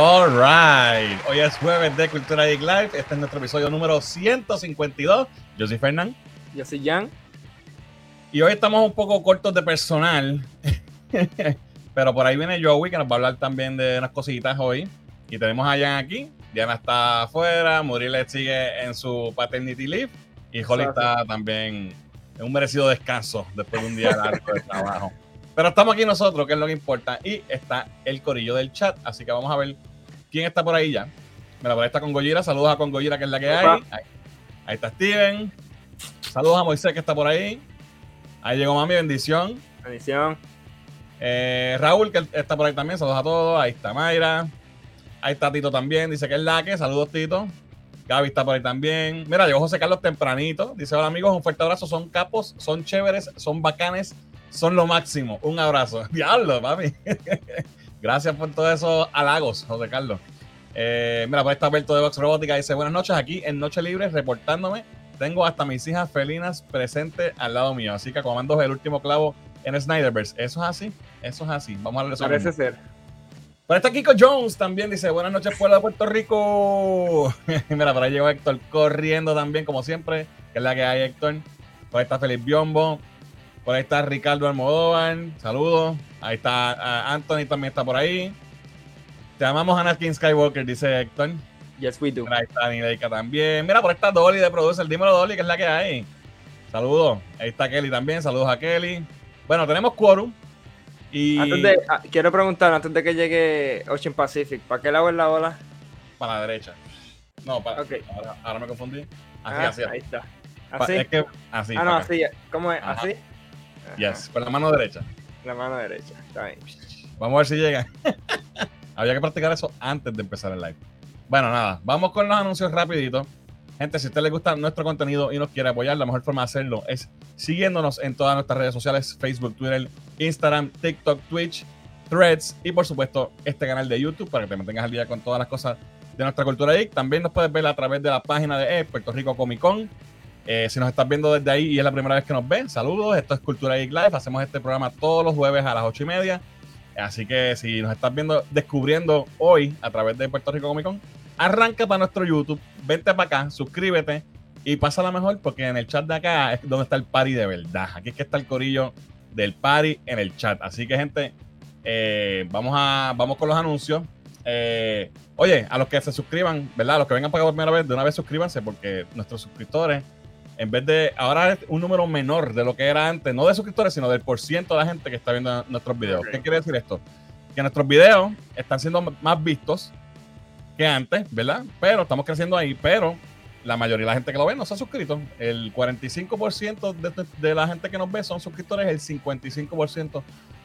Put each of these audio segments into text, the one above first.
All right. Hoy es jueves de Cultura Geek Live. Este es nuestro episodio número 152. Yo soy Fernán. Yo soy Jan. Y hoy estamos un poco cortos de personal. Pero por ahí viene Joey, que nos va a hablar también de unas cositas hoy. Y tenemos a Jan aquí. Diana está afuera. Muriel sigue en su paternity leave. Y Holly está también en un merecido descanso después de un día largo de trabajo. Pero estamos aquí nosotros, que es lo que importa. Y está el corillo del chat. Así que vamos a ver quién está por ahí ya. Mira, por ahí está con Goyira. Saludos a con Goyira, que es la que hay. Ahí, está Steven. Saludos a Moisés, que está por ahí. Ahí llegó Mami, bendición. Bendición. Eh, Raúl, que está por ahí también. Saludos a todos. Ahí está Mayra. Ahí está Tito también. Dice que es la que. Saludos, Tito. Gaby está por ahí también. Mira, llegó José Carlos tempranito. Dice: Hola amigos, un fuerte abrazo. Son capos, son chéveres, son bacanes son lo máximo. Un abrazo. Diablo, papi. Gracias por todos esos halagos, José Carlos. Eh, mira, pues está Alberto de Vox Robótica. Dice: Buenas noches, aquí en Noche Libre, reportándome. Tengo hasta mis hijas felinas presentes al lado mío. Así que comando el último clavo en Snyderverse. Eso es así. Eso es así. Vamos a ver eso. Parece ser. Por está Kiko Jones también dice: Buenas noches, pueblo de Puerto Rico. Mira, por ahí llegó Héctor corriendo también, como siempre, que es la que hay, Héctor. Por ahí está Felipe Biombo. Por ahí está Ricardo Almodóvar. Saludos. Ahí está ah, Anthony también está por ahí. Te amamos Anakin Skywalker, dice Héctor. Yes, we do. ahí está Nileika también. Mira, por ahí está Dolly de Producer. Dímelo, Dolly, que es la que hay. Saludos. Ahí está Kelly también. Saludos a Kelly. Bueno, tenemos quórum. Y... Ah, quiero preguntar, antes de que llegue Ocean Pacific, ¿para qué lado es la ola? Para la derecha. No, para. Okay. Ahora, me confundí. Así, ah, así. Ahí está. ¿Así? Es que, así. Ah, no, así. ¿Cómo es? ¿Así? Yes, con la mano derecha. La mano derecha, está bien. Vamos a ver si llega. Había que practicar eso antes de empezar el live. Bueno, nada, vamos con los anuncios rapidito. Gente, si a usted le gusta nuestro contenido y nos quiere apoyar, la mejor forma de hacerlo es siguiéndonos en todas nuestras redes sociales, Facebook, Twitter, Instagram, TikTok, Twitch, Threads y por supuesto este canal de YouTube para que te mantengas al día con todas las cosas de nuestra cultura geek. También nos puedes ver a través de la página de Puerto Rico Comic Con. Eh, si nos estás viendo desde ahí y es la primera vez que nos ven, saludos. Esto es Cultura Geek Live. Hacemos este programa todos los jueves a las ocho y media. Así que si nos estás viendo, descubriendo hoy a través de Puerto Rico Comic Con, arranca para nuestro YouTube, vente para acá, suscríbete y pasa la mejor porque en el chat de acá es donde está el party de verdad. Aquí es que está el corillo del party en el chat. Así que, gente, eh, vamos, a, vamos con los anuncios. Eh, oye, a los que se suscriban, ¿verdad? A los que vengan para acá por primera vez, de una vez suscríbanse porque nuestros suscriptores en vez de ahora es un número menor de lo que era antes, no de suscriptores, sino del por ciento de la gente que está viendo nuestros videos. ¿Qué quiere decir esto? Que nuestros videos están siendo más vistos que antes, ¿verdad? Pero estamos creciendo ahí, pero la mayoría de la gente que lo ve no se ha suscrito. El 45% de, de la gente que nos ve son suscriptores, el 55%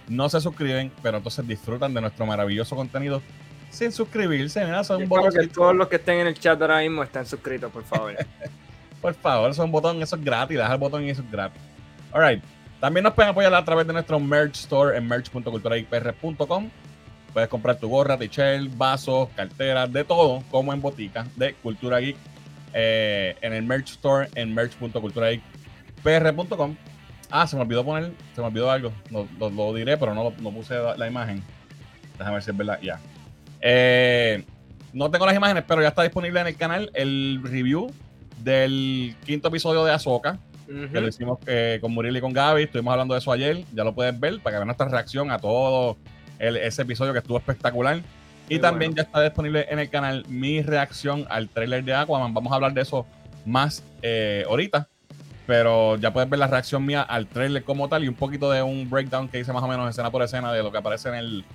no se suscriben, pero entonces disfrutan de nuestro maravilloso contenido sin suscribirse. Mira, son que todos los que estén en el chat ahora mismo estén suscritos, por favor. Por favor, eso es un botón, eso es gratis. Deja el botón y eso es gratis. Alright. También nos pueden apoyar a través de nuestro merch store en merch.culturaipr.com. Puedes comprar tu gorra, t-shirt, vasos, carteras, de todo, como en botica de Cultura Geek. Eh, en el merch store en merch.culturaipr.com. Ah, se me olvidó poner, se me olvidó algo. Lo, diré, pero no, no puse la, imagen. Déjame ver si es verdad. Ya. Eh, no tengo las imágenes, pero ya está disponible en el canal el review del quinto episodio de Azoka, que lo hicimos eh, con Muriel y con Gaby. Estuvimos hablando de eso ayer. Ya lo puedes ver para que vean nuestra reacción a todo ese episodio que estuvo espectacular. y también ya está disponible en el canal mi reacción al trailer de Aquaman. Vamos a hablar de eso más eh, ahorita. Pero ya puedes ver la reacción mía al trailer como tal y un poquito de un breakdown que hice más o menos escena por escena de lo que aparece en el,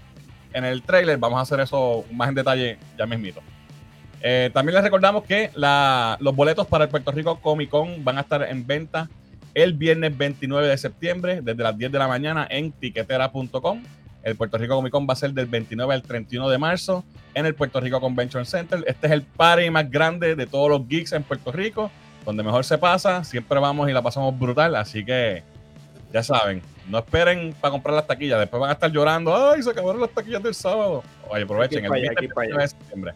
en el trailer. Vamos a hacer eso más en detalle ya mismito. Eh, también les recordamos que los boletos para el Puerto Rico Comic Con van a estar en venta el viernes 29 de septiembre desde las 10 de la mañana en tiquetera.com. El Puerto Rico Comic Con va a ser del 29 al 31 de marzo en el Puerto Rico Convention Center. Este es el party más grande de todos los geeks en Puerto Rico, donde mejor se pasa. Siempre vamos y la pasamos brutal, así que ya saben, no esperen para comprar las taquillas. Después van a estar llorando, ay, se acabaron las taquillas del sábado. Oye, aprovechen el 29 de septiembre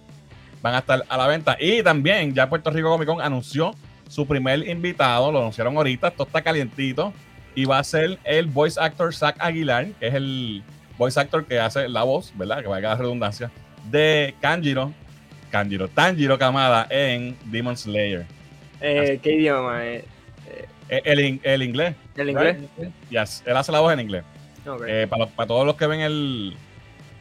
van a estar a la venta. Y también ya Puerto Rico Comic Con anunció su primer invitado, lo anunciaron ahorita, esto está calientito, y va a ser el voice actor Zach Aguilar, que es el voice actor que hace la voz, ¿verdad? Que va a quedar redundancia, de Kanjiro, Kanjiro, Tanjiro Kamada en Demon Slayer. Eh, ¿Qué idioma? Eh, Eh, El, el inglés. ¿El inglés? right? Yes, él hace la voz en inglés. Eh, para, para todos los que ven el,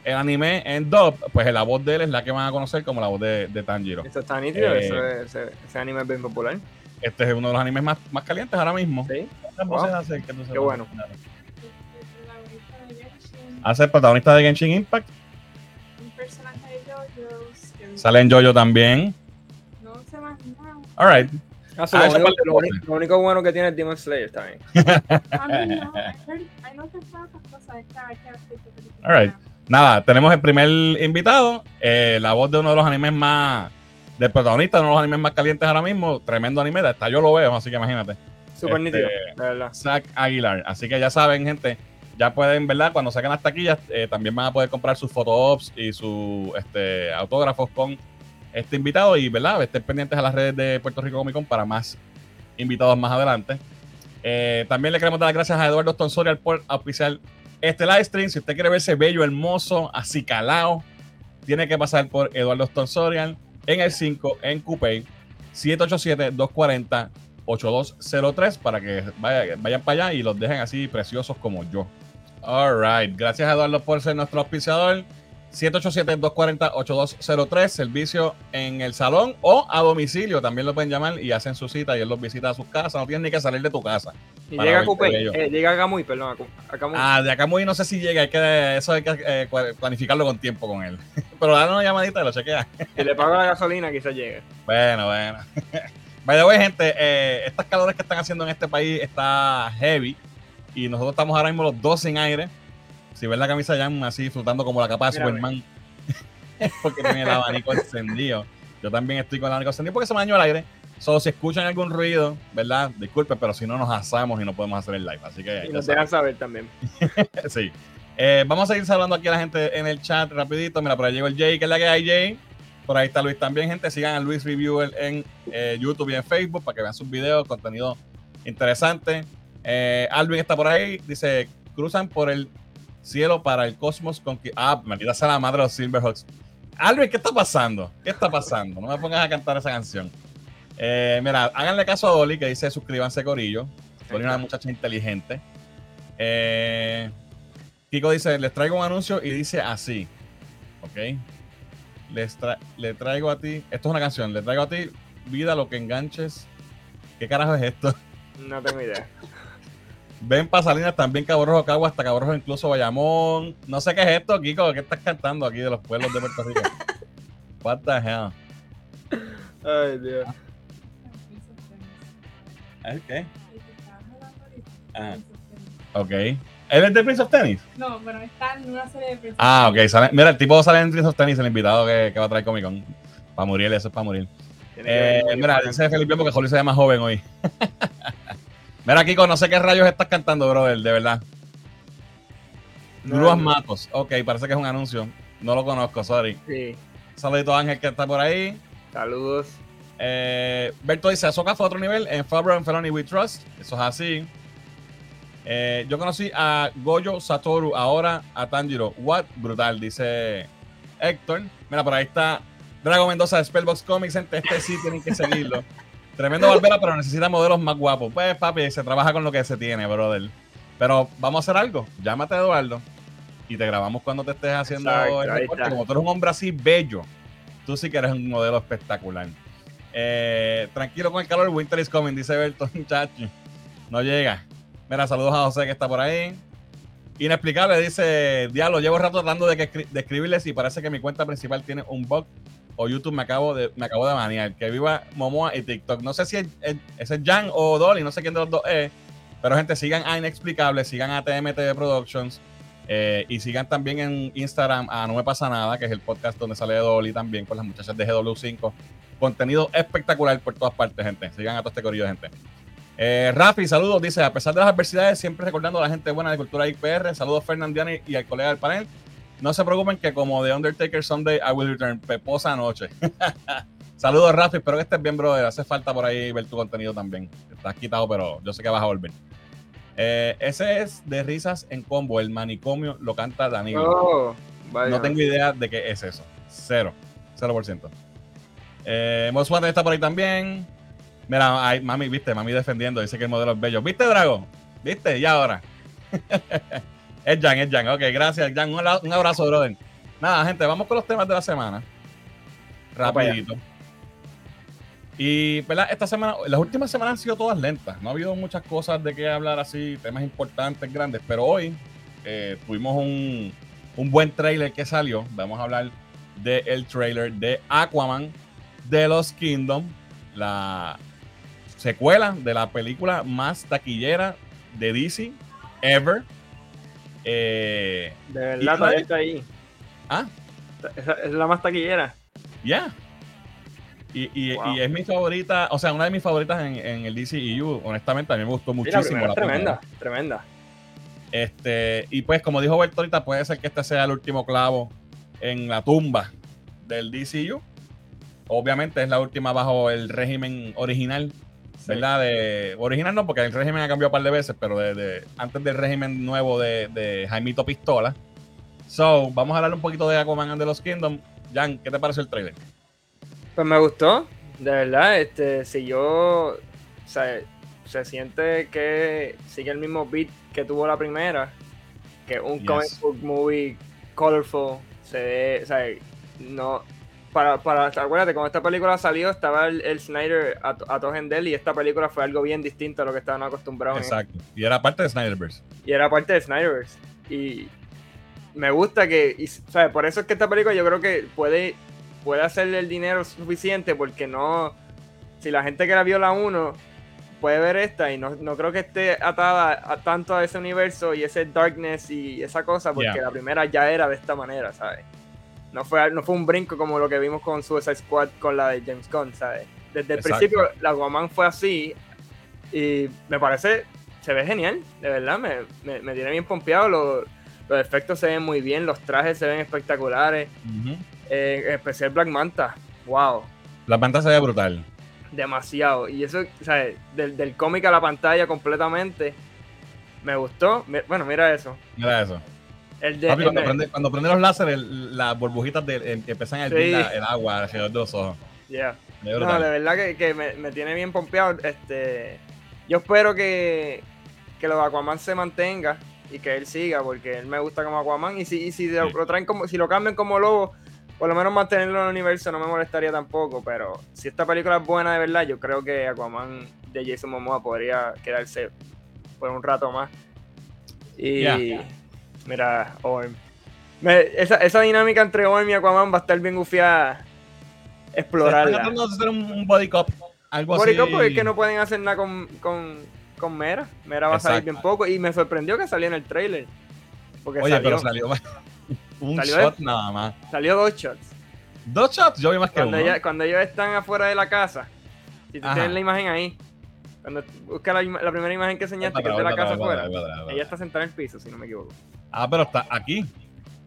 el anime en dub, pues la voz de él es la que van a conocer como la voz de, de Tanjiro. Esto está nítido, eh, eso es- ese, ese anime es bien popular. Este es uno de los animes más, más calientes ahora mismo. Sí. ¿Cuántas Wow. voces hace que tú Qué bueno. Hace el protagonista de Genshin Impact. Un personaje de JoJo's. que Sale en Jojo también. No sé más nada. Alright. Ah, so, Ah, lo, esa único, lo no único- lo único bueno que tiene es Demon Slayer también. A Nada, tenemos el primer invitado, eh, la voz de uno de los animes más, del protagonista de uno de los animes más calientes ahora mismo, tremendo anime, hasta yo lo veo, así que imagínate. Súper Este, nítido, de verdad. Zack Aguilar. Así que ya saben, gente, ya pueden, ¿verdad? Cuando saquen las taquillas, eh, también van a poder comprar sus photo-ops y sus este, autógrafos con este invitado. Y, ¿verdad? Estén pendientes a las redes de Puerto Rico Comic Con para más invitados más adelante. Eh, también le queremos dar las gracias a Eduardo Tonsorial por auspiciar este live stream. Si usted quiere verse bello, hermoso, así calado, tiene que pasar por Eduardo Tonsorial en el 5 en Coupé 787-240-8203 para que vaya- vayan para allá y los dejen así preciosos como yo. All right. Gracias, Eduardo, por ser nuestro auspiciador. 787-240-8203, servicio en el salón o a domicilio. También lo pueden llamar y hacen su cita y él los visita a sus casas. No tienen ni que salir de tu casa. Y llega a bello. eh, llega a Camuy, perdón, a Camuy. Ah, de acá muy no sé si llega, hay que, eso hay que eh, planificarlo con tiempo con él. Pero dale una llamadita y lo chequea. Si le pago la gasolina, quizás llegue. Bueno, bueno. By the way, gente, eh, estas calores que están haciendo en este país está heavy. Y nosotros estamos ahora mismo los dos sin aire. Si ven la camisa ya así flotando como la capa de Mira, Superman. porque tiene el abanico encendido. Yo también estoy con el abanico encendido porque se me dañó el aire. Solo si escuchan algún ruido, ¿verdad? Disculpen, pero si no nos asamos y no podemos hacer el live. Así que Y nos dejan saber también. sí. Eh, vamos a seguir saludando aquí a la gente en el chat rapidito. Mira, por ahí llegó el Jay, que es la que hay, Jay. Por ahí está Luis también, gente. Sigan a Luis Reviewer en eh, YouTube y en Facebook para que vean sus videos, contenido interesante. Eh, Alvin está por ahí. Dice, cruzan por el cielo para el cosmos con que... Ah, maldita sea la madre de los Silverhawks. Alvin, ¿qué está pasando? ¿Qué está pasando? No me pongas a cantar esa canción. Eh, mira, háganle caso a Dolly que dice suscríbanse, Corillo. Dolly es una muchacha inteligente. Eh, Kiko dice, les traigo un anuncio y dice así. Ok. Les tra- le traigo a ti, esto es una canción, le traigo a ti vida lo que enganches. ¿Qué carajo es esto? No tengo idea. Ven para Salinas también Cabo Rojo, Cagua, hasta Cabo Rojo, incluso Bayamón. No sé qué es esto, Kiko, ¿qué estás cantando aquí de los pueblos de Puerto Rico? What the hell? Ay, Dios. ¿Es qué? Tennis. Ok. ¿Él es de Prince of Tennis? No, pero está en una serie de Prince of Ah, ok. Sale, mira, el tipo sale en Prince of Tennis, el invitado que, que va a traer Comic Con. Para morir, eso es para morir. Eh, mira, dice Felipe porque Jolly se ve más joven hoy. mira, Kiko, no sé qué rayos estás cantando, brother, de verdad. No, Grúas no. Matos. Ok, parece que es un anuncio. No lo conozco, sorry. Sí. Saludito a Ángel que está por ahí. Saludos. Eh, Berto dice, Azoka fue a otro nivel en Fabro and Felony We Trust. Eso es así. Eh, yo conocí a Goyo Satoru, ahora a Tanjiro. What? Brutal, dice Héctor. Mira, por ahí está Drago Mendoza de Spellbox Comics. Gente, este sí tienen que seguirlo. Tremendo Barbera, pero necesita modelos más guapos. Pues, papi, se trabaja con lo que se tiene, brother. Pero vamos a hacer algo. Llámate a Eduardo y te grabamos cuando te estés haciendo Exacto, el está. Como tú eres un hombre así bello, tú sí que eres un modelo espectacular. Eh, tranquilo con el calor, Winter is coming, dice Berto, muchacho. No llega. Mira, saludos a José que está por ahí. Inexplicable, dice Diablo, llevo rato tratando de, que de escribirles y parece que mi cuenta principal tiene un bug o YouTube me acabo de, me acabo de manear. Que viva Momoa y TikTok. No sé si es, es- Jan o Dolly, no sé quién de los dos es. Pero gente, sigan a Inexplicable, sigan a TMT Productions eh, y sigan también en Instagram a No Me Pasa Nada, que es el podcast donde sale Dolly también con las muchachas de GW5. Contenido espectacular por todas partes, gente. Sigan a todo este corillo gente. Eh, Rafi, saludos. Dice, a pesar de las adversidades, siempre recordando a la gente buena de Cultura IPR. Saludos Fernandiani y al colega del panel. No se preocupen que como The Undertaker Sunday, I will return. Peposa noche. saludos Rafi, espero que estés bien, brother. Hace falta por ahí ver tu contenido también. Estás quitado, pero yo sé que vas a volver. Eh, ese es de risas en combo. El manicomio lo canta Danilo. Oh. No tengo idea de qué es eso. Cero. 0%. Eh, Most Wanted está por ahí también. Mira, ay, mami, viste, mami defendiendo, dice que el modelo es bello. ¿Viste, Drago? ¿Viste? Y ahora. es Jan, es Jan. Ok, gracias, Jan. Un, abra- un abrazo, brother. Nada, gente, vamos con los temas de la semana. Rapidito. Y, ¿verdad? Esta semana, las últimas semanas han sido todas lentas. No ha habido muchas cosas de qué hablar así, temas importantes, grandes. Pero hoy eh, tuvimos un, un buen trailer que salió. Vamos a hablar del trailer de Aquaman de los Kingdom, la secuela de la película más taquillera de DC ever. Eh, De verdad, ¿Y todavía está ahí. ah, Esa es la más taquillera. ya. Y, y- Wow. y es mi favorita, o sea, una de mis favoritas en, en el DCEU. Honestamente, a mí me gustó Sí, la muchísimo. la es tremenda, primera. tremenda. Este, y pues, como dijo Berto ahorita, puede ser que este sea el último clavo en la tumba del DCU. Obviamente es la última bajo el régimen original, ¿verdad? De, original no, porque el régimen ha cambiado un par de veces, pero de, de- antes del régimen nuevo de, de Jaimito Pistola. So, vamos a hablar un poquito de Aquaman and the Lost Kingdom. Jan, ¿qué te pareció el trailer? Pues me gustó, de verdad, este, si yo, o sea, se siente que sigue el mismo beat que tuvo la primera, que un Yes. comic book movie colorful, se ve, o sea, no, para, para, acuérdate, cuando esta película salió estaba el, el Snyder a, a todo gendel y esta película fue algo bien distinto a lo que estaban acostumbrados en Exacto. Y era parte de Snyderverse. y era parte de Snyderverse. Y me gusta que, y, ¿sabes? Por eso es que esta película yo creo que puede, puede hacerle el dinero suficiente porque no, si la gente que la vio la 1 puede ver esta y no, no creo que esté atada a, tanto a ese universo y ese darkness y esa cosa porque Yeah. la primera ya era de esta manera, ¿sabes? No fue, no fue un brinco como lo que vimos con Suicide Squad con la de James Gunn, ¿sabes? Desde el Exacto. principio la Woman fue así y me parece, se ve genial, de verdad, me, me, me tiene bien pompeado, los, los efectos se ven muy bien, los trajes se ven espectaculares, eh, en especial Black Manta, wow, La pantalla se ve brutal. demasiado. Y eso, ¿sabes? Del, del cómic a la pantalla completamente, me gustó. Bueno, mira eso. Mira eso. El de, Papi, el cuando, de- prende, cuando prende los láseres, las burbujitas de, em- empiezan a hervir Sí. el agua alrededor de los ojos. yeah. No, de verdad que, que me, me tiene bien pompeado. Este, yo espero que, que lo de Aquaman se mantenga y que él siga, porque él me gusta como Aquaman. Y si, y si lo, Sí. lo traen como, si lo cambian como lobo, por lo menos mantenerlo en el universo no me molestaría tampoco. Pero si esta película es buena de verdad, yo creo que Aquaman de Jason Momoa podría quedarse por un rato más. Y. mira, Orm. Me- esa, esa dinámica entre Orm y Aquaman va a estar bien gufiada. Explorarla. tratando de hacer un, un body cop. Algo así. eso, porque es que no pueden hacer nada con, con, con Mera. Mera va a salir bien poco. Y me sorprendió que salió en el trailer. Porque Oye, salió, pero salió un Salió shot nada más. salió dos shots. Dos shots, yo vi más que uno. ella- cuando ellos están afuera de la casa. Si tú Ajá. tienes la imagen ahí. Cuando busca la, la primera imagen que enseñaste, que es de la casa afuera. Ella está sentada en el piso, si no me equivoco. Ah, pero está aquí.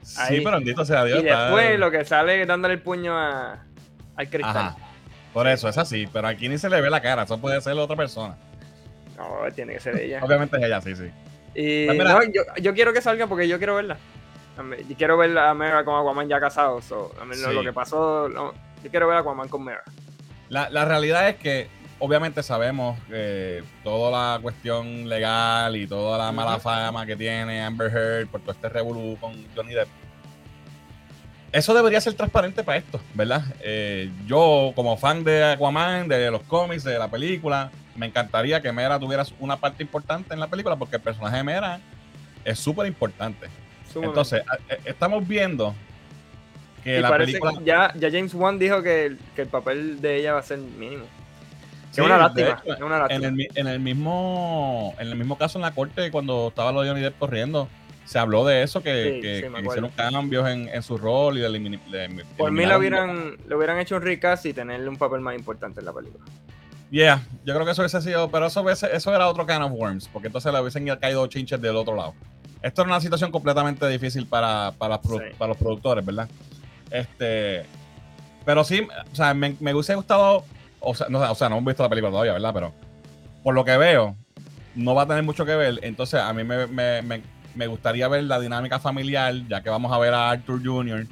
Sí, Ahí. pero bendito sea Dios. y está- después lo que sale dándole el puño a, al cristal. Ajá. Por eso, es así. Pero aquí ni se le ve la cara. Eso puede ser otra persona. No, tiene que ser ella. Obviamente es ella, sí, sí. Y Pues mira. no, yo, yo quiero que salga porque yo quiero verla. Yo quiero ver a Mera con Aquaman ya casado. so, a mí lo- Sí. Lo que pasó, yo quiero ver a Aquaman con Mera. La, la realidad es que obviamente sabemos que toda la cuestión legal y toda la mala fama que tiene Amber Heard por todo este revolú con Johnny Depp. Eso debería ser transparente para esto, ¿verdad? Eh, yo, como fan de Aquaman, de los cómics, de la película, me encantaría que Mera tuviera una parte importante en la película porque el personaje de Mera es súper importante. Entonces, eh, estamos viendo que y la parece película... que ya, ya James Wan dijo que el, que el papel de ella va a ser mínimo. Sí, es una de lástima. hecho, es una en el, mi- en el mismo en el mismo caso en la corte cuando estaba lo de Johnny Depp corriendo se habló de eso que, Sí, que- sí, que hicieron cambios en, en su rol y le elimini- le- Por mí eliminaron- le hubieran, le hubieran hecho un recast y tenerle un papel más importante en la película. Yeah, yo creo que eso hubiese sido pero eso hubiese- eso era otro can of worms porque entonces le hubiesen caído chinches del otro lado esto era una situación completamente difícil para, para los productores verdad este pero sí o sea me, me hubiese gustado o sea, no, o sea no hemos visto la película todavía verdad pero por lo que veo no va a tener mucho que ver. Entonces, a mí me, me- me- me gustaría ver la dinámica familiar, ya que vamos a ver a Arthur Jr.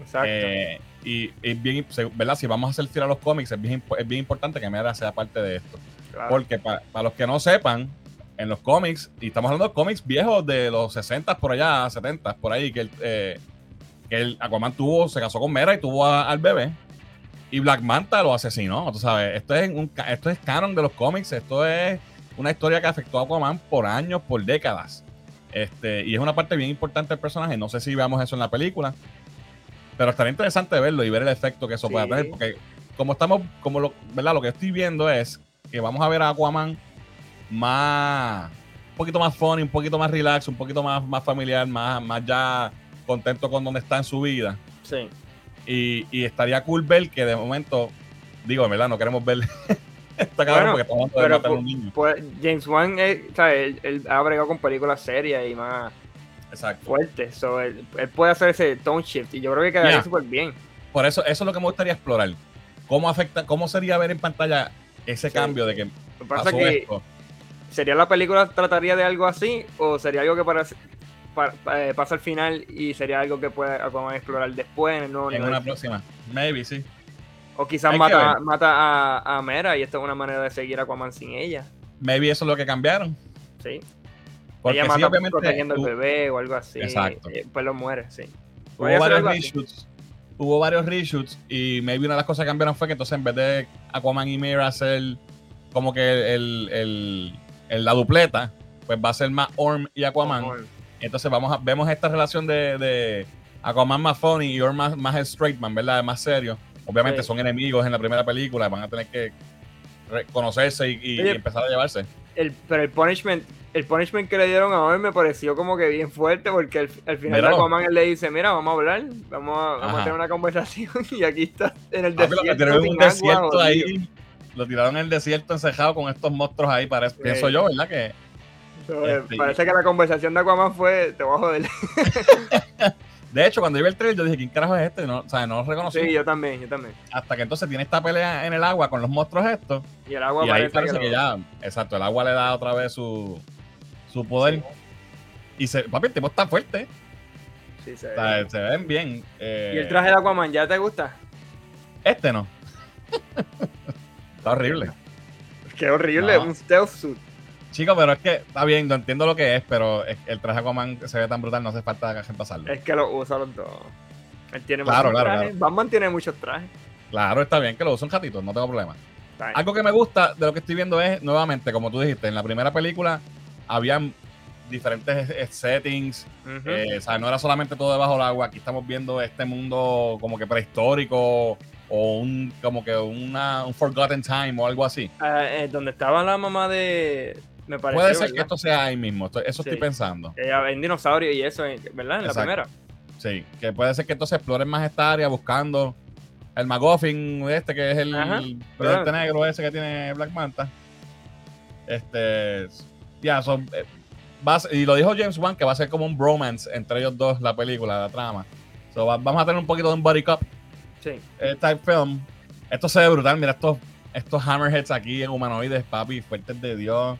Exacto. Eh, y, y bien, ¿verdad? Si vamos a hacer fiel a los cómics, es bien, es bien importante que Mera sea parte de esto. claro. Porque para, para los que no sepan, en los cómics, y estamos hablando de cómics viejos de los 60 por allá, 70 por ahí, que el, eh, que el Aquaman tuvo, se casó con Mera y tuvo a- al bebé. Y Black Manta lo asesinó. Tú sabes, esto es, un, esto es canon de los cómics. Esto es una historia que afectó a Aquaman por años, por décadas. Este, y es una parte bien importante del personaje. No sé si veamos eso en la película. Pero estaría interesante verlo y ver el efecto que eso Sí. pueda tener. Porque como estamos, como lo, ¿verdad? Lo que estoy viendo es que vamos a ver a Aquaman más, un poquito más funny, un poquito más relax, un poquito más, más familiar, más, más ya contento con donde está en su vida. Sí. Y, y estaría cool ver que de momento, digo, en verdad, no queremos ver esta cabrón Bueno, porque de pero matar a un niño. Pues James Wan. Él, él ha bregado con películas serias y más Exacto. fuertes. So, él, él puede hacer ese tone shift y yo creo que quedaría súper bien. Por eso, eso es lo que me gustaría explorar. ¿Cómo afecta, cómo sería ver en pantalla ese Sí. cambio de que pasó que esto? ¿sería la película trataría de algo así o sería algo que para, pa- pa- eh, pasa al final y sería algo que puede Aquaman explorar después en el nuevo En nivel? una próxima. Maybe, sí. O quizás Hay mata, mata a, a Mera y esta es una manera de seguir a Aquaman sin ella. Maybe eso es lo que cambiaron. Sí. Porque ella sí, mata obviamente, protegiendo al bebé o algo así. Exacto. eh, Pues lo muere, sí. hubo varios así. reshoots. Hubo varios reshoots y maybe una de las cosas que cambiaron fue que entonces en vez de Aquaman y Mira hacer como que el, el- el- la dupleta, pues va a ser más Orm y Aquaman. Entonces vamos a, vemos esta relación de, de Aquaman más funny y Orm más, más straight man, ¿verdad? Más serio. Obviamente Sí. son enemigos en la primera película, van a tener que reconocerse y, y Oye, empezar a llevarse. El, pero el punishment, el punishment que le dieron a Orm me pareció como que bien fuerte porque al, al final de Míralo. Aquaman él le dice, mira, vamos a hablar, vamos a, vamos a tener una conversación y aquí está en el lo desierto. que tiraron en un sin agua, desierto jodido. ahí. Lo tiraron en el desierto encejado con estos monstruos ahí, parece, Sí. pienso yo, ¿verdad? Que Este, Parece que la conversación de Aquaman fue, te voy a joder. de hecho, cuando yo vi el trailer, yo dije, ¿quién carajo es este? No, o sea, no lo reconocí. Sí, yo también, yo también. Hasta que entonces tiene esta pelea en el agua con los monstruos estos. Y el agua y ahí parece, parece que, ya, exacto, el agua le da otra vez su, su poder. Y se, papi, el tipo está fuerte. Sí, se O ve. sea, se ven bien. eh, ¿Y el traje de Aquaman ya te gusta? Este no. está horrible. Qué horrible, No. un stealth suit. Chico, pero es que está bien, no entiendo lo que es, pero el traje Aquaman se ve tan brutal, no hace falta pasarlo. Es que lo usa los dos. Él tiene Claro, muchos claro, trajes. Batman tiene muchos trajes. Claro, está bien que lo usen ratitos, no tengo problema. Algo que me gusta de lo que estoy viendo es, nuevamente, como tú dijiste, en la primera película habían diferentes eh, settings, eh, o sea, no era solamente todo debajo del agua, aquí estamos viendo este mundo como que prehistórico o un como que una, un forgotten time o algo así. Ah, eh, donde estaba la mamá de. Me. Puede ser que esto sea ahí mismo, esto- eso Sí. estoy pensando. en dinosaurio y eso, ¿verdad? En la Exacto. primera. Sí, que puede ser que entonces exploren más esta área buscando el McGuffin este que es el Claro. negro ese que tiene Black Manta. Este, ya, son eh, va a ser- y lo dijo James Wan que va a ser como un bromance entre ellos dos la película, la trama. So, va- vamos a tener un poquito de un body cup Sí. eh, type film. Esto se ve brutal, mira estos estos hammerheads aquí en humanoides, papi, fuertes de Dios.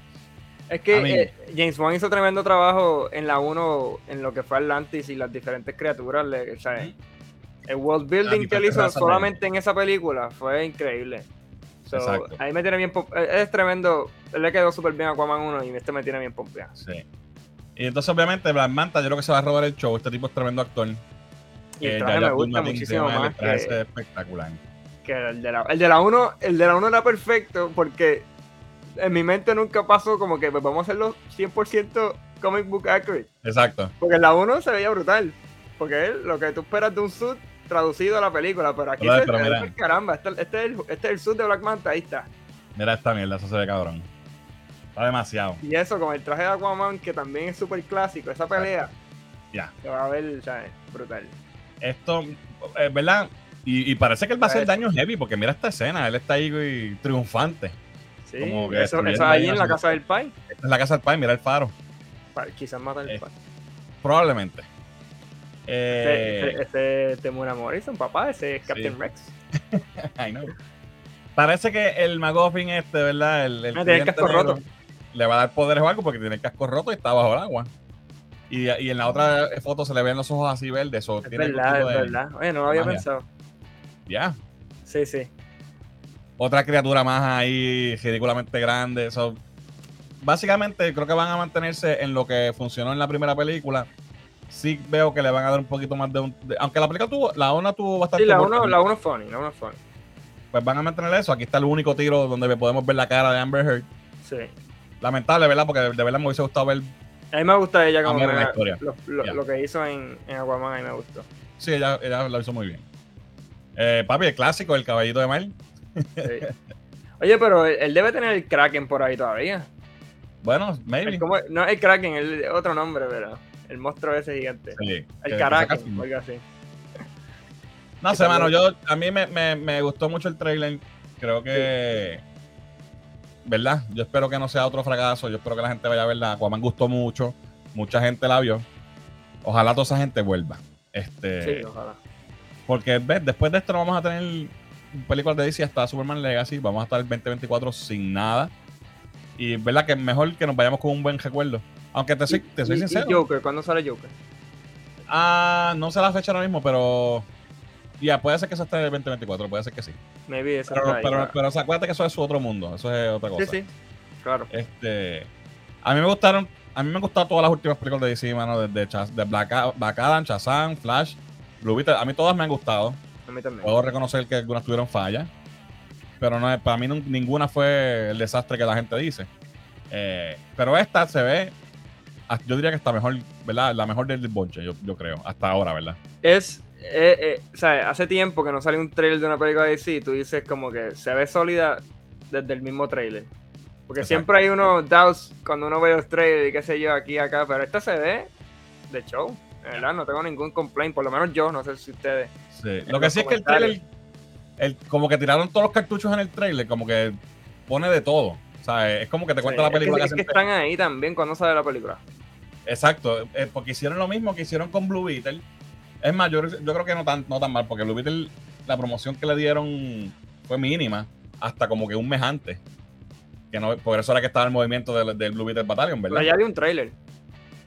Es que I mean- eh, James Wan hizo tremendo trabajo en la 1, en lo que fue Atlantis y las diferentes criaturas. le- o sea, el world building que él hizo de- solamente en esa película fue increíble. So, ahí me tiene bien eh, Es tremendo. Él le quedó súper bien a Aquaman 1 y este me tiene bien pompeado. Sí. Y entonces, obviamente, Black Manta, yo creo que se va a robar el show. Este tipo es tremendo actor. Y el Eh, traje me gusta muchísimo más el traje que- ese es espectacular. que el de la 1 el de la 1 era perfecto porque en mi mente nunca pasó como que pues, vamos a hacerlo 100% comic book accurate Exacto. porque en la 1 se veía brutal porque es lo que tú esperas de un suit traducido a la película pero aquí se ve, caramba este, este es el, este es el suit de Black Manta ahí está Mira esta mierda, eso se ve cabrón. Está demasiado. y eso con el traje de Aquaman que también es súper clásico esa pelea Ya. se va a ver ¿sabes? brutal Esto, eh, ¿verdad? Y, y parece que él va a hacer daño heavy, porque mira esta escena, él está ahí triunfante. Sí Como que eso, eso ahí en la casa del pai Esta es la casa del pai, mira el faro. Pa- quizás mata el Eh, pai Probablemente. este, Eh, este, este Temura Morrison papá ese es Captain Sí. Rex I know. Parece que el McGuffin este, ¿verdad? El, el Ah, tiene el casco negro roto. Le va a dar poderes o algo porque tiene el casco roto y está bajo el agua. Y, y en la otra foto se le ven los ojos así verdes. Es tiene verdad, es de- verdad. Oye, no lo había magia. pensado. Ya. Sí, sí. Otra criatura más ahí, ridículamente grande. So, básicamente, creo que van a mantenerse en lo que funcionó en la primera película. Sí veo que le van a dar un poquito más de un. de- aunque la película tuvo. La ONA tuvo bastante. Sí, la humor 1 también. la uno es funny, la 1 es funny. Pues van a mantener eso. Aquí está el único tiro donde podemos ver la cara de Amber Heard. Sí. Lamentable, ¿verdad? Porque de verdad me hubiese gustado ver. A mí me gusta ella como en la historia. lo, lo- Ya. lo que hizo en, en Aquaman, a mí me gustó. Sí, ella, ella lo hizo muy bien. Eh, papi, el clásico, el caballito de mar. Sí. Oye, pero él, debe tener el Kraken por ahí todavía. Bueno, maybe. Es como- no el Kraken, el otro nombre, pero el monstruo ese gigante. Sí, el Kraken, algo así. No sé, mano, yo, a mí me, me- me gustó mucho el trailer. Creo que. ¿Verdad? Yo espero que no sea otro fracaso. Yo espero que la gente vaya a verla. Aquaman gustó mucho. Mucha gente la vio. Ojalá toda esa gente vuelva. Este, Sí, ojalá. Porque ¿ves? después de esto no vamos a tener películas de DC hasta Superman Legacy. Vamos a estar el 2024 sin nada. Y verdad que mejor que nos vayamos con un buen recuerdo. Aunque te soy, te soy Y- y sincero. Joker, ¿cuándo sale Joker? Ah, no sé la fecha ahora mismo, pero. Ya, puede ser que eso esté en el 2024, puede ser que sí. Maybe esa Pero, pero, pero o sea, acuérdate que eso es otro mundo, eso es otra cosa. Sí, sí, claro. Este, a mí me gustaron, a mí me han gustado todas las últimas películas de DC, mano, desde de Black, Black Adam, Shazam, Flash, Blue Beetle, a mí todas me han gustado. A mí también. Puedo reconocer que algunas tuvieron fallas, pero no para mí nun- ninguna fue el desastre que la gente dice. Eh, pero esta se ve, ah, yo diría que está mejor, ¿verdad? La mejor del bonche, yo, yo creo, hasta ahora, ¿verdad? Es, eh, eh, o sea, hace tiempo que no sale un trailer de una película de DC, tú dices como que se ve sólida desde el mismo trailer. Porque Exacto. siempre hay unos doubts cuando uno ve los trailers y qué sé yo, aquí y acá, pero esta se ve de show, verdad, no tengo ningún complaint, por lo menos yo, no sé si ustedes. Sí. Lo que sí es que el trailer, el, como que tiraron todos los cartuchos en el trailer, como que pone de todo. O sea, es como que te cuenta Sí, la película es que, que es que están ahí también cuando sale la película. Exacto, eh, porque hicieron lo mismo que hicieron con Blue Beetle. Es más, yo, yo creo que no tan, no tan mal, porque Blue Beetle, la promoción que le dieron fue mínima, hasta como que un mes antes. Que no, por eso era que estaba el movimiento del, del Blue Beetle Battalion, ¿verdad? Pero ya vi un trailer.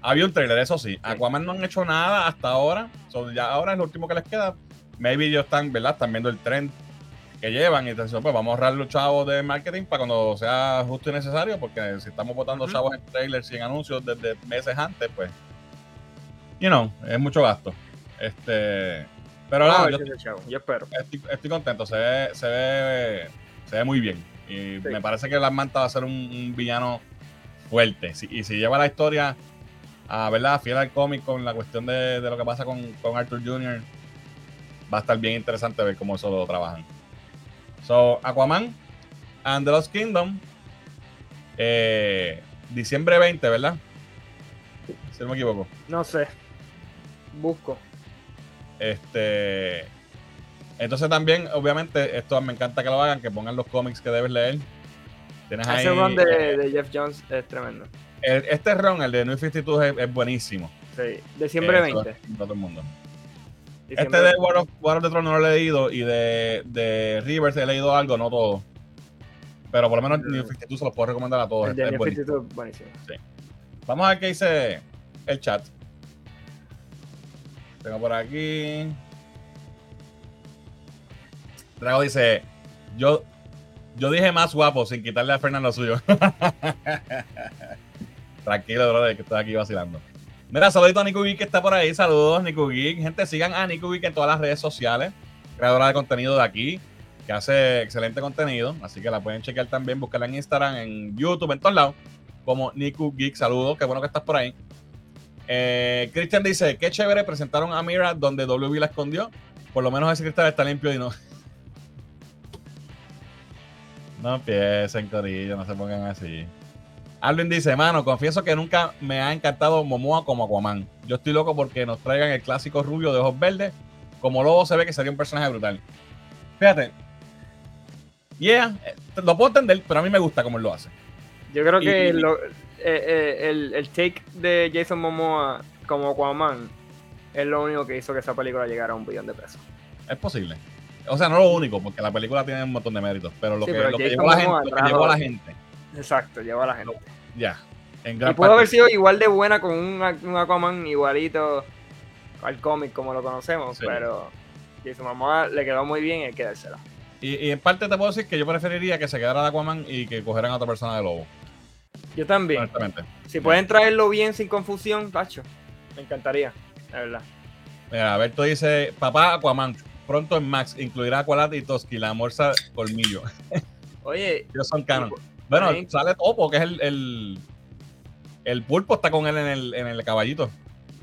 Había un trailer, eso sí. Aquaman no han hecho nada hasta ahora. So, ya ahora es lo último que les queda. Maybe ellos están, ¿verdad? Están viendo el trend que llevan y dicen, pues vamos a ahorrar los chavos de marketing para cuando sea justo y necesario, porque si estamos botando Ujú. chavos en trailers y en anuncios desde meses antes, pues, you know, es mucho gasto. Este, pero Vamos a nada, ver yo si es el show, yo espero. estoy, estoy contento, se ve, se ve, se ve muy bien. Y Sí. me parece que la Manta va a ser un, un villano fuerte. Si- y si lleva la historia a verdad, fiel al cómic con la cuestión de, de lo que pasa con, con Arthur Jr., va a estar bien interesante ver cómo eso lo trabajan. So, Aquaman and the Lost Kingdom, eh, diciembre 20, ¿verdad? Si no me equivoco. No sé. Busco. Este. Entonces también, obviamente, esto me encanta que lo hagan, que pongan los cómics que debes leer. Tienes ahí. Ese run de, eh, de Jeff Jones es tremendo. el- este run, el de New 52, es, es buenísimo. Sí. Diciembre Eh, eso 20. es para todo el mundo. Este de 20. War of, War of the Throne no lo he leído y de, de Rivers he leído algo, no todo. Pero por lo menos Mm. New 52 se los puedo recomendar a todos. El de es New buenísimo. 52 buenísimo. Vamos a ver qué dice el chat. Tengo por aquí. Drago dice: Yo, yo dije más guapo sin quitarle a Fernando lo suyo. Tranquilo, brother, que estoy aquí vacilando. Mira, saludito a Nico Geek que está por ahí. Saludos, Nico Geek. Gente, sigan a Nico Geek en todas las redes sociales. Creadora de contenido de aquí, que hace excelente contenido. Así que la pueden chequear también. Buscarla en Instagram, en YouTube, en todos lados. Como Nico Geek. Saludos, qué bueno que estás por ahí. Eh, Christian dice: Qué chévere, presentaron a Mira donde WB la escondió. Por lo menos ese cristal está limpio y no. No empiecen, Corillo, no se pongan así. Alvin dice, mano, confieso que nunca me ha encantado Momoa como Aquaman. Yo estoy loco porque nos traigan el clásico rubio de ojos verdes. Como lobo se ve que sería un personaje brutal. Fíjate. Yeah, eh, lo puedo entender, pero a mí me gusta cómo él lo hace. Yo creo Y- que y- lo- eh, eh, el, el take de Jason Momoa como Aquaman es lo único que hizo que esa película llegara a un billón de pesos. Es posible. O sea, no lo único, porque la película tiene un montón de méritos, pero lo Sí, que, pero lo que Jason llegó a la Momoa gente, lo que trajo- llegó a la gente. Exacto, lleva a la gente. Ya. En Y gran pudo parte. haber sido igual de buena con un, un Aquaman igualito al cómic como lo conocemos, Sí. pero si su mamá le quedó muy bien, hay que dársela. Y, y en parte te puedo decir que yo preferiría que se quedara Aquaman y que cogieran a otra persona de lobo. Yo también. Honestamente. Si pueden traerlo bien sin confusión, tacho, me encantaría, la verdad. Mira, Alberto dice: Papá Aquaman, pronto en Max, incluirá Aqualad y Toski, la morsa colmillo. Oye, Ellos son canon. Bueno, sale Topo, que es el, el. el pulpo está con él en el, en el caballito.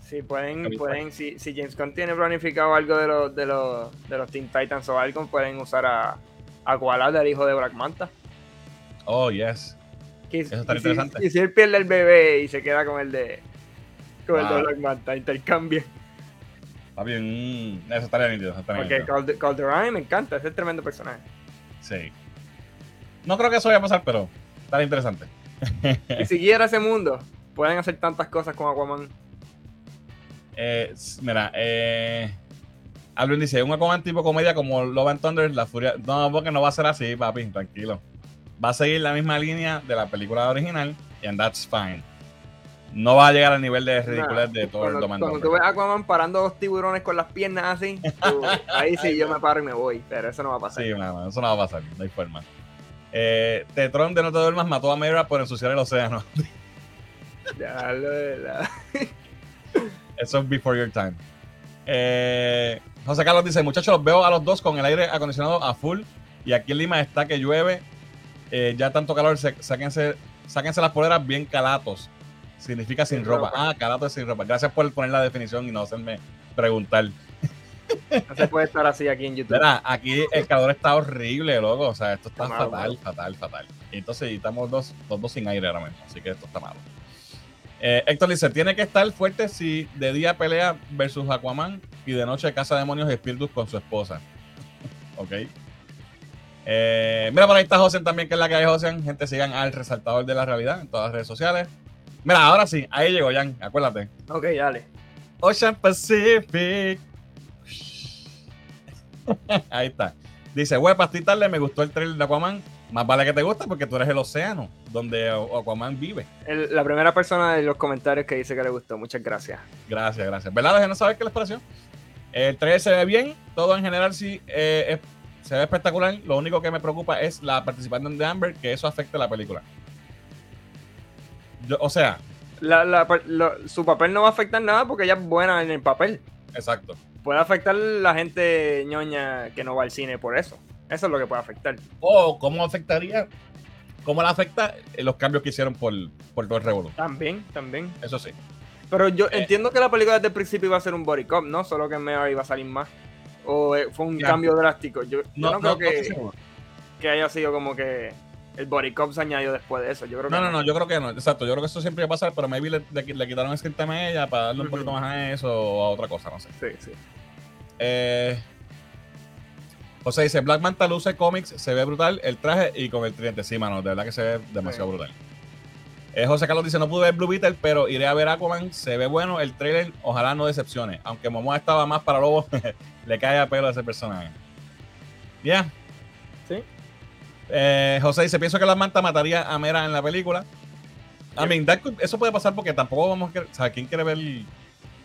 si pueden, pueden, si, si James Gunn tiene planificado algo de los de los de los Teen Titans o algo, pueden usar a a Aqualad, el hijo de Black Manta. Oh, yes. Que- Eso si- interesante. Y si él pierde el bebé y se queda con el de con el de. Black Manta, intercambia. Está bien. mm, Eso nítido. Eso estaría Porque nítido. Calder- Calderani me encanta, ese es tremendo personaje. Sí. No creo que eso vaya a pasar, pero estaría interesante. Y si quiera ese mundo, pueden hacer tantas cosas con Aquaman. Eh, mira, eh. Alvin dice: un Aquaman tipo comedia como Love and Thunder, la furia. No, porque no va a ser así, papi, tranquilo. Va a seguir la misma línea de la película original, and that's fine. No va a llegar al nivel de ridiculez de todo el Love and cuando Thunder. tú ves a Aquaman parando dos tiburones con las piernas así, tú- ahí sí yo me paro y me voy, pero eso no va a pasar. Sí, mano, eso no va a pasar, no hay forma. Eh, Tetron de No Te Duermas mató a Mera por ensuciar el océano. Ya, lo de la- Eso es before your time. Eh, José Carlos dice, muchachos, los veo a los dos con el aire acondicionado a full y aquí en Lima está que llueve, eh, ya tanto calor, se- sáquense, sáquense las poleras bien calatos. Significa sin, Sin ropa. ropa. Ah, calatos es sin ropa. Gracias por poner la definición y no hacerme preguntar. No se puede estar así aquí en YouTube. Verá, aquí el calor está horrible, loco. O sea, esto está fatal, fatal, fatal. Y entonces estamos dos, dos sin aire ahora mismo, así que esto está malo. Eh, Héctor dice, tiene que estar fuerte si de día pelea versus Aquaman y de noche caza demonios y espíritus con su esposa. ok. Eh, mira, por ahí está José también, que es la que hay José. Gente, sigan al resaltador de la realidad en todas las redes sociales. Mira, ahora sí, ahí llegó Jan, acuérdate. Ok, dale. Ocean Pacific. Ahí está. Dice, güey, para ti tarde me gustó el trailer de Aquaman. Más vale que te guste porque tú eres el océano donde Aquaman vive. El- la primera persona de los comentarios que dice que le gustó, muchas gracias. Gracias, gracias. ¿Verdad? Déjenos saber qué les pareció. El trailer se ve bien. Todo en general sí eh, es- se ve espectacular. Lo único que me preocupa es la participación de Amber, que eso afecte la película. Yo- o sea, La- la- lo- su papel no va a afectar nada porque ella es buena en el papel. exacto. Puede afectar la gente ñoña que no va al cine por eso. Eso es lo que puede afectar. O cómo afectaría, cómo la afecta los cambios que hicieron por, por todo el revolución. También, también. Eso sí. Pero yo Eh. entiendo que la película desde el principio iba a ser un body cop, ¿no? Solo que Mary iba a salir más. O eh, fue un cambio drástico. Yo, yo No, creo no que, que haya sido como que el body cop se añadió después de eso. Yo creo que No, no, no, yo creo que no. Exacto, yo creo que eso siempre iba a pasar, pero maybe le, le, le quitaron screen time a ella para darle un poquito más a eso o a otra cosa, no sé. Sí, sí. Eh, José dice, Black Manta luce cómics, se ve brutal el traje y con el tridente. Sí, mano, de verdad que se ve demasiado Sí. brutal. Eh, José Carlos dice, no pude ver Blue Beetle, pero iré a ver Aquaman. Se ve bueno el trailer, ojalá no decepcione. Aunque Momoa estaba más para lobo, le cae a pelo a ese personaje. Ya. Eh, José dice, pienso que la manta mataría a Mera en la película. I mean, that could- eso puede pasar porque tampoco vamos a... O sea, ¿quién quiere ver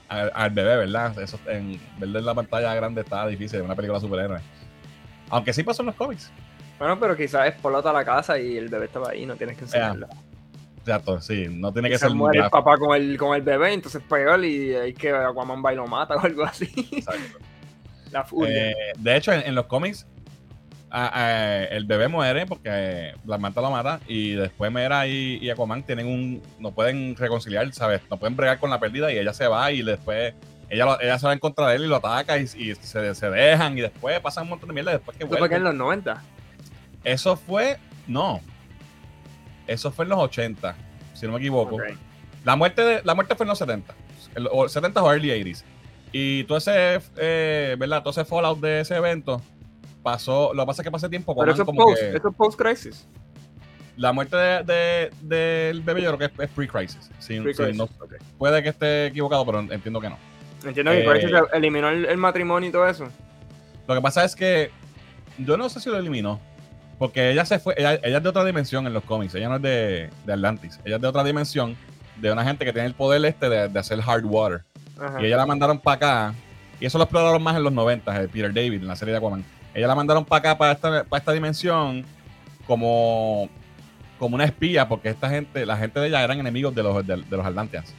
al, al bebé, verdad? Eso en, verlo en la pantalla grande está difícil, en una película de superhéroes. Aunque sí pasó en los cómics. Bueno, pero quizás explota la casa y el bebé estaba ahí, no tienes que enseñarlo. Exacto, sí, no tiene que Quizás ser muere el papá con el, con el bebé, entonces peor y hay que Aquaman va y lo mata o algo así. exacto. la furia. Eh, de hecho, en, en los cómics, a- a- el bebé muere porque la manta lo mata y después Mera y, y Aquaman tienen un. No pueden reconciliar, ¿sabes? No pueden bregar con la pérdida y ella se va y después. Ella, lo- ella se va en contra de él y lo ataca y, y se, se dejan y después pasan un montón de mierda después que Esto fue que en vuelven. los 90. Eso fue. No. Eso fue en los 80, si no me equivoco. La muerte, de, la muerte fue en los 70. el- o 70 o early 80s. Y todo ese, eh, ¿verdad? Todo ese fallout de ese evento pasó. Lo que pasa es que pasé tiempo Pero eso es como post, que eso es post-crisis. la muerte de, de- del bebé yo creo que es, es pre-crisis. Sí, sí, Pre-crisis, no- ok. puede que esté equivocado, pero entiendo que no. Entiendo que Eh, Crisis eliminó el, el matrimonio y todo eso. Lo que pasa es que yo no sé si lo eliminó. Porque ella se fue, ella, ella es de otra dimensión en los cómics, ella no es de, de Atlantis, ella es de otra dimensión, de una gente que tiene el poder este de, de hacer hard water. Ajá. Y ella la mandaron para acá. Y eso lo exploraron más en los 90, el Peter David, en la serie de Aquaman. Ella la mandaron para acá, para esta, para esta dimensión, como, como una espía, porque esta gente, la gente de ella eran enemigos de los, de, de los Atlanteans.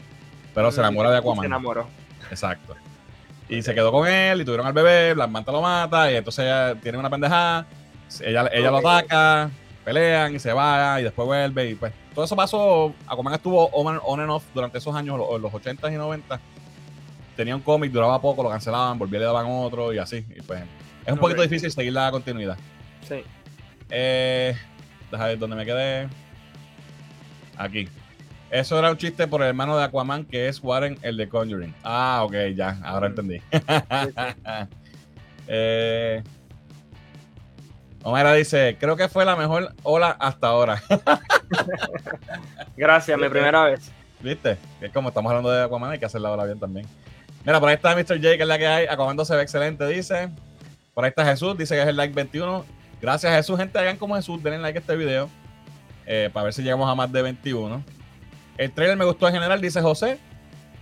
Pero se enamora de Se Aquaman. enamoró. Exacto. Y se quedó con él, y tuvieron al bebé, Black Manta lo mata, y entonces ella tiene una pendejada. Ella, ella lo ataca, pelean y se va, y después vuelve. Y pues todo eso pasó. Aquaman estuvo on, on and off durante esos años, los, los 80 y 90. Tenía un cómic, duraba poco, lo cancelaban, volvía y le daban otro, y así. Y pues es un poquito difícil seguir la continuidad. Sí. Eh, deja ver dónde me quedé. Aquí. Eso era un chiste por el hermano de Aquaman, que es Warren, el de Conjuring. Ah, ok, ya, ahora Mm. entendí. eh, Omera dice, creo que fue la mejor ola hasta ahora. Gracias, mi Sí, primera vez. ¿Viste? Es como estamos hablando de Aquaman, hay que hacer la ola bien también. Mira, por ahí está Mr. J, que es la que hay. Aquaman 2 se ve excelente, dice. Por ahí está Jesús, dice que es el like 21. Gracias, Jesús. Gente, hagan como Jesús, denle like a este video. eh, para ver si llegamos a más de 21. El trailer me gustó en general, dice José.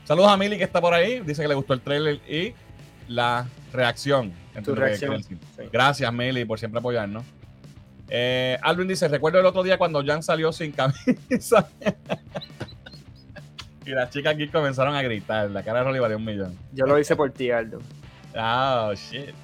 Saludos a Mili que está por ahí. Dice que le gustó el trailer y la reacción. Tu reacción. Sí. Gracias, Mili, por siempre apoyarnos. Eh, Alvin dice: Recuerdo el otro día cuando Jan salió sin camisa. y las chicas aquí comenzaron a gritar. La cara de Rolly valía un millón. Yo lo hice por ti, Aldo. Oh, shit.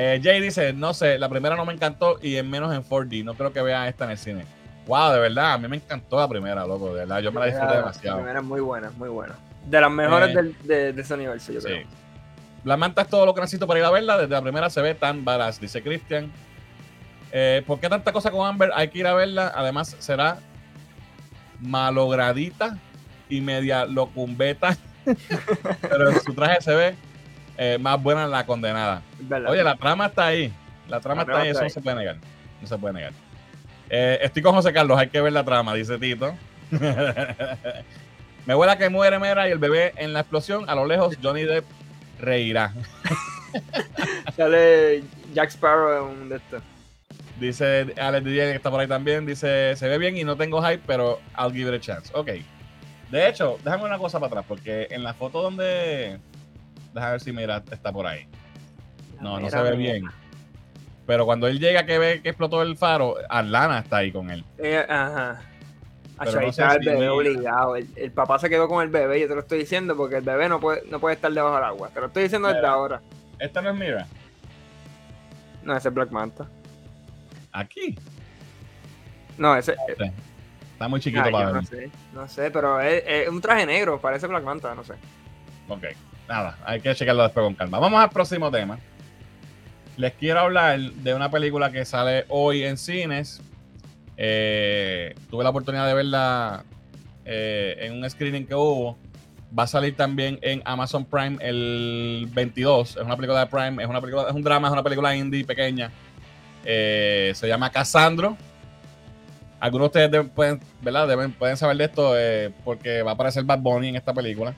Eh, Jay dice: No sé, la primera no me encantó y en menos en 4D. No creo que vea esta en el cine. Wow, de verdad, a mí me encantó la primera, loco. De verdad, yo me la disfruté La demasiado. primera es muy buena, muy buena. De las mejores Eh, del, de, de ese universo, yo Sí. creo. La manta es todo lo que necesito para ir a verla. Desde la primera se ve tan badass, dice Christian. Eh, ¿Por qué tanta cosa con Amber? Hay que ir a verla. Además, será malogradita y media locumbeta. Pero en su traje se ve eh, más buena la condenada. Verdad. Oye, la trama está ahí. La trama La está trama ahí, eso no se puede negar. No se puede negar. Eh, estoy con José Carlos, hay que ver la trama, dice Tito. Me huele que muere Mera y el bebé en la explosión. A lo lejos, Johnny Depp reirá. Sale Jack Sparrow en un de estos. Dice Alex DJ que está por ahí también. Dice, se ve bien y no tengo hype, pero I'll give it a chance. Ok. De hecho, déjame una cosa para atrás, porque en la foto donde... Déjame ver si Mira está por ahí. No, no se ve bien. Pero cuando él llega que ve que explotó el faro, Atlana está ahí con él. Eh, ajá. Pero no sé el si- bebé obligado. El, el papá se quedó con el bebé, yo te lo estoy diciendo porque el bebé no puede, no puede estar debajo del agua. Te lo estoy diciendo desde Mira. ahora. Esta no es Mira. No, ese es Black Manta. Aquí. No, ese. Está muy chiquito para yo ver. no sé, no sé, pero es, es un traje negro, parece Black Manta, no sé. Ok, nada, hay que checarlo después con calma. Vamos al próximo tema. Les quiero hablar de una película que sale hoy en cines. Eh, tuve la oportunidad de verla eh, en un screening que hubo. Va a salir también en Amazon Prime el 22. Es una película de Prime, es una película, es un drama, es una película indie pequeña. Eh, se llama Casandro. Algunos de ustedes pueden, ¿verdad? Deben, pueden saber de esto porque va a aparecer Bad Bunny en esta película.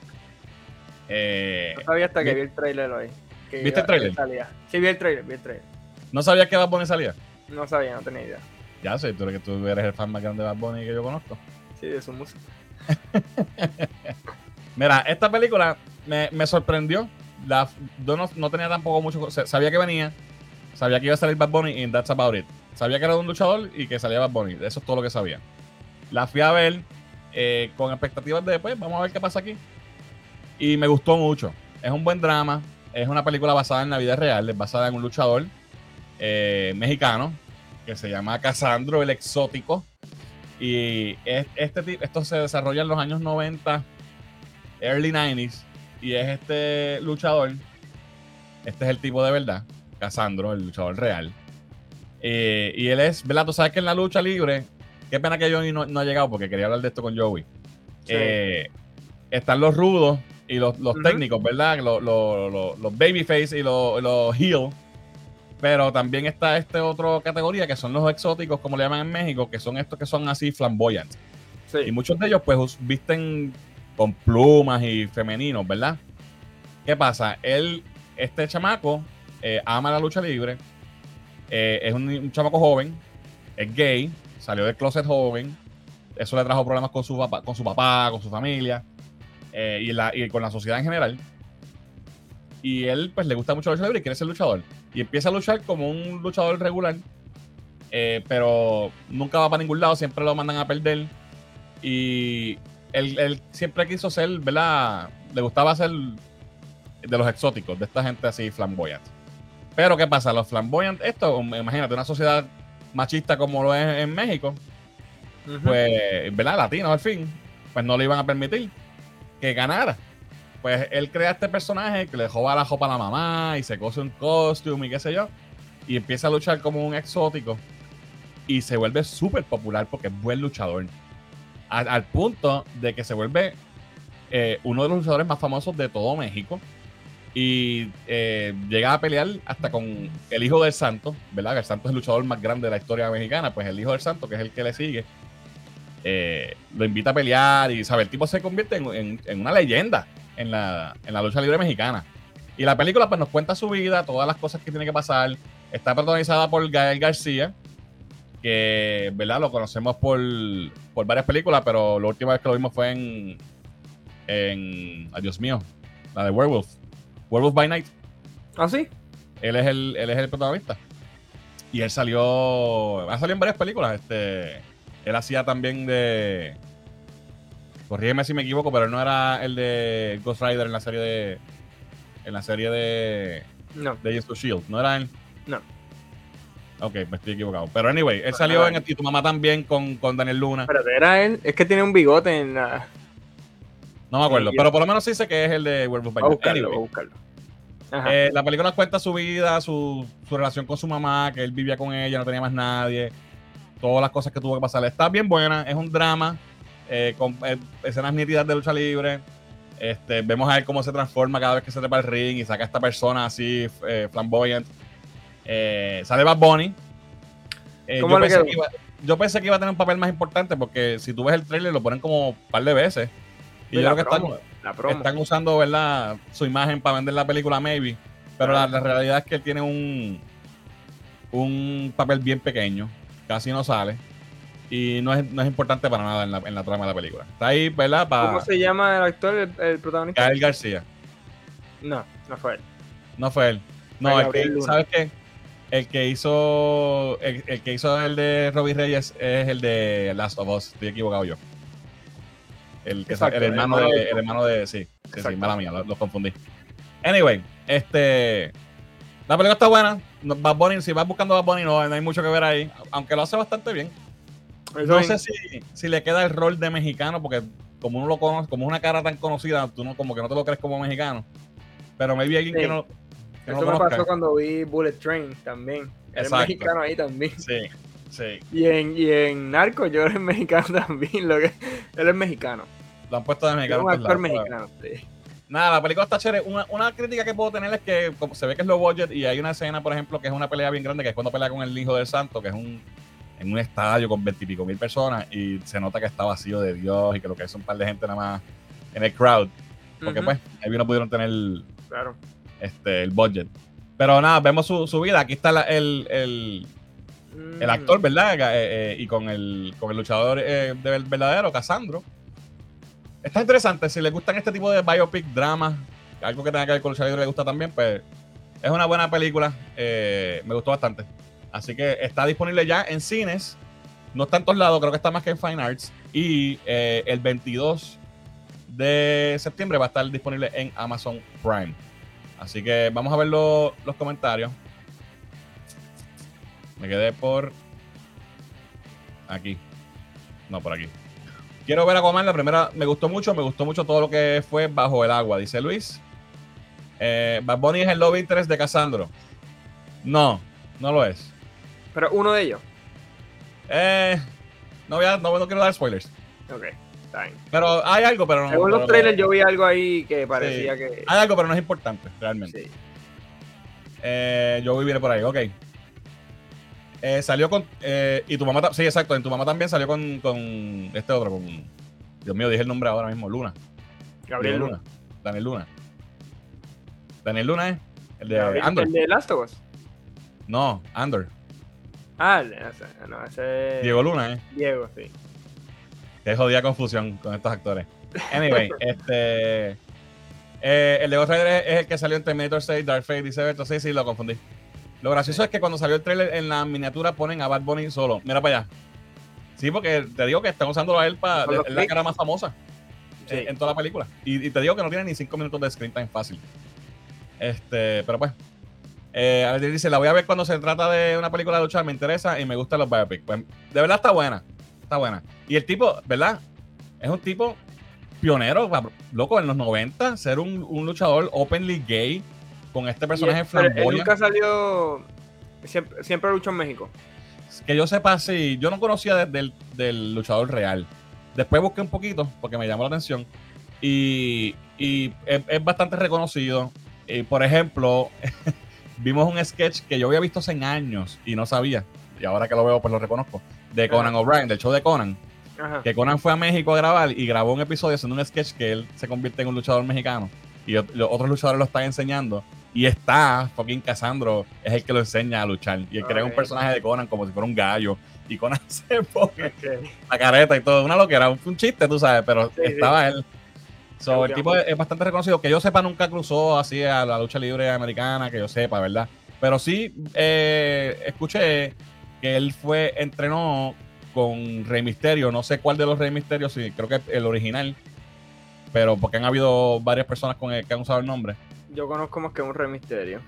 Eh, No sabía hasta que vi- vi el trailer hoy. que ¿Viste el trailer? salía. Sí, vi el trailer, vi el trailer. ¿No sabías que Bad Bunny salía? No sabía, no tenía idea. Ya sé, tú eres, que tú eres el fan más grande de Bad Bunny que yo conozco. Sí, de su música. Mira, esta película me, me sorprendió. La, yo no, no tenía tampoco mucho. Sabía que venía, sabía que iba a salir Bad Bunny y that's about it. Sabía que era de un luchador y que salía Bad Bunny. Eso es todo lo que sabía. La fui a ver eh, con expectativas de después. Vamos a ver qué pasa aquí. Y me gustó mucho. Es un buen drama. Es una película basada en la vida real. Es basada en un luchador eh, mexicano que se llama Casandro el Exótico. Y es- este tipo, esto se desarrolla en los años 90, early 90s. Y es este luchador. Este es el tipo de verdad. Casandro, el luchador real. Eh, y él es, ¿verdad? Tú sabes que en la lucha libre. Qué pena que Joey no, no ha llegado porque quería hablar de esto con Joey. Sí. Eh, están los rudos y los, los técnicos, ¿verdad? Los, los, los, babyface y los, los heel. Pero también está esta otra categoría que son los exóticos, como le llaman en México, que son estos que son así flamboyant. Sí. Y muchos de ellos, pues, visten con plumas y femeninos, ¿verdad? ¿Qué pasa? Él, este chamaco, eh, ama la lucha libre. eh, es un, un chamaco joven. es gay, salió del closet joven, eso le trajo problemas con su papá, con su, papá, con su familia eh, y, la, y con la sociedad en general. Y él, pues, le gusta mucho la lucha libre y quiere ser luchador. Y empieza a luchar como un luchador regular, eh, pero nunca va para ningún lado, siempre lo mandan a perder. Y él, él siempre quiso ser, ¿verdad? Le gustaba ser de los exóticos, de esta gente así flamboyante. Pero, ¿qué pasa? Los flamboyant, esto, imagínate, una sociedad machista como lo es en México, Ujú. pues, ¿verdad? Latinos al fin, pues no le iban a permitir que ganara. Pues él crea este personaje que le joba la jopa a la mamá y se cose un costume y qué sé yo. Y empieza a luchar como un exótico. Y se vuelve súper popular porque es buen luchador. Al, punto de que se vuelve eh, uno de los luchadores más famosos de todo México. Y eh, llega a pelear hasta con el hijo del santo, ¿verdad? El santo es el luchador más grande de la historia mexicana. Pues el hijo del santo, que es el que le sigue, eh, lo invita a pelear y, ¿sabes? El tipo se convierte en, en- en una leyenda en la, en la lucha libre mexicana. Y la película pues nos cuenta su vida, todas las cosas que tiene que pasar. Está protagonizada por Gael García, que, ¿verdad? Lo conocemos por, por varias películas, pero la última vez que lo vimos fue en, en, ay Dios mío, la de Werewolf. Werewolf by Night. ¿Ah, sí? Él es el, él es el protagonista. Y él salió. Ha salido en varias películas. Este. Él hacía también de. Corrígeme si me equivoco, pero él no era el de Ghost Rider en la serie de. En la serie de. No. De of Shield. ¿No era él? No. Ok, me estoy equivocado. Pero anyway, él salió en Y tu mamá también con, con Daniel Luna. Espérate, era él. Es que tiene un bigote en la. No me acuerdo. Sí, Pero por lo menos dice que es el de Werewolf by Night. buscarlo, Anyway. buscarlo. Eh, la película cuenta su vida, su, su relación con su mamá, que él vivía con ella, no tenía más nadie, todas las cosas que tuvo que pasar. Está bien buena, es un drama, eh, con eh, escenas nítidas de lucha libre. Este, vemos a él cómo se transforma cada vez que se trepa al ring y saca a esta persona así eh, flamboyant. Eh, sale Bad Bunny. Eh, ¿Cómo yo, pensé que iba, yo pensé que iba a tener un papel más importante porque si tú ves el trailer lo ponen como un par de veces. Y yo creo que están, están usando ¿verdad? su imagen para vender la película, maybe. Pero la, la realidad es que él tiene un, un papel bien pequeño, casi no sale. Y no es, no es importante para nada en la, en la trama de la película. Está ahí, ¿verdad? Para ¿Cómo se llama el actor, el, el protagonista? Gael García. No, no fue él. No fue él. No, el que, Luna. ¿sabes qué? El que hizo el, el que hizo el de Robbie Reyes es el de Last of Us. Estoy equivocado yo. El, que Exacto, el hermano el hermano de, de- el hermano de sí, sí, sí, mala mía, los, los confundí. Anyway, este la película está buena. No- Bad Bunny, si vas buscando Bad Bunny, no, no hay mucho que ver ahí. Aunque lo hace bastante bien. Eso No es- sé si, si le queda el rol de mexicano, porque como uno lo conoce, como es una cara tan conocida, tú no, como que no te lo crees como mexicano. Pero maybe alguien Sí. que no, que no Eso lo me conozca. pasó cuando vi Bullet Train también. Exacto. mexicano ahí también. Sí, sí. Y en, y en Narco yo era mexicano también. Lo que, él es mexicano. Lo han puesto de Es mexicano. un en todos actor mexicano. sí. Nada, la película está chévere. Una, una crítica que puedo tener es que como se ve que es low budget y hay una escena, por ejemplo, que es una pelea bien grande, que es cuando pelea con el hijo del santo, que es un en un estadio con veintipico mil personas y se nota que está vacío de Dios y que lo que es un par de gente nada más en el crowd. Porque pues, ahí no pudieron tener Claro. este, el budget. Pero nada, vemos su, su vida. Aquí está la- el, el, el Mm. actor, ¿verdad? Eh, eh, y con el, con el luchador eh, de ver- verdadero, Casandro. Está interesante. Si les gustan este tipo de biopic, drama, algo que tenga que ver con lucha libre, le gusta también, pues es una buena película. Eh, me gustó bastante. Así que está disponible ya en cines. No está en todos lados, creo que está más que en Fine Arts. Y eh, el 22 de septiembre va a estar disponible en Amazon Prime. Así que vamos a ver lo- los comentarios. Me quedé por aquí. No, por aquí. Quiero ver a Aquaman. La primera me gustó mucho. Me gustó mucho todo lo que fue bajo el agua, dice Luis. Eh, Bad Bunny es el love interest de Casandro. No, no lo es. Pero uno de ellos. Eh, no, voy a- no, no quiero dar spoilers. Ok, está bien. Pero hay algo, pero no. Según los trailers yo vi algo ahí que parecía que... Hay algo, pero no es importante, realmente. Sí. Eh, yo viviré por ahí, ok. Eh, salió con. eh, y tu mamá. Sí, exacto. En tu mamá también salió con, con este otro. Con, Dios mío, dije el nombre ahora mismo. Luna. Gabriel Diego Luna. Daniel Luna. Daniel Luna es. El de Gabriel- Andor. El de Last of Us. No, Andor. Ah, no, ese es Diego Luna, ¿eh? Diego, sí. Que jodida confusión con estos actores. Anyway, este. eh, el de Ghost Rider es, es el que salió en Terminator 6, Dark Fate, dice Berto. Sí, sí, lo confundí. Lo gracioso es que cuando salió el trailer en la miniatura ponen a Bad Bunny solo. Mira para allá. Sí, porque te digo que están usándolo a él para. La cara más famosa Sí. en, en toda la película. Y, y te digo que no tiene ni 5 minutos de screen time fácil. Este, pero pues. Eh, a ver, dice, la voy a ver cuando se trata de una película de luchar, me interesa y me gustan los biopics. Pues, de verdad está buena. Está buena. Y el tipo, ¿verdad? Es un tipo pionero, loco, en los 90, ser un, un luchador openly gay con este personaje Y él- flamboyante. nunca salió. Siempre, siempre luchó en México. Que yo sepa, sí, yo no conocía de- del, del luchador real. Después busqué un poquito porque me llamó la atención. Y, y es, es bastante reconocido. Y, por ejemplo, vimos un sketch que yo había visto hace años y no sabía. Y ahora que lo veo, pues lo reconozco. De Conan O'Brien, del show de Conan. Ajá. Que Conan fue a México a grabar y grabó un episodio haciendo un sketch que él se convierte en un luchador mexicano. Y los otros luchadores lo están enseñando. Y está, fucking Casandro, es el que lo enseña a luchar. Y él crea un personaje de Conan como si fuera un gallo. Y Conan se pone la careta y todo. Una loquera, un, un chiste, tú sabes, pero Sí, sí. estaba él. So, el tipo es, es bastante reconocido. Que yo sepa, nunca cruzó así a la lucha libre americana, que yo sepa, ¿verdad? Pero sí eh, escuché que él fue, entrenó con Rey Misterio. No sé cuál de los Rey Misterios, sí, creo que el original. Pero porque han habido varias personas con el, que han usado el nombre. Yo conozco más que un Rey Misterio.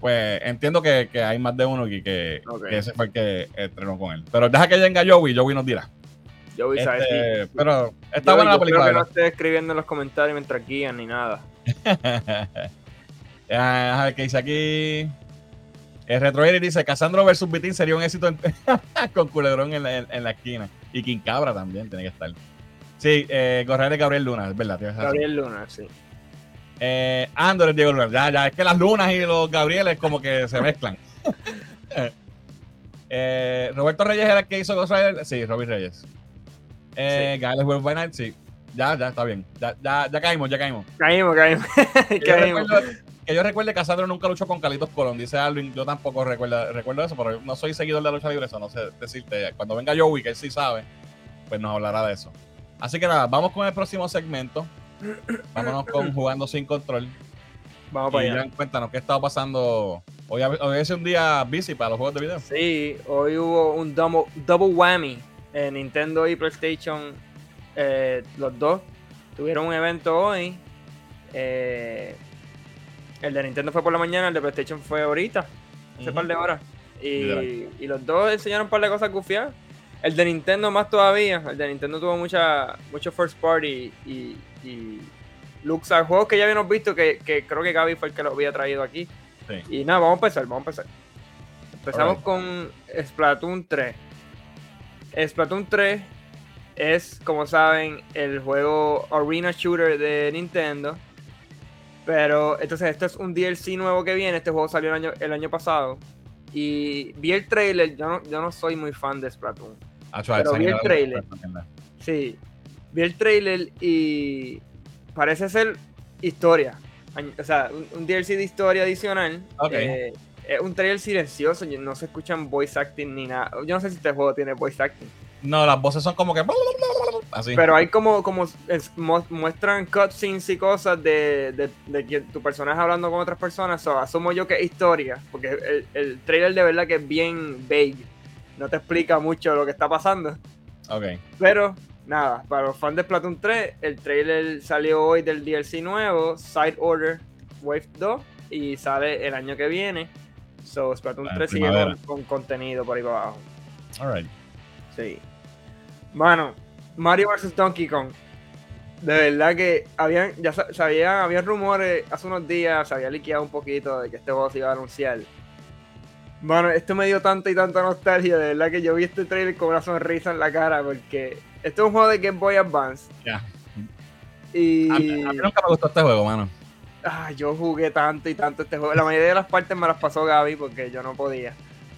Pues entiendo que, que hay más de uno y que, Ok. que ese fue el que entrenó con él. Pero deja que venga Joey, Joey nos dirá. A saber Este, pero está yo- buena la película. Espero que no esté escribiendo en los comentarios mientras guían ni nada. A ver qué dice aquí. El Retroair dice: Cassandro versus Vitín sería un éxito en- con Culebrón en la, en- en la esquina. Y King Cabra también tiene que estar. Sí, eh, Correr de Gabriel Luna, es verdad. Gabriel Luna, sí. Eh, Andor es Diego Luna. Ya, ya, es que las lunas y los Gabrieles como que se mezclan. Eh, Roberto Reyes era el que hizo Ghost Rider. Sí, Robin Reyes. Eh, Gales World by Night, sí. Ya, ya, está bien. Ya, ya, ya caímos, ya caímos. Caímos, caímos. Que yo, recuerdo, que yo recuerde que Cassandra nunca luchó con Carlitos Colón, dice Alvin. Yo tampoco recuerdo, recuerdo eso, pero no soy seguidor de la lucha libre, eso no sé decirte. Cuando venga Joey, que él sí sabe, pues nos hablará de eso. Así que nada, vamos con el próximo segmento. Vámonos con Jugando Sin Control. Vamos Y para allá. Jan, cuéntanos qué ha estado pasando. Hoy, hoy es un día busy para los juegos de video. Sí, hoy hubo un double, double whammy en Nintendo y PlayStation. eh, los dos tuvieron un evento hoy. eh, el de Nintendo fue por la mañana, el de PlayStation fue ahorita, hace Ujú. par de horas. Y, y los dos enseñaron un par de cosas gufiadas. El de Nintendo más todavía. El de Nintendo tuvo mucha, mucho first party y, y a juegos que ya habíamos visto que, que creo que Gaby fue el que los había traído aquí. Sí. Y nada, vamos a empezar, vamos a empezar. Empezamos con Splatoon 3. Splatoon 3 es, como saben, el juego Arena Shooter de Nintendo. Pero entonces esto es un DLC nuevo que viene. Este juego salió el año, el año pasado. Y vi el trailer. Yo no, yo no soy muy fan de Splatoon. Pero vi el trailer. Sí, vi el trailer y parece ser historia. O sea, un, DLC de historia adicional. Ok. Eh, es un trailer silencioso, no se escuchan voice acting ni nada. Yo no sé si este juego tiene voice acting. No, las voces son como que. Así. Pero hay como, como es- mu- muestran cutscenes y cosas de, de, de que tu personaje hablando con otras personas. So, asumo yo que es historia. Porque el, el trailer de verdad que es bien vague. No te explica mucho lo que está pasando. Ok. Pero nada, para los fans de Splatoon 3, el trailer salió hoy del DLC nuevo, Side Order Wave 2, y sale el año que viene. So, Splatoon Ah, 3 sigue con, con contenido por ahí para abajo. Alright. Sí. Mano, Mario vs. Donkey Kong. De verdad que habían, ya sa- sabían, había rumores hace unos días, se había liqueado un poquito de que este juego se iba a anunciar. Mano, esto me dio tanta y tanta nostalgia, de verdad que yo vi este trailer con una sonrisa en la cara, porque este es un juego de Game Boy Advance. Ya. Y A, mí- a mí nunca me gustó este juego, mano. ah, yo jugué tanto y tanto este juego. La mayoría de las partes me las pasó Gaby porque yo no podía.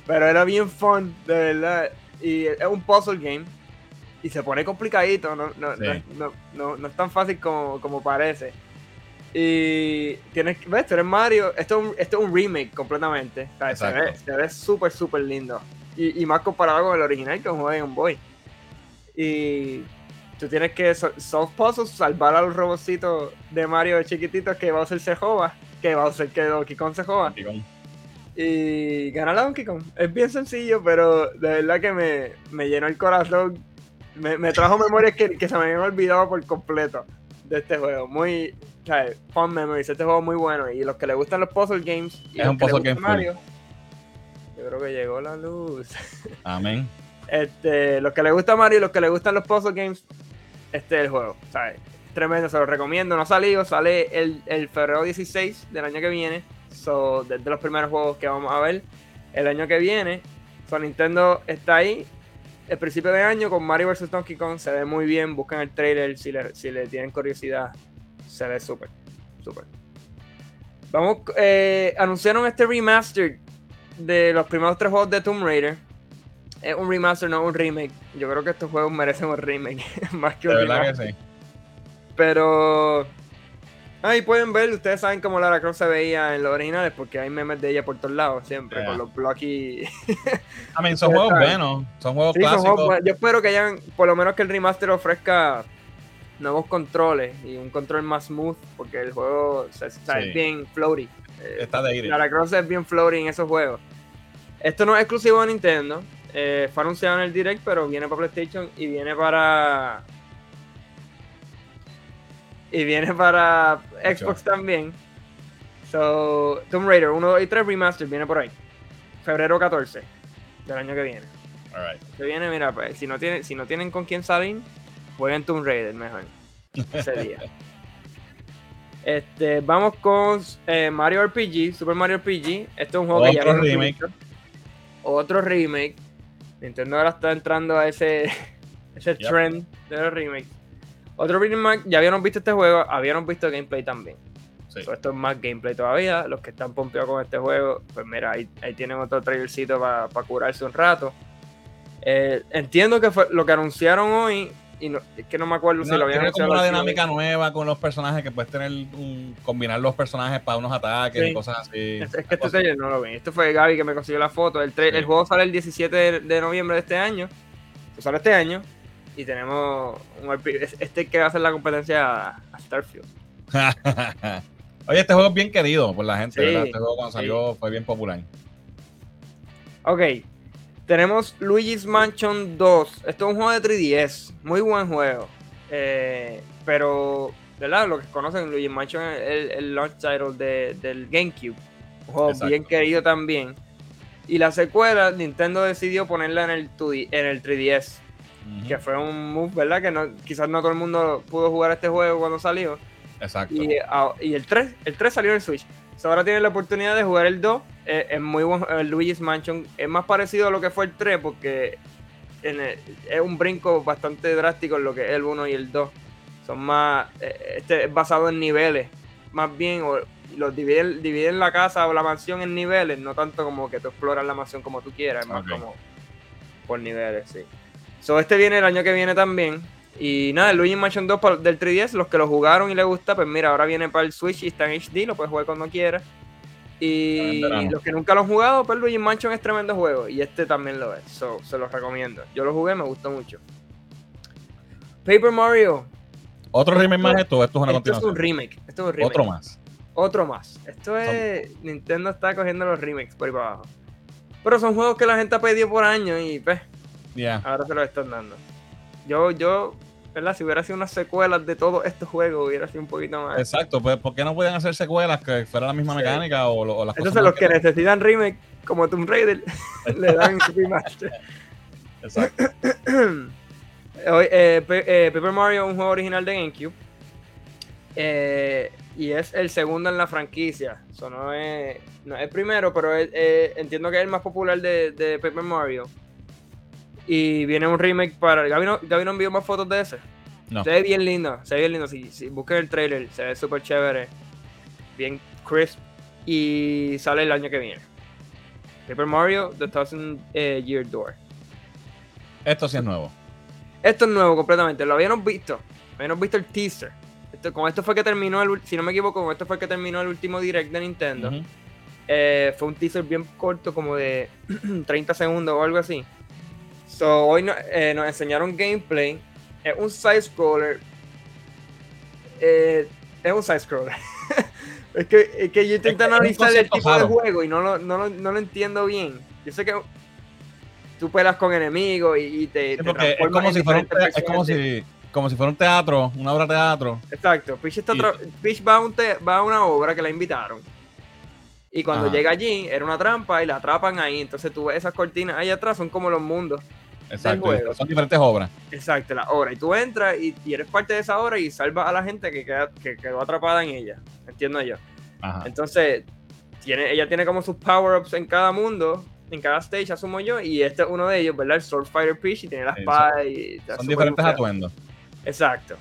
Pero era bien fun, de verdad. Y es un puzzle game. Y se pone complicadito, no, no, Sí. no, no- no- no es tan fácil como, como parece. Y tienes que, ves, tú eres Mario, esto es un, esto es un remake completamente. O sea, se Exacto. ve, se ve súper, súper lindo. Y, y más comparado con el original que es un juego de Game Boy. Y tú tienes que so- solve puzzles, salvar a los robocitos de Mario chiquititos que Bowser se joba, que Bowser que Donkey Kong se joba y ganar a Donkey Kong. Es bien sencillo, pero de verdad que me, me llenó el corazón. Me, me trajo memorias que, que se me habían olvidado por completo de este juego. Muy, o sea, fun memories. Este juego muy bueno. Y los que les gustan los puzzle games. Y Es los un puzzle game Mario. Yo creo que llegó la luz. Amén. Este, los que les gusta Mario y los que les gustan los puzzle games, este es el juego. Tremendo, se lo recomiendo. No ha salido, sale el, febrero 16 del año que viene. So, desde los primeros juegos que vamos a ver el año que viene. So, Nintendo está ahí. El principio de año con Mario vs. Donkey Kong se ve muy bien. Buscan el trailer si le, si le tienen curiosidad. Se ve súper, súper. Vamos, eh, anunciaron este remaster de los primeros tres juegos de Tomb Raider. Es un remaster, no un remake. Yo creo que estos juegos merecen un remake más que De un remaster. que sí. Pero ahí pueden ver, ustedes saben cómo Lara Croft se veía en los originales porque hay memes de ella por todos lados siempre, Yeah. con los blocky. Amén, son Ya juegos buenos. Son juegos Sí, son clásicos. juegos. Yo espero que hayan, por lo menos que el remaster ofrezca nuevos controles y un control más smooth porque el juego se, está Sí. bien floaty. Eh, Está de ir. Lara Croft es bien floaty en esos juegos. Esto no es exclusivo de Nintendo. Eh, fue anunciado en el Direct, pero viene para PlayStation y viene para. Y viene para Xbox también. So, Tomb Raider 1, 2 y 3 Remastered viene por ahí. Febrero 14 del año que viene. Alright. Que viene, mira, pues, si no, tienen, si no tienen con quién salir, jueguen Tomb Raider mejor. Ese día. Este, vamos con eh, Mario RPG, Super Mario RPG. Este es un juego que ya remake. Otro remake. Nintendo ahora está entrando a ese, ese Yep. trend de los remakes. Otro remake, ya habíamos visto este juego, habíamos visto gameplay también. Sí. So, esto es más gameplay todavía. Los que están pompeados con este juego, pues mira, ahí, ahí tienen otro trailercito para curarse un rato. Eh, entiendo que fue lo que anunciaron hoy, y no- es que no me acuerdo si lo habían anunciado. una dinámica nueva con los personajes que puedes tener un- combinar los personajes para unos ataques Sí. y cosas así. Es, es que este trailer no lo ven. Este fue Gaby que me consiguió la foto. El, Sí. el juego sale el 17 de, de noviembre de este año. So, Sale este año. Y tenemos un este que va a hacer la competencia a, a Starfield. Oye, este juego es bien querido por la gente, Sí, ¿verdad? Este juego cuando salió fue bien popular. Ok. Tenemos Luigi's Mansion 2. Esto es un juego de 3DS. Muy buen juego. Eh, pero, ¿verdad? Lo que conocen, Luigi's Mansion es el, el launch title de- del GameCube. Un juego Exacto. bien querido también. Y la secuela, Nintendo decidió ponerla en el, 2D en el 3DS. Ujú. Que fue un move, ¿verdad? Que no, quizás no todo el mundo pudo jugar este juego cuando salió. Exacto. Y, ah, y el 3, el 3 salió en Switch. So, ahora tienen la oportunidad de jugar el 2. Eh, es muy buen el Luigi's Mansion. Es más parecido a lo que fue el 3 porque en el- es un brinco bastante drástico en lo que es el 1 y el 2. Son más. eh, Este es basado en niveles. Más bien, o los dividen, dividen la casa o la mansión en niveles. No tanto como que tú exploras la mansión como tú quieras. Es más como por niveles, sí. So, este viene el año que viene también. Y nada, el Luigi Mansion 2 para- del 3DS, los que lo jugaron y les gusta, pues mira, ahora viene para el Switch y está en HD, lo puedes jugar cuando quieras. Y los que nunca lo han jugado, pues Luigi Mansion es tremendo juego. Y este también lo es. So, se los recomiendo. Yo lo jugué, me gustó mucho. Paper Mario. ¿Otro remake más esto esto es una Esto es continuación? un remake. Esto es un remake. Otro más. Otro más. Esto es. Nintendo está cogiendo los remakes por ahí para abajo. Pero son juegos que la gente ha pedido por años y pues Ya. ahora se los están dando. Yo, yo, ¿verdad? Si hubiera sido unas secuelas de todos estos juegos, hubiera sido un poquito más. Exacto, pues ¿por qué no pueden hacer secuelas que fuera la misma Sí. mecánica o, o las cosas Entonces más los que necesitan remake, como Tomb Raider, le dan remaster. Exacto. Eh, Pe- eh, Paper Mario es un juego original de GameCube. Eh, y es el segundo en la franquicia. Eso no es, no es el primero, pero es- entiendo que es el más popular de, de Paper Mario. Y viene un remake para. Gaby no, Gaby no envió más fotos de ese. No. Se ve bien lindo, se ve bien lindo. Si, si buscan el trailer, se ve súper chévere. Bien crisp. Y sale el año que viene. Paper Mario, The Thousand eh, Year Door. Esto sí es nuevo. Esto es nuevo completamente, lo habíamos visto. Habíamos visto el teaser. Esto, con esto fue que terminó el si no me equivoco, con esto fue que terminó el último direct de Nintendo. Eh, fue un teaser bien corto, como de 30 segundos o algo así. So, hoy no- eh, nos enseñaron gameplay. Es un side scroller. Eh, es un side scroller. es, que, es que yo intento Es analizar el tipo de juego y no lo, no, lo, no lo entiendo bien. Yo sé que tú peleas con enemigos y, y te, Sí, te es como, si fuera un, es como, si, como si fuera un teatro, una obra de teatro. Exacto, Peach, está Y- va, a un te- va a una obra que la invitaron. Y cuando Ajá. llega allí, era una trampa y la atrapan ahí. Entonces tú ves esas cortinas ahí atrás, son como los mundos. Exacto. juego. Son diferentes obras. Exacto, la obra. Y tú entras y, y eres parte de esa obra y salvas a la gente que, queda, que quedó atrapada en ella. Entiendo yo. Ajá. Entonces, tiene, ella tiene como sus power-ups en cada mundo, en cada stage, asumo yo. Y este es uno de ellos, ¿verdad? El Sword Fighter Peach y tiene la espada y... Son diferentes atuendos. Exacto.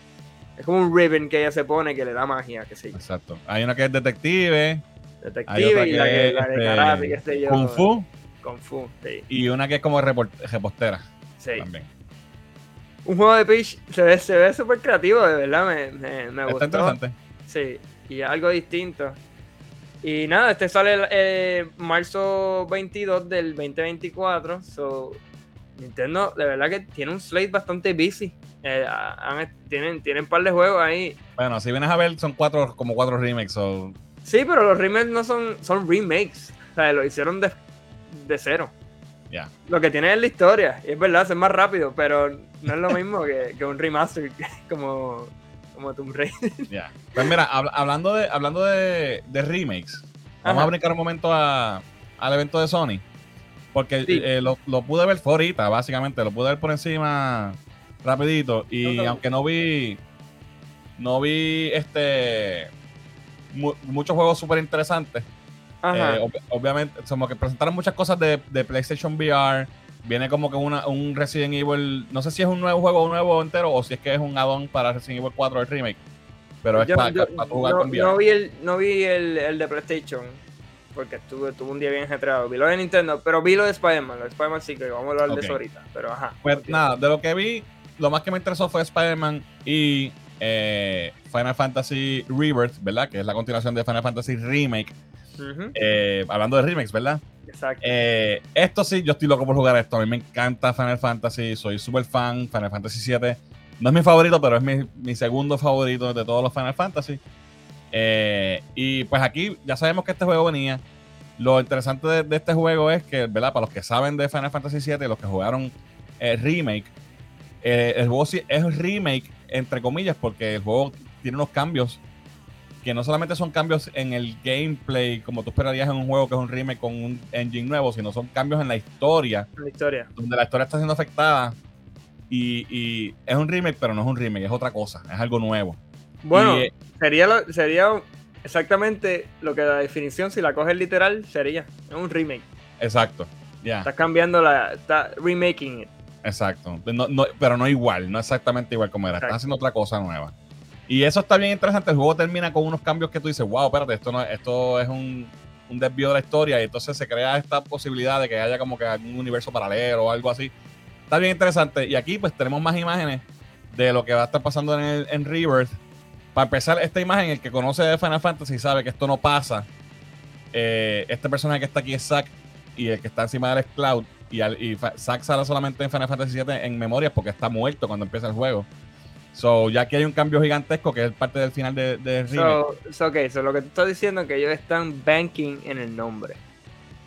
Es como un ribbon que ella se pone que le da magia, que sé yo. Exacto. Hay una que es detective, Detective y la, que la de este, karate, que sé yo. Kung Fu Kung Fu, sí. y una que es como repostera sí. también. Un juego de Peach se ve se ve súper creativo, de verdad, me, me, me Está gustó. interesante. Sí, y algo distinto. Y nada, este sale el eh, marzo 22 del 2024. So, Nintendo, de verdad que tiene un slate bastante busy. Eh, han- tienen, tienen un par de juegos ahí. Bueno, si vienes a ver, son cuatro, como cuatro remakes. so, Sí, pero los remakes no son, son remakes. O sea, lo hicieron de, de cero. ya. Lo que tiene es la historia. Y es verdad, es más rápido, pero no es lo mismo que, que un remaster como, como Tomb Raider. Ya. Pues mira, hab- hablando de, hablando de, de remakes, vamos a brincar un momento a- al evento de Sony. Porque Sí. eh, lo, lo pude ver por ahorita, básicamente. Lo pude ver por encima rapidito. Y aunque no vi. No vi este. Mu- muchos juegos súper interesantes. Eh, ob- obviamente, como que presentaron muchas cosas de, de PlayStation VR. Viene como que una, un Resident Evil. No sé si es un nuevo juego nuevo entero o si es que es un add-on para Resident Evil 4 el remake. Pero es Yo- para yo jugar no, con VR. no vi, el, no vi el, el de PlayStation. Porque estuve, tuve un día bien ajetreado. Vi lo de Nintendo, pero vi lo de Spider-Man. Lo de Spider-Man sí que vamos a hablar de eso ahorita. Pero ajá. Pues nada, de lo que vi, lo más que me interesó fue Spider-Man y eh, Final Fantasy Rebirth, ¿verdad? Que es la continuación de Final Fantasy Remake. Eh, hablando de remakes, ¿verdad? Exacto. Eh, esto sí, yo estoy loco por jugar esto. A mí me encanta Final Fantasy, soy súper fan. Final Fantasy VII no es mi favorito, pero es mi, mi segundo favorito de todos los Final Fantasy. Eh, y pues aquí ya sabemos que este juego venía. Lo interesante de, de este juego es que, ¿verdad? Para los que saben de Final Fantasy VII, los que jugaron remake, eh, el juego sí es remake, entre comillas, porque el juego tiene unos cambios que no solamente son cambios en el gameplay, como tú esperarías en un juego que es un remake con un engine nuevo, sino son cambios en la historia, La historia. donde la historia está siendo afectada. Y, y es un remake, pero no es un remake, es otra cosa, es algo nuevo. Bueno, Y, eh, sería, lo- sería exactamente lo que la definición, si la coges literal, sería. Es un remake. exacto, ya, Estás cambiando la. Estás remaking it. Exacto. No- no- pero no igual, no exactamente igual como era, estás haciendo otra cosa nueva. Y eso está bien interesante. El juego termina con unos cambios que tú dices, wow, espérate, esto, no, esto es un, un desvío de la historia. Y entonces se crea esta posibilidad de que haya como que algún universo paralelo o algo así. Está bien interesante. Y aquí pues tenemos más imágenes de lo que va a estar pasando en, el, en Rebirth. Para empezar, esta imagen, el que conoce de Final Fantasy sabe que esto no pasa. Eh, este personaje que está aquí es Zack y el que está encima de él es Cloud. Y, al- y Zack sale solamente en Final Fantasy VII en memorias porque está muerto cuando empieza el juego. So, ya que hay un cambio gigantesco que es parte del final de, de remake. So, so, ok, so lo que te estoy diciendo es que ellos están banking en el nombre.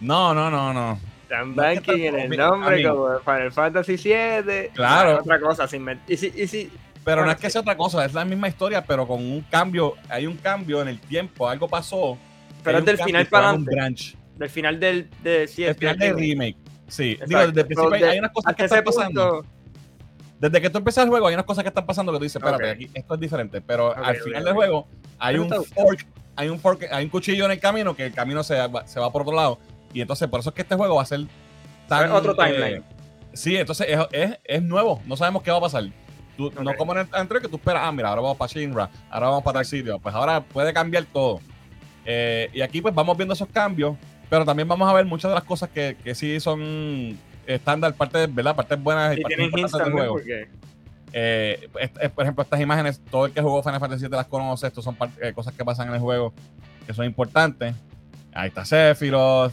no, no, no, no. Están No es que banking en tampoco- el nombre amigo. como Final Fantasy VII. Claro. Otra cosa, sin y si, y si, Pero Bueno, no es que sí. sea otra cosa, es la misma historia, pero con un cambio. Hay un cambio en el tiempo, algo pasó. pero es del final para adelante. Del final del. De, sí, final del del remake. Sí, digo, desde el principio hay, de- hay unas cosas que están pasando. punto- Desde que tú empiezas el juego, hay unas cosas que están pasando que tú dices, espérate, aquí, esto es diferente. Pero Ok, al final del juego hay un fork, hay un fork, hay un cuchillo en el camino que el camino se va, se va por otro lado. Y entonces, por eso es que este juego va a ser tan. Es otro eh, timeline. sí, entonces es, es, es nuevo. No sabemos qué va a pasar. Tú- No como en el anterior que tú esperas, ah, mira, ahora vamos para Shinra, ahora vamos para tal sitio. Pues ahora puede cambiar todo. Eh, y aquí pues vamos viendo esos cambios, pero también vamos a ver muchas de las cosas que, que sí son estándar, partes, ¿verdad? Partes buenas y Y partes importantes del juego. Eh, por ejemplo, estas imágenes, todo el que jugó Final Fantasy VII las conoce, estos son eh, cosas que pasan en el juego que son importantes. Ahí está Sephiroth.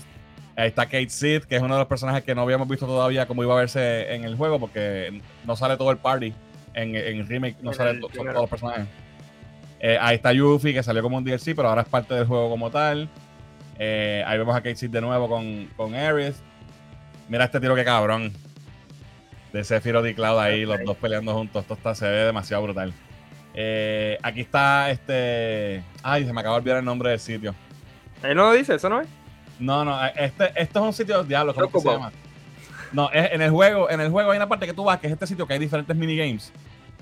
Ahí está Kate Sid, que es uno de los personajes que no habíamos visto todavía cómo iba a verse en el juego, porque no sale todo el party. En, en el remake no sale to- son todos los personajes. Eh, ahí está Yuffie, que salió como un DLC, pero ahora es parte del juego como tal. Eh, ahí vemos a Sid de nuevo con, con Ares. Mira este tiro que cabrón. De Sephiroth y Cloud ahí, los dos peleando juntos. Esto está, se ve demasiado brutal. Eh, aquí está este. Ay, se me acaba de olvidar el nombre del sitio. Ahí no lo dice, eso no es. No, no, este, esto es un sitio diablo, ¿cómo que se llama? No, es, en el juego, en el juego hay una parte que tú vas, que es este sitio que hay diferentes minigames.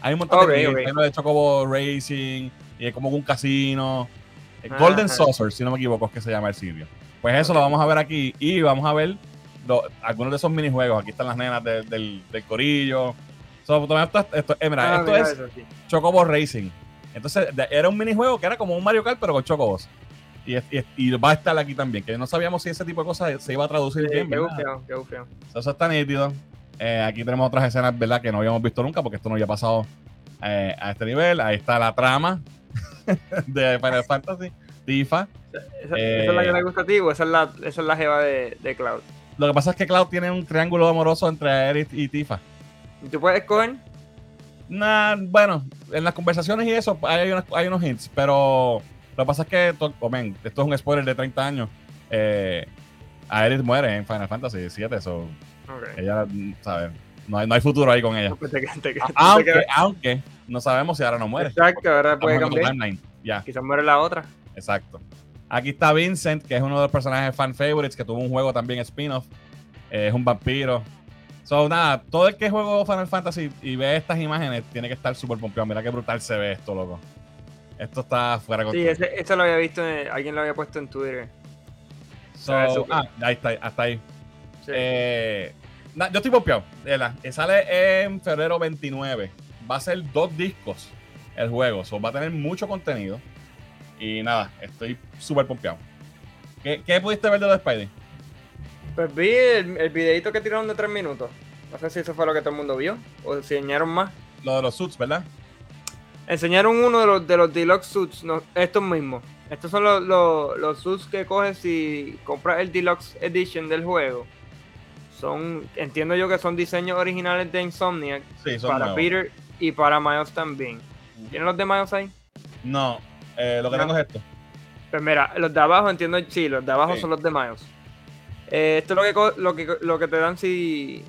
Hay un montón Ok, de minigames, ok. hay uno de Chocobo Racing, y es como un casino. Ajá. Golden Saucer, si no me equivoco, es que se llama el sitio. Pues eso lo vamos a ver aquí y vamos a ver lo- algunos de esos minijuegos. Aquí están las nenas de- del, del corillo. So, esto, esto- eh, mira, Ah, esto mira es eso, sí. Chocobo Racing. Entonces, de- era un minijuego que era como un Mario Kart, pero con chocobos. Y, va a estar aquí también, que no sabíamos si ese tipo de cosas se iba a traducir Sí, bien, qué bufeo, qué bufeo. So, Eso está nítido. Eh, aquí tenemos otras escenas, ¿verdad? Que no habíamos visto nunca, porque esto no había pasado eh, a este nivel. Ahí está la trama de Final Fantasy, Tifa. ¿Esa, Eh, esa es la que te gusta a ti o esa es la, esa es la jeva de, de Cloud? Lo que pasa es que Cloud tiene un triángulo amoroso entre Aerith y Tifa. ¿Y ¿Tú puedes escoger? Nah, bueno, en las conversaciones y eso hay unos, hay unos hints, pero lo que pasa es que, oh, man, esto es un spoiler de 30 años. Eh, Aerith muere en Final Fantasy VII, eso Ok. ella, mm, ¿sabes? No hay, no hay futuro ahí con ella. Pues te- te- te- te Aunque, quedas- aunque no sabemos si ahora no muere. Exacto, ahora puede cambiar. Ya, Quizás muere la otra. exacto. Aquí está Vincent, que es uno de los personajes fan favorites, que tuvo un juego también spin-off. Eh, es un vampiro. So, nada, todo el que juego Final Fantasy y ve estas imágenes tiene que estar súper pompeado. Mira qué brutal se ve esto, loco. Esto está fuera de Sí, control. ese, eso lo había visto, en- alguien lo había puesto en Twitter. So, ah, ahí está, hasta ahí. Sí. Eh, na- yo estoy pompeado. Eh, Sale en febrero 29. Va a ser dos discos el juego. So, va a tener mucho contenido. Y nada, estoy súper pompeado. ¿Qué, ¿Qué pudiste ver de The Spidey? Pues vi el, el videito que tiraron de 3 minutos. No sé si eso fue lo que todo el mundo vio o enseñaron más. Lo de los suits, ¿verdad? Enseñaron uno de los, de los deluxe suits, no, estos mismos. Estos son los, los, los suits que coges si compras el deluxe edition del juego. Son, entiendo yo que son diseños originales de Insomniac Sí, son para nuevos. Peter y para Miles también. ¿Tienen los de Miles ahí? No, eh, lo que No. tengo es esto. Pues mira, los de abajo entiendo, sí, los de abajo Sí. son los de Miles. Eh, esto es lo que, lo, que, lo que te dan si,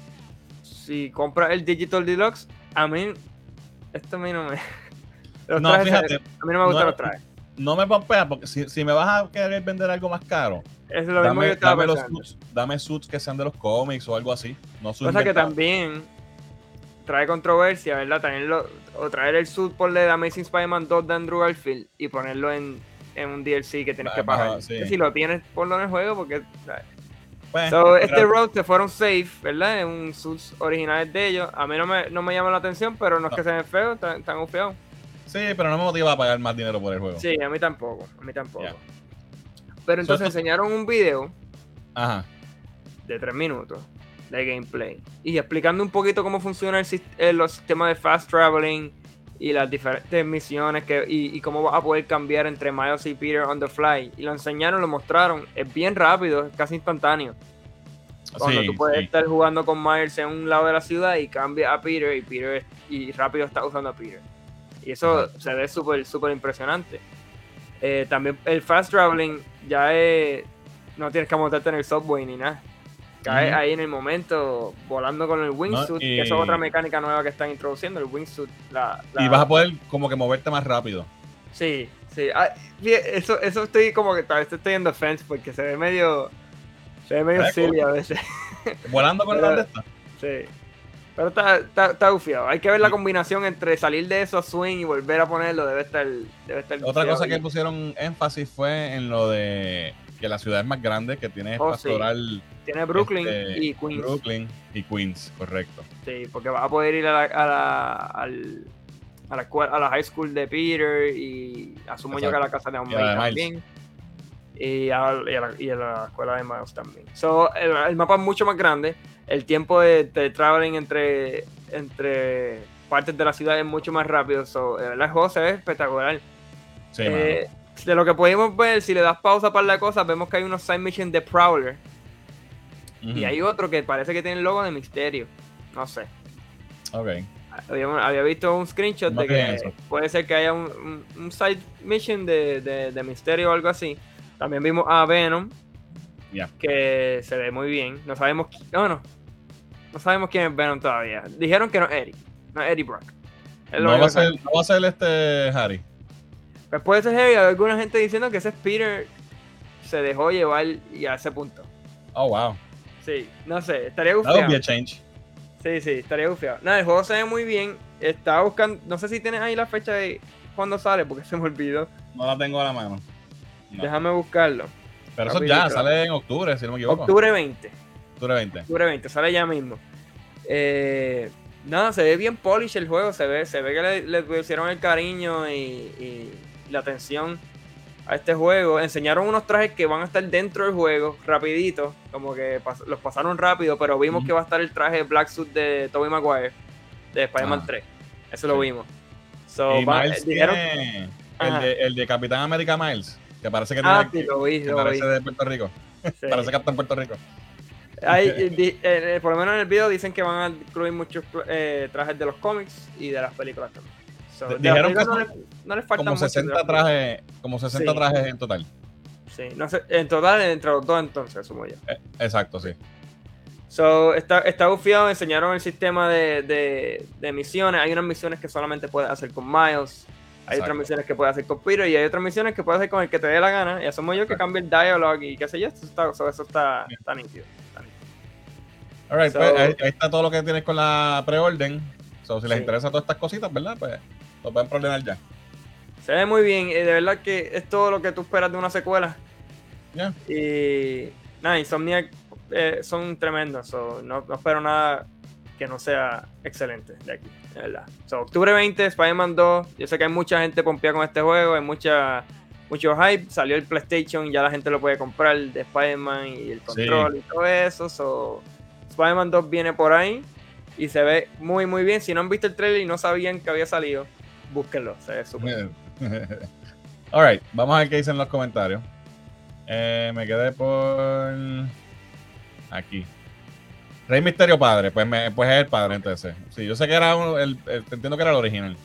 si compras el Digital Deluxe. A mí, esto a mí no me... Los No, trajes, fíjate, a mí no me gustan no- los trajes. No me pompea porque si, si me vas a querer vender algo más caro, es lo mismo que dame, yo estaba dame los pensando. suits, dame suits que sean de los cómics o algo así. No suits Cosa que inventados. también trae controversia, ¿verdad? Traerlo, o traer el suit por de Amazing Spider-Man 2 de Andrew Garfield y ponerlo en, en un DLC que tienes Ah, que pagar. sí. Que Si lo tienes, ponlo en el juego porque... ¿sabes? Pues, este road se fueron safe, ¿verdad? En un suits originales de ellos. A mí no me, no me llama la atención, pero no es que se ven feos, están, están ufeados. Sí, pero no me motiva a pagar más dinero por el juego. Sí, a mí tampoco, a mí tampoco. Pero entonces enseñaron un video Ajá. de tres minutos de gameplay y explicando un poquito cómo funciona el, sis- eh, los sistemas de fast traveling y las diferentes misiones que, y, y cómo vas a poder cambiar entre Miles y Peter on the fly. Y lo enseñaron, lo mostraron. Es bien rápido, es casi instantáneo. Cuando Sí, tú puedes sí. estar jugando con Miles en un lado de la ciudad y cambia a Peter y Peter y rápido está usando a Peter. Y eso se ve súper, súper impresionante. Eh, también el fast traveling ya es, no tienes que montarte en el subway ni nada. Caes Ujú. ahí en el momento volando con el wingsuit, y- que eso es otra mecánica nueva que están introduciendo, el wingsuit. La, la- Y vas a poder como que moverte más rápido. Sí, sí. Ah, eso, eso estoy como que tal vez estoy en defense porque se ve medio. Se ve medio silly a veces. Volando con la. Sí. Pero está, está, está bufiado. Hay que ver la combinación entre salir de eso a swing y volver a ponerlo. Debe estar. Debe estar Otra cosa que pusieron énfasis fue en lo de que la ciudad es más grande, que tiene Oh, pastoral Tiene Brooklyn este, y Queens. Brooklyn y Queens, correcto. Sí, porque vas a poder ir a la, a la, al- a la escuela, a la high school de Peter y asumo yo que a la casa de la Miles. también. Y a, y a la, y a la escuela de Miles también. So, el, el mapa es mucho más grande. El tiempo de, de traveling entre, entre partes de la ciudad es mucho más rápido. So, juego se ve espectacular. Sí, Eh, de lo que pudimos ver, si le das pausa para la cosa, vemos que hay unos side missions de Prowler. Y hay otro que parece que tiene el logo de Misterio. No sé. Ok. Había, había visto un screenshot No de que eso. puede ser que haya un, un- un side mission de, de, de Misterio o algo así. También vimos a Venom, Ya. que se ve muy bien. No sabemos. No, no. No sabemos quién es Venom todavía. Dijeron que no es Eddie. No es Eddie Brock. Es No va, a ser, no va a ser este Harry. Pues puede ser heavy. Hay alguna gente diciendo que ese es Peter se dejó llevar y a ese punto. Oh, wow. Sí, no sé, estaría gufiado. change. Sí, sí, estaría gufiado. Nada, el juego se ve muy bien. Estaba buscando, no sé si tienes ahí la fecha de cuándo sale, porque se me olvidó. No la tengo a la mano. No. Déjame buscarlo. Pero eso ya sale en octubre, si no me equivoco. Octubre 20. Octubre 20. Octubre 20, sale ya mismo. Eh, nada, se ve bien polish el juego, se ve, se ve que le, le pusieron el cariño y, y la atención a este juego. Enseñaron unos trajes que van a estar dentro del juego, rapidito, como que pas- los pasaron rápido, pero vimos que va a estar el traje Black Suit de Tobey Maguire, de Spider-Man Ah. 3. Eso lo vimos. So, y va- Miles dijeron, tiene el de, el de Capitán América Miles, que parece que, ah, tiene, sí, lo vi, que lo vi. parece de Puerto Rico. sí. Parece en Puerto Rico. Hay, di- eh, por lo menos en el video dicen que van a incluir muchos eh, trajes de los cómics y de las películas también. So, de dijeron que no, le- no les faltan Como mucho de 60 las trajes, como 60 Sí. trajes en total. Sí, no sé, en total entre los dos entonces, asumo yo. Eh, exacto, sí. So, está, está bufiado, enseñaron el sistema de, de, de misiones. Hay unas misiones que solamente puedes hacer con Miles. Hay Exacto. otras misiones que puedes hacer con Peter y hay otras misiones que puedes hacer con el que te dé la gana. Y asumo yo que cambie el dialogue y qué sé yo. Eso está, so, eso está, está nítido. está nítido. Alright, So- pues ahí, ahí está todo lo que tienes con la preorden. So, si les Sí. interesa todas estas cositas, ¿verdad? Pues lo pueden preordenar ya. Se ve muy bien. y de verdad que es todo lo que tú esperas de una secuela. Ya. Y nada, Insomniac eh, son tremendos. so, no, no espero nada que no sea excelente de aquí, de verdad. So, octubre 20, Spider-Man 2. Yo sé que hay mucha gente pompeada con este juego, hay mucha, mucho hype. Salió el PlayStation, ya la gente lo puede comprar de Spider-Man y el control y todo eso. So, Spider-Man 2 viene por ahí y se ve muy, muy bien. Si no han visto el trailer y no sabían que había salido, búsquenlo. Se ve súper. Alright, vamos a ver qué dicen los comentarios. Eh, me quedé por aquí. Rey Misterio Padre, pues, me, pues es el padre entonces. Sí, yo sé que era uno- el, el- entiendo que era el original.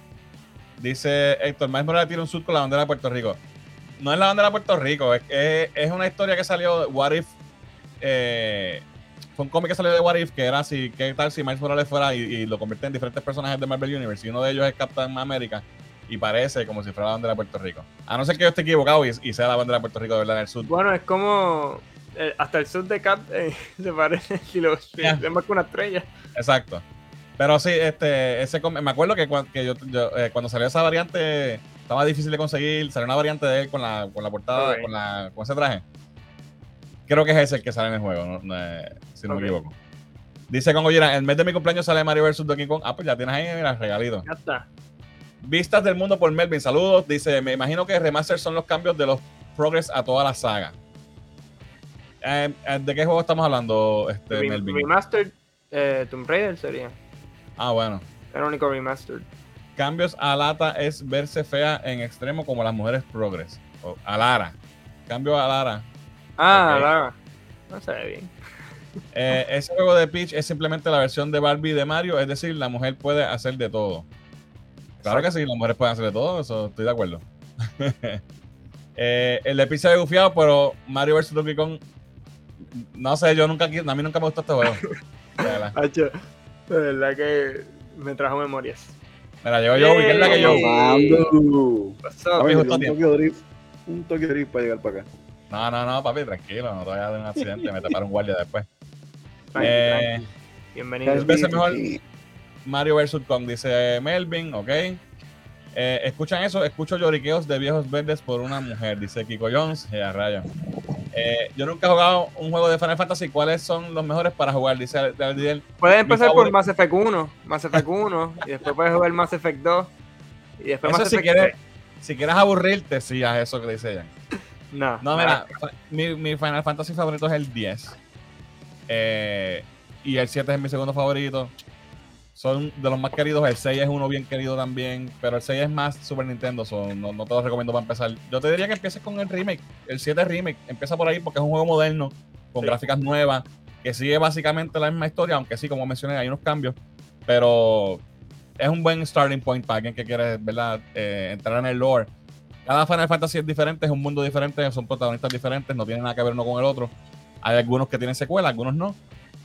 Dice Héctor, Miles Morales tiene un sud con la bandera de Puerto Rico. No es la bandera de Puerto Rico, es, es, es una historia que salió What If. eh, fue un cómic que salió de What If que era así, ¿qué tal si Miles Morales fuera y, y lo convierte en diferentes personajes de Marvel Universe? Y uno de ellos es Captain America y parece como si fuera la bandera de Puerto Rico. A no ser que yo esté equivocado y, y sea la bandera de Puerto Rico de verdad en el sur. Bueno, es como. eh, hasta el sud de Cap eh, se parece. Si lo si Ya. es más que una estrella. Exacto. Pero sí, este, ese me acuerdo que, cuan- que yo, yo, eh, cuando salió esa variante estaba difícil de conseguir. Salió una variante de él con la, con la portada, con, la, con ese traje. Creo que es ese el que sale en el juego, no- no, si no me equivoco. Dice Congo Gira, el mes de mi cumpleaños sale Mario vs. Donkey Kong. Ah, pues ya tienes ahí, mira, regalito. Ya está. Vistas del mundo por Melvin, saludos. Dice, me imagino que remaster son los cambios de los progress a toda la saga. Eh, eh, ¿De qué juego estamos hablando, este, Rem- Melvin? remastered eh, Tomb Raider sería. Ah, bueno. El único remastered. Cambios a Lata es verse fea en extremo como las mujeres progress. O a Lara. Cambio a Lara. Ah, Ok. Lara. No se ve bien. Eh, ese juego de Peach es simplemente la versión de Barbie de Mario, es decir, la mujer puede hacer de todo. Claro que sí, las mujeres pueden hacer de todo, eso estoy de acuerdo. Eh, el de Peach se ve gufiado, pero Mario vs. Donkey Kong, no sé, yo nunca, a mí nunca me gustó este juego. De verdad. Hacho, de verdad que me trajo memorias. Mira, llegó yo, ¿qué es la que yo? Justo a un. Tokyo Drift. Un Tokyo Drift para llegar para acá. No, no, no, papi, tranquilo, no te vayas a dar un accidente, me taparon un guardia después. Tranqui, Eh, tranqui. Bienvenido. Tres veces mejor. Mario vs. Kong, dice Melvin, ok. Eh, ¿Escuchan eso? Escucho lloriqueos de viejos verdes por una mujer, dice Kiko Jones. Eh, a rayos. Eh, yo nunca he jugado un juego de Final Fantasy. ¿Cuáles son los mejores para jugar? Dice Aldiel. Puedes empezar por Mass Effect 1, Mass Effect 1, y después puedes jugar Mass Effect 2, y después Eso Mass si Effect quieres, 3. si quieres aburrirte, sí, haz eso que dice ella. No, No, mira, fa- mi, mi Final Fantasy favorito es el 10. Eh, y el 7 es mi segundo favorito. son de los más queridos. El 6 es uno bien querido también, pero el 6 es más Super Nintendo, so no, no te lo recomiendo para empezar. Yo te diría que empieces con el remake, el 7 remake. Empieza por ahí porque es un juego moderno, con Sí. gráficas nuevas, que sigue básicamente la misma historia, aunque sí, como mencioné, hay unos cambios, pero es un buen starting point para alguien que quiere ¿verdad? Eh, entrar en el lore. Cada Final Fantasy es diferente, es un mundo diferente, son protagonistas diferentes, no tienen nada que ver uno con el otro. Hay algunos que tienen secuela, algunos no.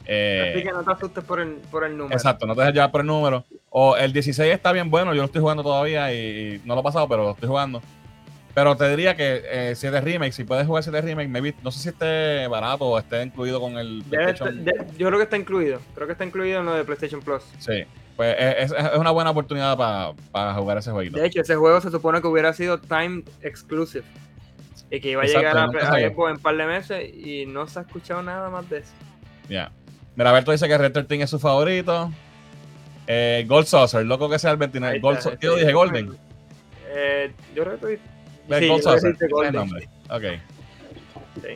Eh, Así que no te asustes por el, por el número. Exacto, no te dejes llevar por el número. O el 16 está bien bueno, yo lo estoy jugando todavía y, no lo he pasado, pero lo estoy jugando. Pero te diría que eh, si es de remake, si puedes jugar 7 remake, maybe, no sé si esté barato o esté incluido con el Debe PlayStation. de- yo creo que está incluido. Creo que está incluido en lo de PlayStation Plus. Sí, pues es, es- es una buena oportunidad para, para jugar ese jueguito. De hecho, ese juego se supone que hubiera sido time exclusive. Y que iba a Exacto, llegar a, en un par de meses y no se ha escuchado nada más de eso. Ya. Mira, Alberto dice que Red 13 es su favorito. Eh, Gold Saucer, loco que sea el 29. Ahí Gold, está, Sau- ¿Qué lo sí, dije? Golden. juego. Eh, yo creo que Sí, Gold yo creo que Saucer, el Golden. nombre. Ok. Sí.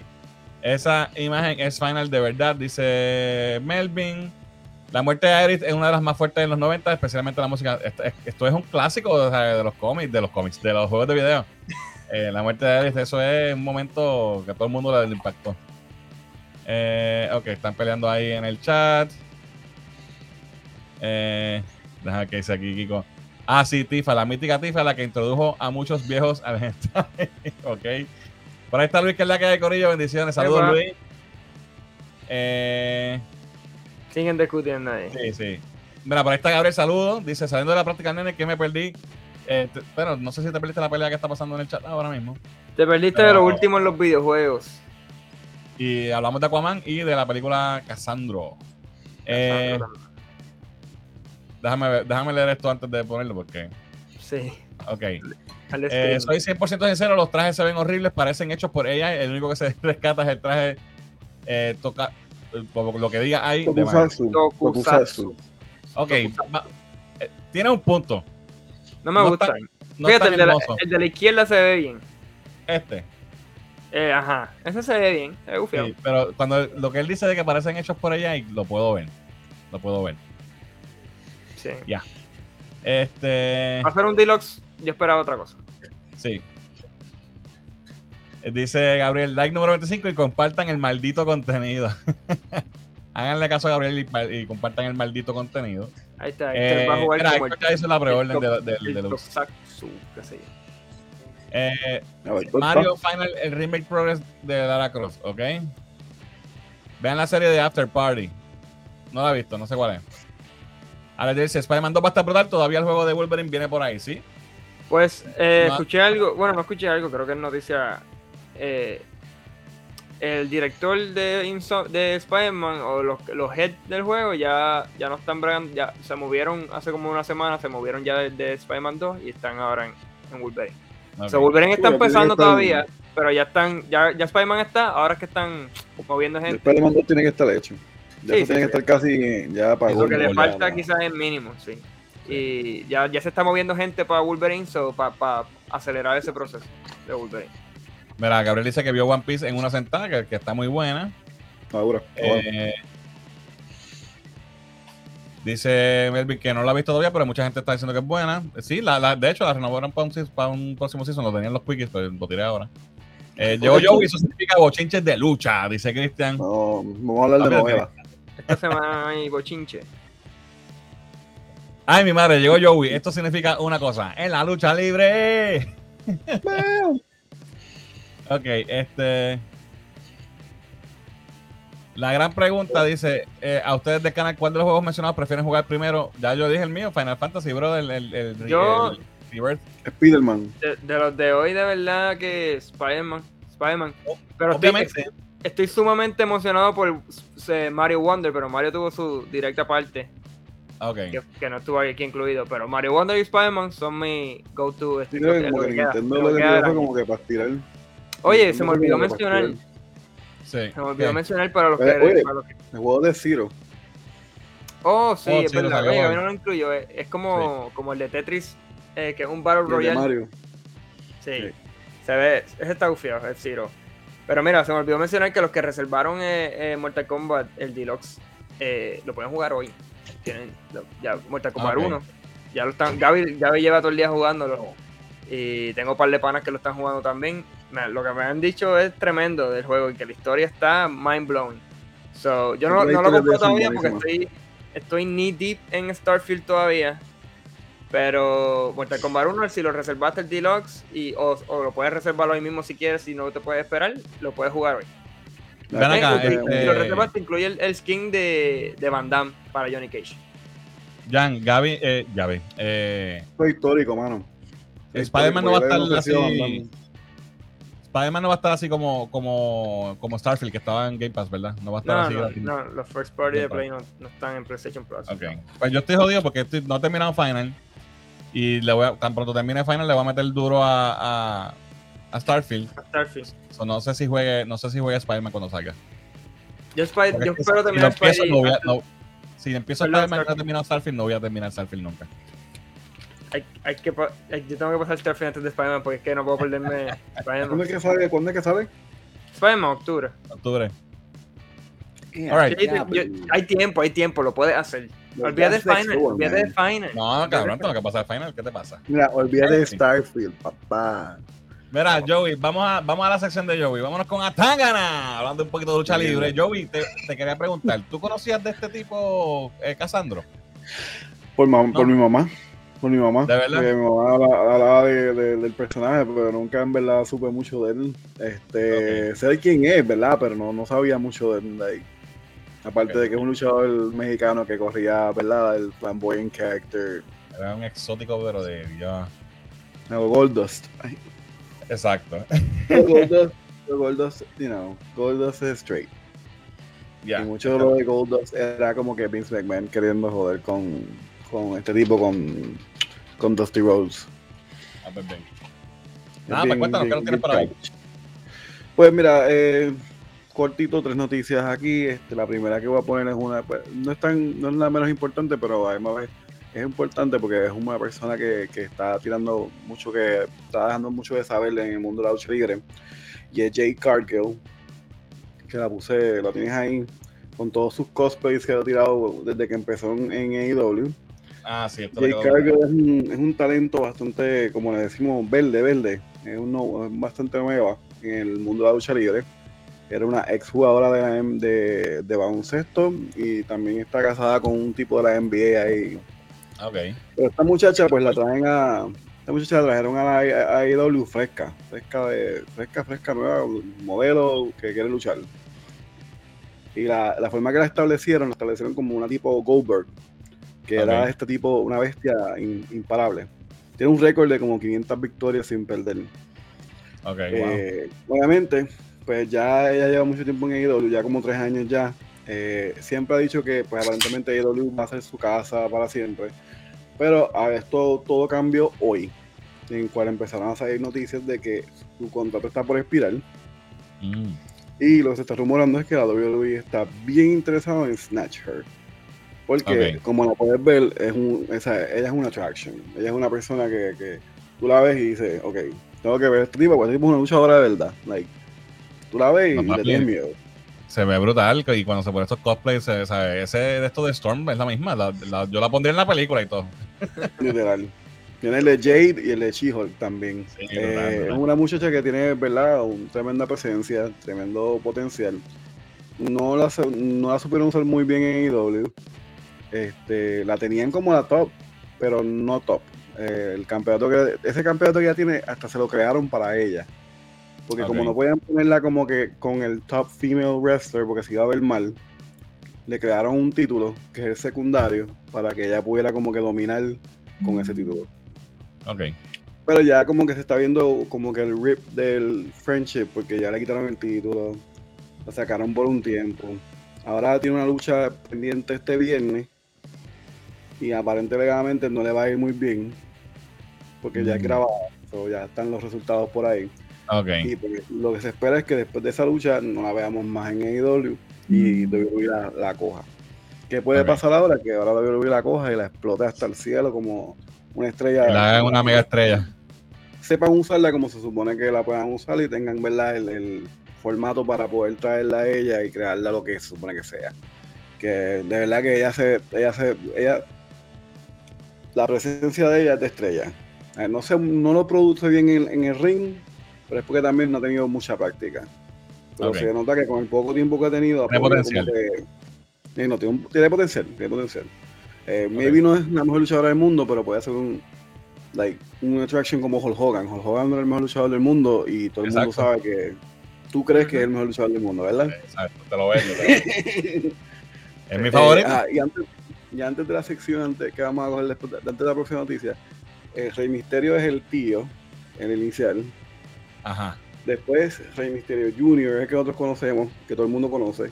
Esa imagen es final de verdad, dice Melvin. La muerte de Aerith es una de las más fuertes en los 90, especialmente la música. Esto, es- un clásico o sea, de los cómics, de los cómics, de los juegos de video. Eh, la muerte de Aerith, eso es un momento que a todo el mundo le impactó. Eh, ok, están peleando ahí en el chat. Eh, deja que dice aquí, Kiko. Ah, sí, Tifa, la mítica Tifa, la que introdujo a muchos viejos al ok. Por ahí está Luis, que es la que hay, Corillo. Bendiciones. Saludos. Luis. Eh, Siguen discutiendo ahí. sí, sí. Mira, por ahí está Gabriel, saludos. Dice, saliendo de la práctica, nene, que me perdí. Eh, te- bueno, no sé si te perdiste la pelea que está pasando en el chat ahora mismo. Te perdiste Pero- de lo último en los videojuegos. Y hablamos de Aquaman y de la película Cassandro. Eh, déjame, ver- déjame leer esto antes de ponerlo porque... Sí. Ok. Eh, soy 100% sincero, los trajes se ven horribles, parecen hechos por ella. El único que se rescata es el traje eh, toca, por lo que diga ahí. Tokusatsu. Tokusatsu. Ok, eh, tiene un punto. no me no gusta. está- No Fíjate, el de, la, el de la izquierda se ve bien. Este. Eh, ajá. Ese se ve bien. Se ve. Sí, pero cuando lo que él dice de que parecen hechos por ella, lo puedo ver. Lo puedo ver. Sí. Este. Para hacer un deluxe, yo esperaba otra cosa. Sí. Eh, Dice Gabriel, like número 25 y compartan el maldito contenido. Háganle caso a Gabriel y, pa- y compartan el maldito contenido. Ahí está. Ahí Eh, va a jugar mira, como Héctor ya hizo la preorden el de- del el deluxe. Tokusatsu, qué sé yo. Eh, A ver, ¿dónde Mario? Final, el remake progress de Lara Croft, ¿ok? Vean la serie de After Party. No la he visto, no sé cuál es. Ahora dice, Spider-Man 2 va a estar brutal, todavía el juego de Wolverine viene por ahí, ¿sí? Pues eh, No. escuché algo, bueno, no escuché algo, creo que es noticia. Eh, el director de, de Spider-Man o los, los heads del juego ya, ya no están bregando, ya se movieron hace como una semana, se movieron ya de, de Spider-Man 2 y están ahora en, en Wolverine. Ok. O sea, Wolverine está empezando todavía, pero ya están, ya, ya Spider-Man está, ahora es que están moviendo El gente. Spider-Man 2 tiene que estar hecho. Ya Sí, sí, tiene sí. que estar casi ya para Lo que le falta ya, quizás es mínimo, sí. Y ya, ya se está moviendo gente para Wolverine, so, para acelerar ese proceso de Wolverine. Mira, Gabriel dice que vio One Piece en una sentada, que, que está muy buena. Madura. Eh, dice Melvin que no la ha visto todavía, pero mucha gente está diciendo que es buena. Sí, la, la- de hecho la renovaron para un, seas- para un próximo season, lo tenían los quickies, pero lo tiré ahora. Eh, llegó Joey, eso significa bochinches de lucha, dice Cristian. No, vamos a hablar de novela. Esta semana hay bochinche. Ay, mi madre, llegó Joey. Esto significa una cosa. En la lucha libre. Ok, este. La gran pregunta dice: eh, ¿A ustedes del canal cuál de los juegos mencionados prefieren jugar primero? Ya yo dije el mío, Final Fantasy, bro, el, el, el, Yo- el Rebirth. Spider-Man. De, de los de hoy, de verdad que Spider-Man. Spider-Man. Pero estoy, Obviamente, estoy sumamente emocionado por eh, Mario Wonder, pero Mario tuvo su directa parte, ok. que, que no estuvo aquí incluido. Pero Mario Wonder y Spider-Man son mi go-to. Que como que Nintendo lo que fue como que para tirar. Oye, se me olvidó mencionar. Sí. Se me olvidó ¿Qué? mencionar para los, Eh, que, oye. para los que- El juego de Zero. Oh, sí, Oh, es sí, verdad. Oye, a mí no lo incluyo. Es, es como, como el de Tetris, eh, que es un Battle Royale. Mario. Sí. Sí. Se ve, ese está gufiado, el Zero. Pero mira, se me olvidó mencionar que los que reservaron eh, eh, Mortal Kombat, el Deluxe, eh, lo pueden jugar hoy. tienen lo- ya Mortal Kombat Ok. 1. Ya lo están, Gaby, Gaby lleva todo el día jugándolo. Y tengo un par de panas que lo están jugando también. Lo que me han dicho es tremendo del juego y que la historia está mind blown. So, yo no, no lo compro todavía porque estoy, estoy knee deep en Starfield todavía. Pero Mortal Kombat 1, si lo reservaste el Deluxe y, o, o lo puedes reservar hoy mismo si quieres, si no te puedes esperar, lo puedes jugar hoy. Ven acá, Eh, este- Si lo reservaste, incluye el, el skin de, de Van Damme para Johnny Cage. Jan, Gaby, eh, Gaby, eh, Esto es histórico, mano. Spider-Man no va a estar así. Spider-Man no va a estar así como, como, como Starfield, que estaba en Game Pass, ¿verdad? No va a estar No, así. no, los first party de. Play no, no están en PlayStation Plus. Ok. Pues yo estoy jodido porque estoy- no he terminado Final. Y le voy a- tan pronto termine Final, le voy a meter duro a, a, a Starfield. Starfield. So, no sé si juegue, no sé si juegue Spider-Man cuando salga. Yo, Spy- yo espero terminar no no- si empiezo Spider-Man y no Starfield. terminado Starfield, no voy a terminar Starfield nunca. Hay, hay que, hay- yo tengo que pasar Starfield antes de Spider-Man porque es que no puedo perderme ¿Cuándo Spider-Man. es que sale? ¿Cuándo es que sale? Spider-Man, octubre. Octubre. Sí, yo- hay tiempo, hay tiempo, lo puedes hacer. Olvídate de Final, olvídate de. Final. No, cabrón, tengo que pasar Final. ¿Qué te pasa? Mira, olvídate de. Starfield, papá. Mira, Joey, vamos a, vamos a la sección de Joey. Vámonos con Atangana. Hablando un poquito de lucha libre. Joey, te, te quería preguntar, ¿tú conocías de este tipo, eh, Casandro? Por, ma- No. por mi mamá. Por mi mamá. ¿De verdad? Porque mi mamá habla- hablaba de- de- del personaje, pero nunca en verdad supe mucho de él. Este, Sé de quién es, ¿verdad? Pero no, no sabía mucho de él de ahí. Aparte de que es un luchador mexicano que corría, ¿verdad? El flamboyant character. Era un exótico, pero de Dios. No, Goldust. Exacto. Goldust, Goldust, you know, Goldust es straight. Ya. Y mucho de lo de Goldust era como que Vince McMahon queriendo joder con, con este tipo, con, con Dusty Rhodes. Ah, pues bien. Nada, pues bien- cuéntanos, ¿qué bien- nos tienes ahí? cabbage. Pues mira, eh, cortito, tres noticias aquí. Este, la primera que voy a poner es una, pues, no es tan, no es la menos importante, pero además es, es importante porque es una persona que, que está tirando mucho, que está dejando mucho de saber en el mundo de la lucha libre. Y es Jay Cargill, que la puse, lo tienes ahí, con todos sus cosplays que ha tirado desde que empezó en AEW. Ah, sí, Jay Cargill es un, es un talento bastante, como le decimos, verde, verde. Es, uno, bastante nueva en el mundo de la lucha libre. Era una ex jugadora de, la de, de baloncesto y también está casada con un tipo de la NBA ahí. Ok. Pero esta muchacha, pues la traen a. Esta muchacha la trajeron a la a AEW fresca, fresca, de, fresca, fresca, nueva, modelo que quiere luchar. Y la, la forma que la establecieron, la establecieron como una tipo Goldberg, que era este tipo, una bestia in- imparable. Tiene un récord de como 500 victorias sin perder. Wow. Eh, Obviamente, pues ya ella lleva mucho tiempo en AEW, ya como tres años ya. Eh, siempre ha dicho que pues aparentemente AEW va a ser su casa para siempre. Pero a esto todo cambió hoy, en cual empezaron a salir noticias de que su contrato está por expirar. Mm. Y lo que se está rumorando es que la WWE está bien interesado en Snatch Her. Porque, como la puedes ver, es un, esa- ella es una attraction. Ella es una persona que, que tú la ves y dices, ok, tengo que ver a este tipo, porque este tipo es una luchadora de verdad. Like, tú la ves y No, le tienes miedo. Se ve brutal y cuando se ponen estos cosplays, se- sabe, ese de esto de Storm es la misma. la- la- yo la pondría en la película y todo. Literal. Tiene el de Jade y el de She-Hulk también. Sí, Eh, es una muchacha que tiene, ¿verdad? Un tremenda presencia, tremendo potencial. No la, no la supieron usar muy bien en IW. Este, la tenían como la top, pero no top. Eh, el campeonato que, ese campeonato que ella tiene, hasta se lo crearon para ella. Porque como no podían ponerla como que con el top female wrestler, porque se iba a ver mal, le crearon un título, que es el secundario, para que ella pudiera como que dominar con ese título. Ok. Pero ya como que se está viendo como que el rip del friendship, porque ya le quitaron el título, la sacaron por un tiempo. Ahora tiene una lucha pendiente este viernes y aparentemente no le va a ir muy bien, porque ya es Mm. grabado, so ya están los resultados por ahí. Ok. Y porque lo que se espera es que después de esa lucha no la veamos más en AEW y WWE la, la coja. ¿Qué puede pasar ahora? Que ahora WWE la coja y la explote hasta el cielo como una estrella. Que la hagan una mega estrella. sepan usarla como se supone que la puedan usar y tengan ¿verdad? El, el formato para poder traerla a ella y crearla lo que se supone que sea. que de verdad que ella se, ella se, ella, la presencia de ella es de estrella. Eh, no sé, no lo produce bien en, en el ring, pero es porque también no ha tenido mucha práctica. Pero se nota que con el poco tiempo que ha tenido, Tiene potencial. que- eh, no, tiene, un- tiene potencial, tiene potencial. Eh, Maybe no es la mejor luchadora del mundo, pero puede ser un, like, un attraction como Hulk Hogan. Hulk Hogan no es el mejor luchador del mundo y todo el mundo sabe que tú crees que es el mejor luchador del mundo, ¿verdad? Exacto, te lo vendo. te lo vendo. Es mi Eh, favorito. ah, y, antes, y antes de la sección antes, que vamos a coger después, antes de la próxima noticia, el Rey Misterio es el tío, en el inicial. Ajá. Después Rey Misterio Jr., es el que nosotros conocemos, que todo el mundo conoce.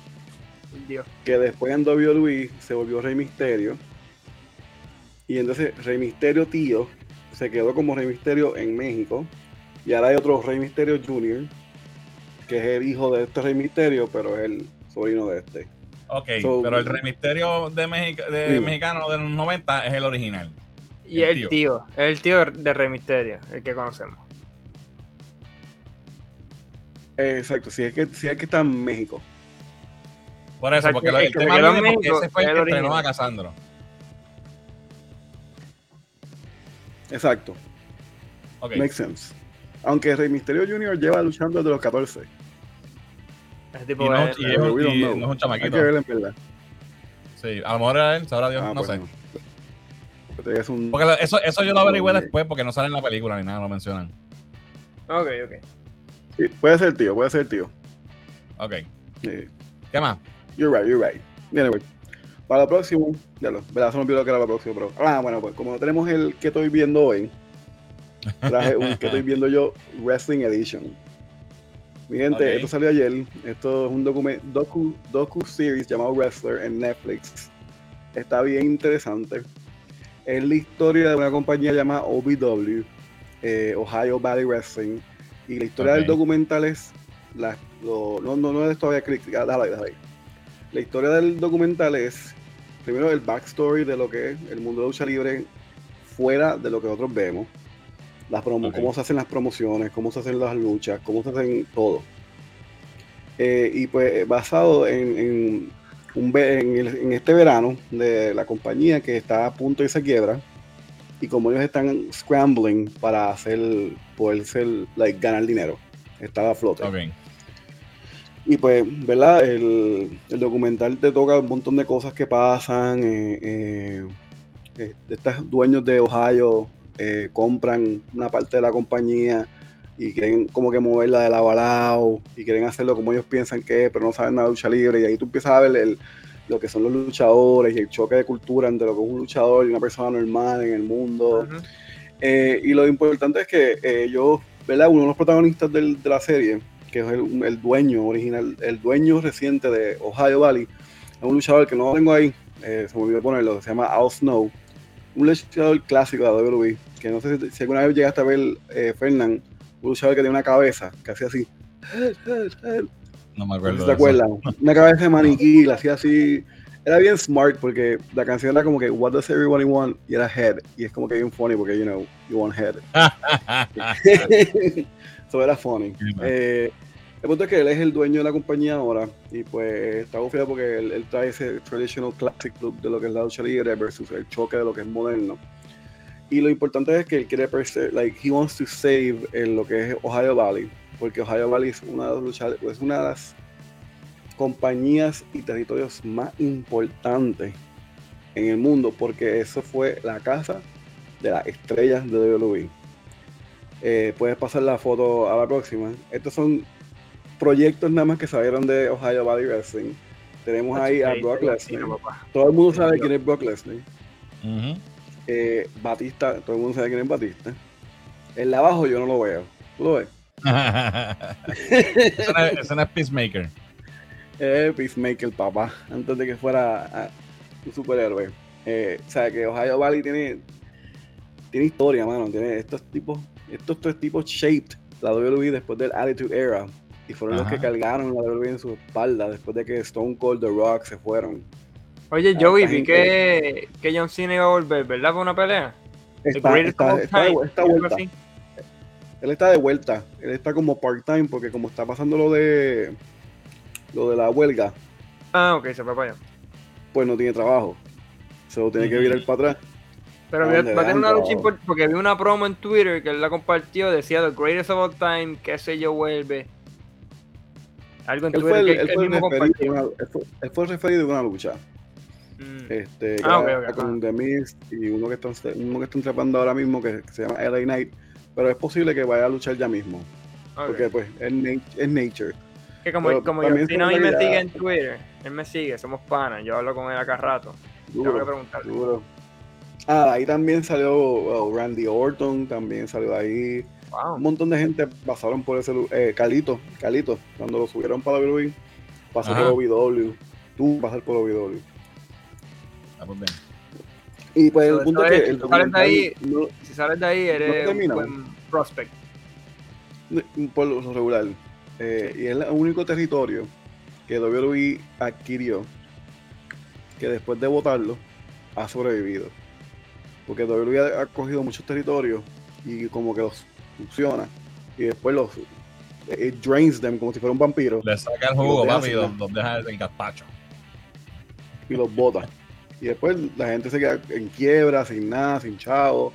Dios. Que después en WWE se volvió Rey Misterio. Y entonces Rey Misterio tío se quedó como Rey Misterio en México. Y ahora hay otro Rey Misterio Jr., que es el hijo de este Rey Misterio, pero es el sobrino de este. Ok, So- pero el Rey Misterio de, Mexica- de Sí. mexicano de los 90 es el original. Y El el tío. tío. es el tío de Rey Misterio, el que conocemos. Eh, Exacto, si es que, si es que está en México. Por eso, Exacto, porque el el que quedó en México ese fue el es que el entrenó a original. Casandro. Exacto, Ok. makes sense. Aunque Rey Misterio Jr. lleva luchando desde los 14. Y no, es- y Eh, es y no es un Hay chamaquito. que ver en verdad. Sí, a lo mejor era él, sabrá Dios, Ah, no pues sé. no. Es un, Porque eso, eso yo lo averigüé después porque no sale en la película ni nada, lo mencionan. Ok, ok. sí, puede ser tío, puede ser tío. Ok. Sí. ¿Qué más? You're right, you're right. Anyway, para la próxima, ya lo, verdad, se me olvidó que era la próxima, pero. Ah, bueno, pues como no tenemos el que estoy viendo hoy, traje un que estoy viendo yo, Wrestling Edition. Mi gente, esto salió ayer. Esto es un docu, docu series llamado Wrestler en Netflix. Está bien interesante. Es la historia de una compañía llamada OVW, eh, Ohio Valley Wrestling. Y la historia del documental es. La, lo- no, no, no es todavía clic. ah, déjala ahí. La historia del documental es. Primero, el backstory de lo que es el mundo de lucha libre fuera de lo que nosotros vemos. Las promo-. Cómo se hacen las promociones, cómo se hacen las luchas, cómo se hacen todo. Eh, y pues basado en, en un en, el- en este verano de la compañía que está a punto de irse quiebra y como ellos están scrambling para hacer poder ser, like, ganar dinero, estar a flote. Y pues, ¿verdad? El, el documental te toca un montón de cosas que pasan. eh, eh, eh, estos dueños de Ohio eh, compran una parte de la compañía y quieren como que moverla de lado a lado y quieren hacerlo como ellos piensan que es, pero no saben nada de lucha libre. Y ahí tú empiezas a ver el- lo que son los luchadores y el choque de cultura entre lo que es un luchador y una persona normal en el mundo. Eh, y lo importante es que eh, ellos, ¿verdad? Uno de los protagonistas del- de la serie, que es el, el dueño original, el dueño reciente de Ohio Valley, es un luchador que no tengo ahí, eh, se me olvidó ponerlo, se llama Al Snow, un luchador clásico de WWE, que no sé si, si alguna vez llegaste a ver eh, Fernand, un luchador que tiene una cabeza, que hacía así, No me no acuerdo. de te acuerdas, una cabeza de maniquí, la hacía así, era bien smart porque la canción era como que What does everybody want? y era head, y es como que bien funny porque, you know, you want head. Eso era funny. Eh, el punto es que él es el dueño de la compañía ahora y pues está confiado porque él, él trae ese traditional classic look de lo que es la lucha libre versus el choque de lo que es moderno. Y lo importante es que él quiere, like, he wants to save en lo que es Ohio Valley, porque Ohio Valley es una de las, luchas- es una de las compañías y territorios más importantes en el mundo, porque eso fue la casa de las estrellas de WWE. Eh, puedes pasar la foto a la próxima. Estos son proyectos nada más que salieron de Ohio Valley Wrestling. Tenemos ahí a Brock Lesnar. Todo el mundo sabe quién es Brock Lesnar. Ujú. Eh, Batista, todo el mundo sabe quién es Batista. El de abajo yo no lo veo. ¿Tú lo ves? Es- es Peacemaker. Eh, Peacemaker, papá. Antes de que fuera ah, un superhéroe. Eh, o sea, que Ohio Valley tiene, tiene historia, mano. Tiene estos tipos, estos tres tipos shaped la WWE después del Attitude Era. Y fueron los que cargaron la WWE en su espalda después de que Stone Cold The Rock se fueron. Oye, Joey, vi que, que John Cena iba a volver, ¿verdad? Para una pelea. Está, Greatest está, of all está de, time, está vuelta. Él está de vuelta. Él está como part-time porque como está pasando lo de lo de la huelga, Ah, ok, se fue para allá. pues no tiene trabajo. Se lo tiene que virar para atrás. Pero ¿A va, va a tener una lucha importante porque vi una promo en Twitter que él la compartió, decía The Greatest of All Time, qué sé yo, vuelve. Algo en Él Twitter fue el, que él él fue el mismo referido él fue, él fue el referido de una lucha. Mm. Este, que Ah, ok, era ok, con The Miz y uno que están uno que están trepando ahora mismo que, que se llama LA Knight. Pero es posible que vaya a luchar ya mismo. Porque pues es, es nature. que como, pero como a mí se me que sigue en Twitter, él me sigue, somos panas, yo hablo con él acá rato. Tengo que Duro, preguntarle. duro. Ah, ahí también salió well, Randy Orton, también salió ahí. Wow. Un montón de gente pasaron por ese eh, Calito, Calito, cuando lo subieron para WWE, pasó Ajá. por OVW. Tú pasar por OVW. Ah, pues bien. Y pues el punto es que el tú sales de ahí- no- Si sales de ahí, eres un buen prospect. por lo regular. eh, y es el único territorio que WWE adquirió que después de votarlo ha sobrevivido. Porque WWE ha, cogido muchos territorios y como que los funciona y después los it drains them como si fuera un vampiro Le saca el Y jugo, papi, y los, deja en gazpacho. y los bota. Y después la gente se queda en quiebra, sin nada, sin chavo.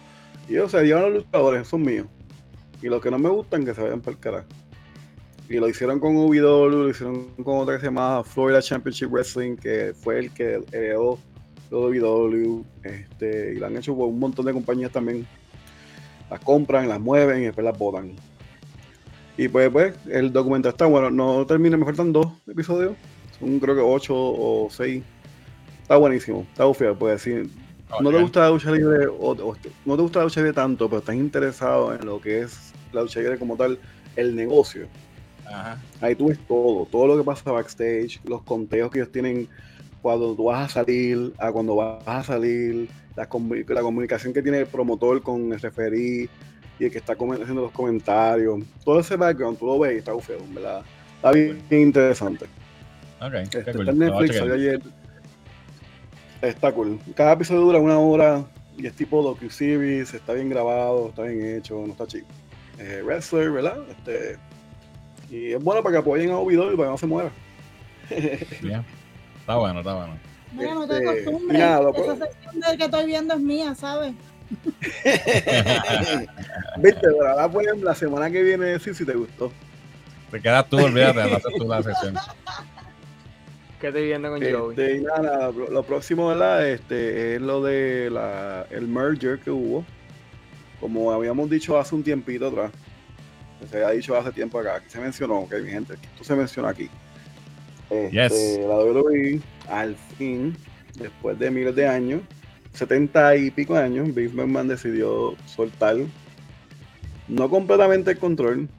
Y ellos se llevan a los luchadores, son míos. Y los que no me gustan, que se vayan para el carajo. Y lo hicieron con UW, lo hicieron con otra que se llama Florida Championship Wrestling, que fue el que heredó lo de. Este, y lo han hecho por un montón de compañías también. Las compran, las mueven y después las botan. Y pues, pues, el documental está bueno. No termina, me faltan dos episodios. Son creo que ocho o seis. Está buenísimo, está bufeo, pues decir, no te gusta la lucha libre, o, o- no te gusta la lucha libre tanto, pero estás interesado en lo que es la lucha libre como tal, el negocio. Ajá. Ahí tú ves todo, todo lo que pasa backstage, los conteos que ellos tienen cuando tú vas a salir, a cuando vas a salir, la, la comunicación que tiene el promotor con el referí y el que está haciendo los comentarios. Todo ese background, tú lo ves y está bufeo, en ¿verdad? Está bien, bien interesante. Este, qué cool. está en Netflix, chequear. salió ayer. Está cool. Cada episodio dura una hora y es tipo docu-series, está bien grabado, está bien hecho, no está chico. Eh, wrestler, ¿verdad? Este, y es bueno para que apoyen a Ovidor y para que no se muera. Bien. Está bueno, está bueno. Mira, no te Este, acostumbres. nada, Esa sección del que estoy viendo es mía, ¿sabes? Viste, pero ahora pueden la semana que viene decir si te gustó. Te quedas tú, olvídate, vas a hacer tú la sesión. ¿Qué estoy viendo con Joey? Este, nada, lo, lo próximo, ¿verdad? Este, es lo de la, el merger que hubo. Como habíamos dicho hace un tiempito atrás. Se había dicho hace tiempo acá. Que se mencionó, ok, mi gente. Esto se menciona aquí. Este, Yes. La WWE, al fin, después de miles de años, 70 y pico años, Vince McMahon decidió soltar, no completamente el control,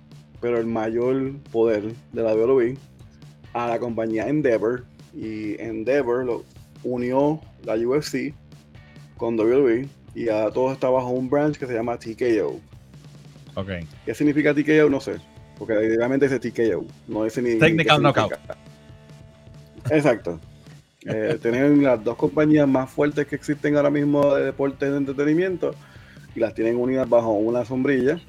pero el mayor poder de la WWE a la compañía Endeavor. Y Endeavor lo unió la UFC con WWE y ahora todo está bajo un branch que se llama TKO. Ok. ¿Qué significa TKO? No sé. Porque realmente dice TKO. No dice ni. Technical knockout. Exacto. Eh, tienen las dos compañías más fuertes que existen ahora mismo de deporte de entretenimiento y las tienen unidas bajo una sombrilla.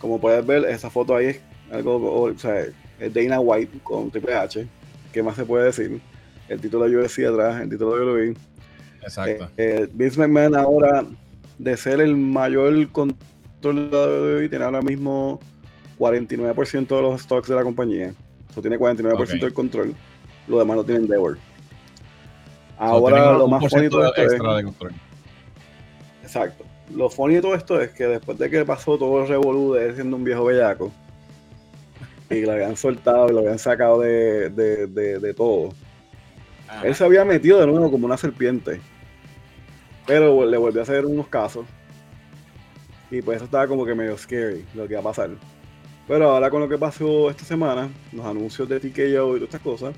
Como puedes ver, esa foto ahí es algo, o sea, es Dana White con Triple H. ¿Qué más se puede decir? El título de UFC atrás, el título de WWE. Exacto. Eh, eh, Vince McMahon ahora, de ser el mayor control de WWE, tiene ahora mismo 49% de los stocks de la compañía. Eso tiene 49% Ok. del control. Lo demás lo tiene Endeavor. Ahora lo más bonito de esto es, de. Exacto. Lo funny de todo esto es que después de que pasó todo el revolú de él siendo un viejo bellaco y lo habían soltado y lo habían sacado de, de- de- de todo, Ajá. Él se había metido de nuevo como una serpiente. Pero le volvió a hacer unos casos. Y pues eso estaba como que medio scary lo que iba a pasar. Pero ahora con lo que pasó esta semana, los anuncios de TKO y todas estas cosas,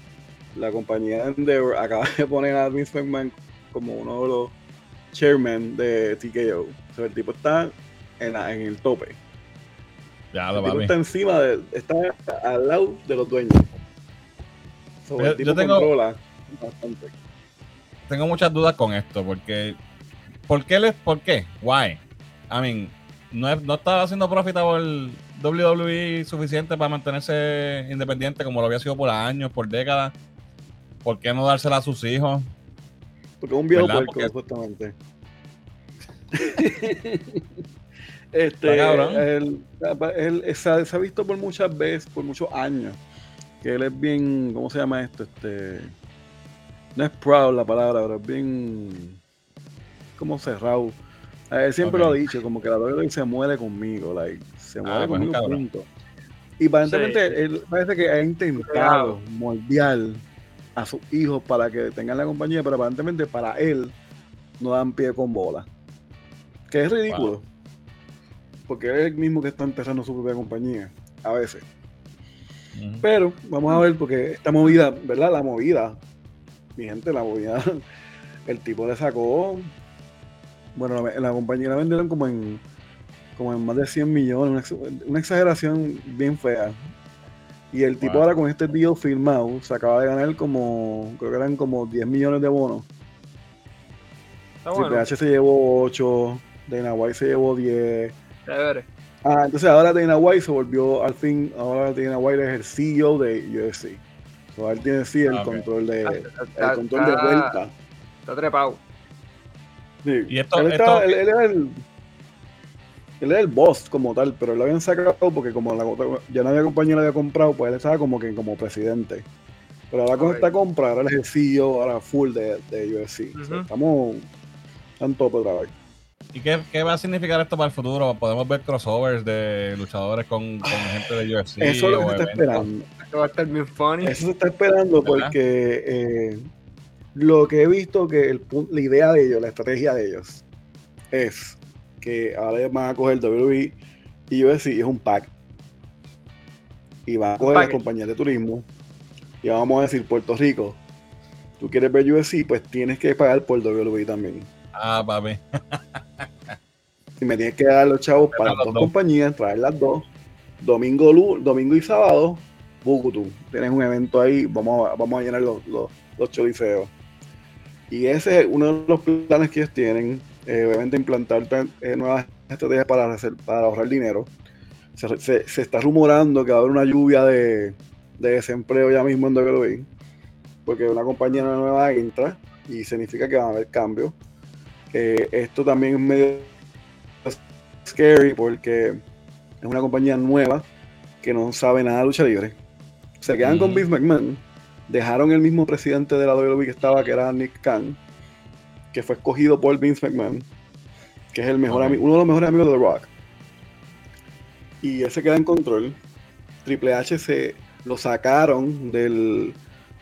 la compañía Endeavor acaba de poner a Vince McMahon como uno de los chairmen de TKO. O sea, el tipo está en, la- en el tope. Ya El lo tipo papi. está encima de, está al lado de los dueños. So, Yo- el tipo yo tengo- controla bastante. Tengo muchas dudas con esto, porque. ¿Por qué? Les, ¿Por qué? Why? I mean, no, no estaba haciendo profitable WWE suficiente para mantenerse independiente como lo había sido por años, por décadas. ¿Por qué no dársela a sus hijos? Porque es un viejo puerco, Porque- supuestamente. este, él, él se, ha, se ha visto por muchas veces, por muchos años, que él es bien, ¿cómo se llama esto? Este, no es proud la palabra, pero es bien, como cerrado. Eh, Él siempre lo ha dicho, como que la WWE se muere conmigo, like, se muere pues, conmigo, punto. Y aparentemente Sí. él parece que ha intentado moldear a sus hijos para que tengan la compañía, pero aparentemente para él no dan pie con bola. Que es ridículo. Porque él es el mismo que está empezando su propia compañía, a veces. Pero vamos a ver, porque esta movida, ¿verdad? La movida, mi gente, la movida, el tipo le sacó, bueno, la, la compañía la vendieron como en, como en más de 100 millones, una, ex- una exageración bien fea. Y el tipo Wow. ahora con este deal firmado se acaba de ganar como, creo que eran como 10 millones de bonos. Está bueno. Se llevó 8, Dana White se llevó 10. Chévere. Ah, entonces ahora Dana White se volvió, al fin, ahora Dana White es el CEO de UFC. So, él tiene sí el Ah, control de, el Está, control de está- vuelta. está trepado. Sí. Y esto- él, esto- estaba- él- él era el, él era el boss como tal, pero lo habían sacado porque como la, ya no había compañía lo había comprado, pues él estaba como que como presidente. Pero ahora con Ok. esta compra, ahora él es el CEO, ahora full de, de UFC. O sea, estamos en tope otra vez. ¿Y qué, qué va a significar esto para el futuro? ¿Podemos ver crossovers de luchadores con, con gente de UFC? Eso es lo que se está esperando. Esto va a estar bien funny. Eso se está esperando ¿Verdad? porque eh, lo que he visto que el, la idea de ellos, la estrategia de ellos, es que ahora van a coger WWE y UFC y es un pack. Y van a coger las compañías de turismo y vamos a decir Puerto Rico. Tú quieres ver UFC, pues tienes que pagar por WWE también. Ah, papi. Y me tienes que dar los chavos para las dos dos. compañías, traer las dos. Domingo, domingo y sábado, Bukutu. Tienes un evento ahí, vamos a, vamos a llenar los, los, los. Y ese es uno de los planes que ellos tienen. eh, obviamente implantar eh, nuevas estrategias para, hacer- para ahorrar dinero. Se, se- se está rumorando que va a haber una lluvia de, de desempleo ya mismo en WWE. Porque una compañía nueva entra y significa que van a haber cambios. Eh, esto también es medio scary porque es una compañía nueva que no sabe nada de lucha libre. Se quedan con. Vince McMahon, dejaron el mismo presidente de la WWE que estaba, que era Nick Khan, que fue escogido por Vince McMahon, que es el mejor Ok. ami- uno de los mejores amigos de The Rock. Y él se queda en control. Triple H se lo sacaron del,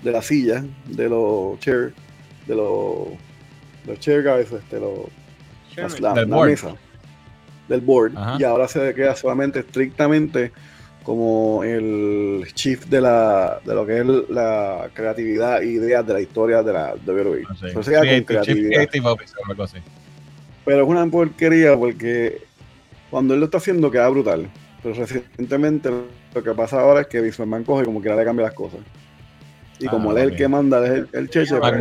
de la silla, de los chair, de los, los chair guys, este, los, la, mesa del board Ajá. y ahora se queda solamente estrictamente como el chief de la de lo que es la creatividad e ideas de la historia de la WWE. Se queda Creative- creatividad. Officer o algo así. Pero es una porquería porque cuando él lo está haciendo queda brutal. Pero recientemente lo que pasa ahora es que Vince McMahon coge como que le cambia las cosas. Y Ah, como él es el que manda, es el, el cheche, pues,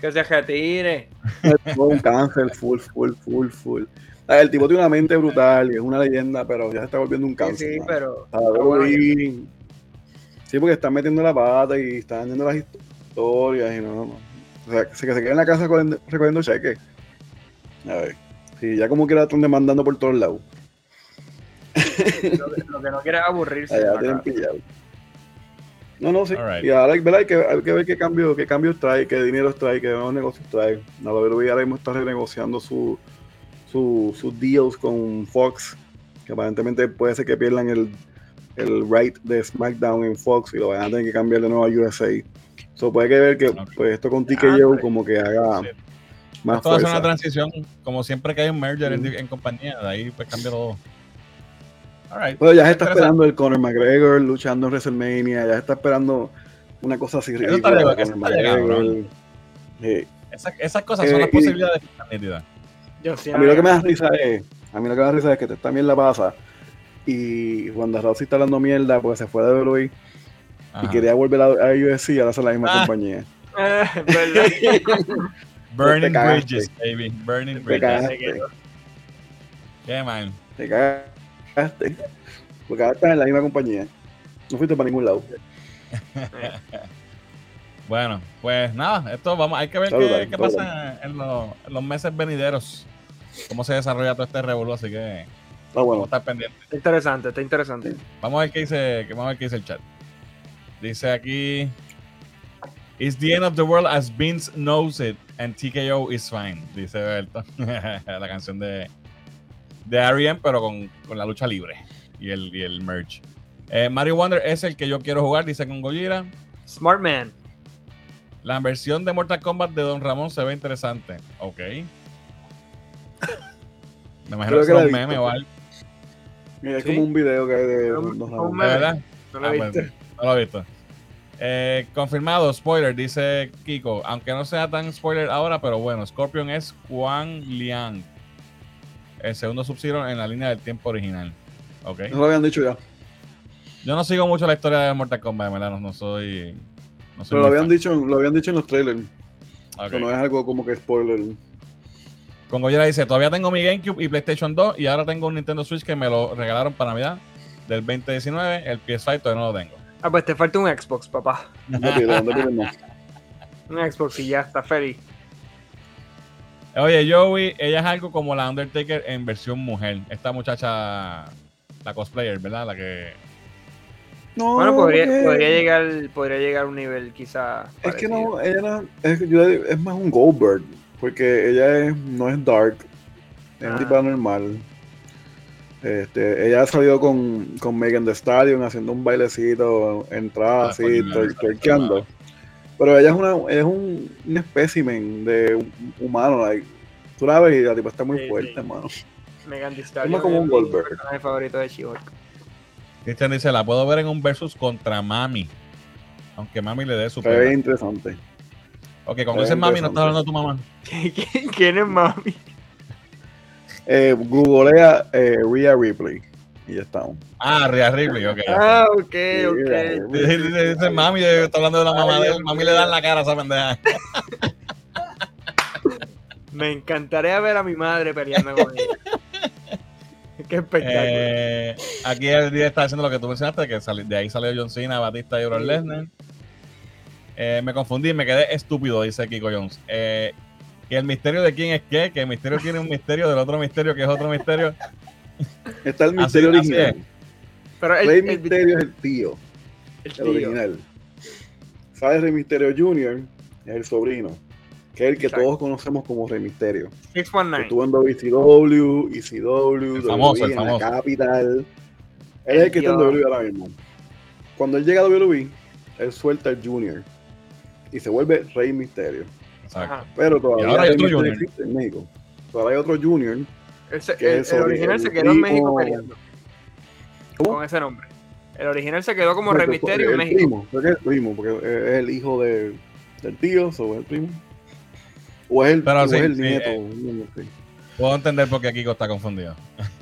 que se retire. es un cáncer, full, full, full, full. El tipo tiene una mente brutal y es una leyenda, pero ya se está volviendo un Sí, cáncer. sí, mano. pero. Bueno. Sí, porque están metiendo la pata y están haciendo las historias y no, no. O sea, que se, que se queda en la casa recogiendo, cheques. A ver. Sí, ya como que la están demandando por todos lados. lo, que- lo que no quiere es aburrirse. Allá tienen pillado. No, no, sí. Y ahora ¿verdad? Hay, que, hay que ver qué cambios qué cambios trae, qué dinero trae, qué nuevos negocios trae. La WWE ahora mismo está renegociando su, su, sus deals con Fox, que aparentemente puede ser que pierdan el, el right de SmackDown en Fox y lo van a tener que cambiar de nuevo a USA. So puede que ver que pues, esto con Ah, TKO hombre. como que haga Sí. más Esto va a ser una transición, como siempre que hay un merger en, Mm. en compañía, de ahí pues cambia todo. Alright. Pero ya se está esperando el Conor McGregor luchando en WrestleMania, ya se está esperando una cosa así Eso está ridícula. de eso está llegando, McGregor. Sí. Esa- esas cosas Eh, son las y- posibilidades nítidas. Yo sí, A mí lo que me da risa es, a mí lo que me da risa es que también la pasa y cuando Rousey está hablando mierda porque se fue de WWE y quería volver a, a UFC, ahora son la misma Ah. compañía. Eh. Burning Te. Bridges, baby. Burning Te Bridges. cagaste, Yeah, man. te cagaste. Porque ahora estás en la misma compañía. No fuiste para ningún lado. Bueno, pues nada, esto vamos, hay que ver qué, pasa en los, en los meses venideros. Cómo se desarrolla todo este revolú, así que vamos bueno. a estar pendientes. Está interesante, está interesante. Vamos a ver qué dice, que- vamos a ver qué dice el chat. Dice aquí. It's the end of the world as Vince knows it and TKO is fine. Dice Berto. la canción de, de R.E.M., pero con, con la lucha libre y el, y el merch. Eh, Mario Wonder es el que yo quiero jugar, dice con Gojira. Smart Man. La versión de Mortal Kombat de Don Ramón se ve interesante. Ok. Me imagino Creo que que la es he un visto. meme o algo. Mira, es Sí. como un video que hay de. No. ¿De meme. verdad? ¿No lo Ah, viste? pues, no lo he visto. Eh, confirmado, spoiler, dice Kiko. Aunque no sea tan spoiler ahora, pero bueno, Scorpion es Juan Liang. El segundo Sub-Zero en la línea del tiempo original. Ok. Eso lo habían dicho ya. Yo no sigo mucho la historia de Mortal Kombat, de verdad, no, no soy. No Pero lo habían fan. dicho, lo habían dicho en los trailers. Ok. Eso no es algo como que spoiler. Con Gojira dice: Todavía tengo mi GameCube y PlayStation 2 y ahora tengo un Nintendo Switch que me lo regalaron para Navidad del 2019. El PS5 todavía no lo tengo. Ah, pues te falta un Xbox, papá. ¿Dónde. Un Xbox y ya está feliz. Oye, Joey, ella es algo como la Undertaker en versión mujer. Esta muchacha, la cosplayer, ¿verdad? La que. No, Bueno, podría, podría llegar podría llegar a un nivel quizá. Es que no, ella no, es, que yo- es más un Goldberg, porque ella es, no es dark, es Ah. un tipo normal. Este, ella ha salido con, con Megan Thee Stallion haciendo un bailecito, entrada Ah, así, mal. Pero ella es una, ella es un, un espécimen de humano, like, tú la ves y la tipa está muy Sí, fuerte, sí. hermano. Megan Thee Es Stallion más como un mi Goldberg. personaje favorito de She-Hulk. Cristian dice: La puedo ver en un versus contra Mami. Aunque Mami le dé su Se ve interesante. Ok, cuando dices Mami, no estás hablando de tu mamá. ¿Quién- ¿Quién es mami? Eh, googlea eh, Rhea Ripley y ya estamos. Ah, Rhea Ripley, ok. Ah, ok, ok. Dice, dice- dice Mami, está hablando de la mamá de él. Mami le da en la cara a esa pendeja. Me encantaría ver a mi madre peleando con ella. Qué espectáculo. Eh, aquí el día está haciendo lo que tú mencionaste, que de ahí salió John Cena, Batista y Brock Sí. Lesnar. Eh, me confundí, me quedé estúpido, dice Kiko Jones. Eh, que el misterio de quién es qué, que el misterio tiene un misterio del otro misterio que es otro misterio. Está el Así- misterio así original. Pero el, Rey el- Misterio es el tío, el el tío. original. ¿Sabes? Rey Misterio Jr. es el sobrino, que es el que Exacto. todos conocemos como Rey Misterio. Que 619. Estuvo en WCW, ECW, El famoso, WWE, el en la. Capital. Él es el que está en. WWE ahora mismo. Cuando él llega a WWE, él suelta el Junior y se vuelve Rey Misterio. Exacto. Ajá. Pero todavía Y ahora hay otro Misterio Junior. existe en México. Todavía hay otro Junior. El, se- Que el- es el sobre original el se quedó en México peleando. ¿Cómo? Con ese nombre. El original se quedó como Rey Misterio en el México. primo, creo que es el primo, porque es el hijo de, del tío, o es el primo. O es el, Pero o sí, es el sí, nieto. eh. Puedo entender por qué Kiko está confundido.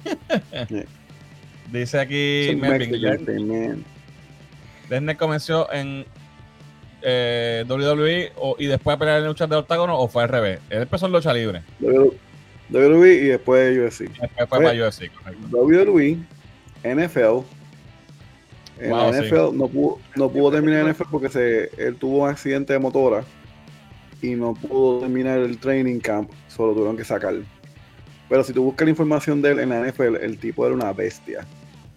Dice aquí Melvin. Lesnar comenzó en eh, WWE o- y después a pelear en luchas de octágono o fue al revés. Él empezó en lucha libre. WWE y después UFC. y Después fue Oye, para UFC, correcto. WWE, NFL. En Wow. NFL no pudo, no pudo terminar en NFL porque se, él tuvo un accidente de motora y no pudo terminar el training camp, solo tuvieron que sacar. Pero si tú buscas la información de él en la NFL, el tipo era una bestia.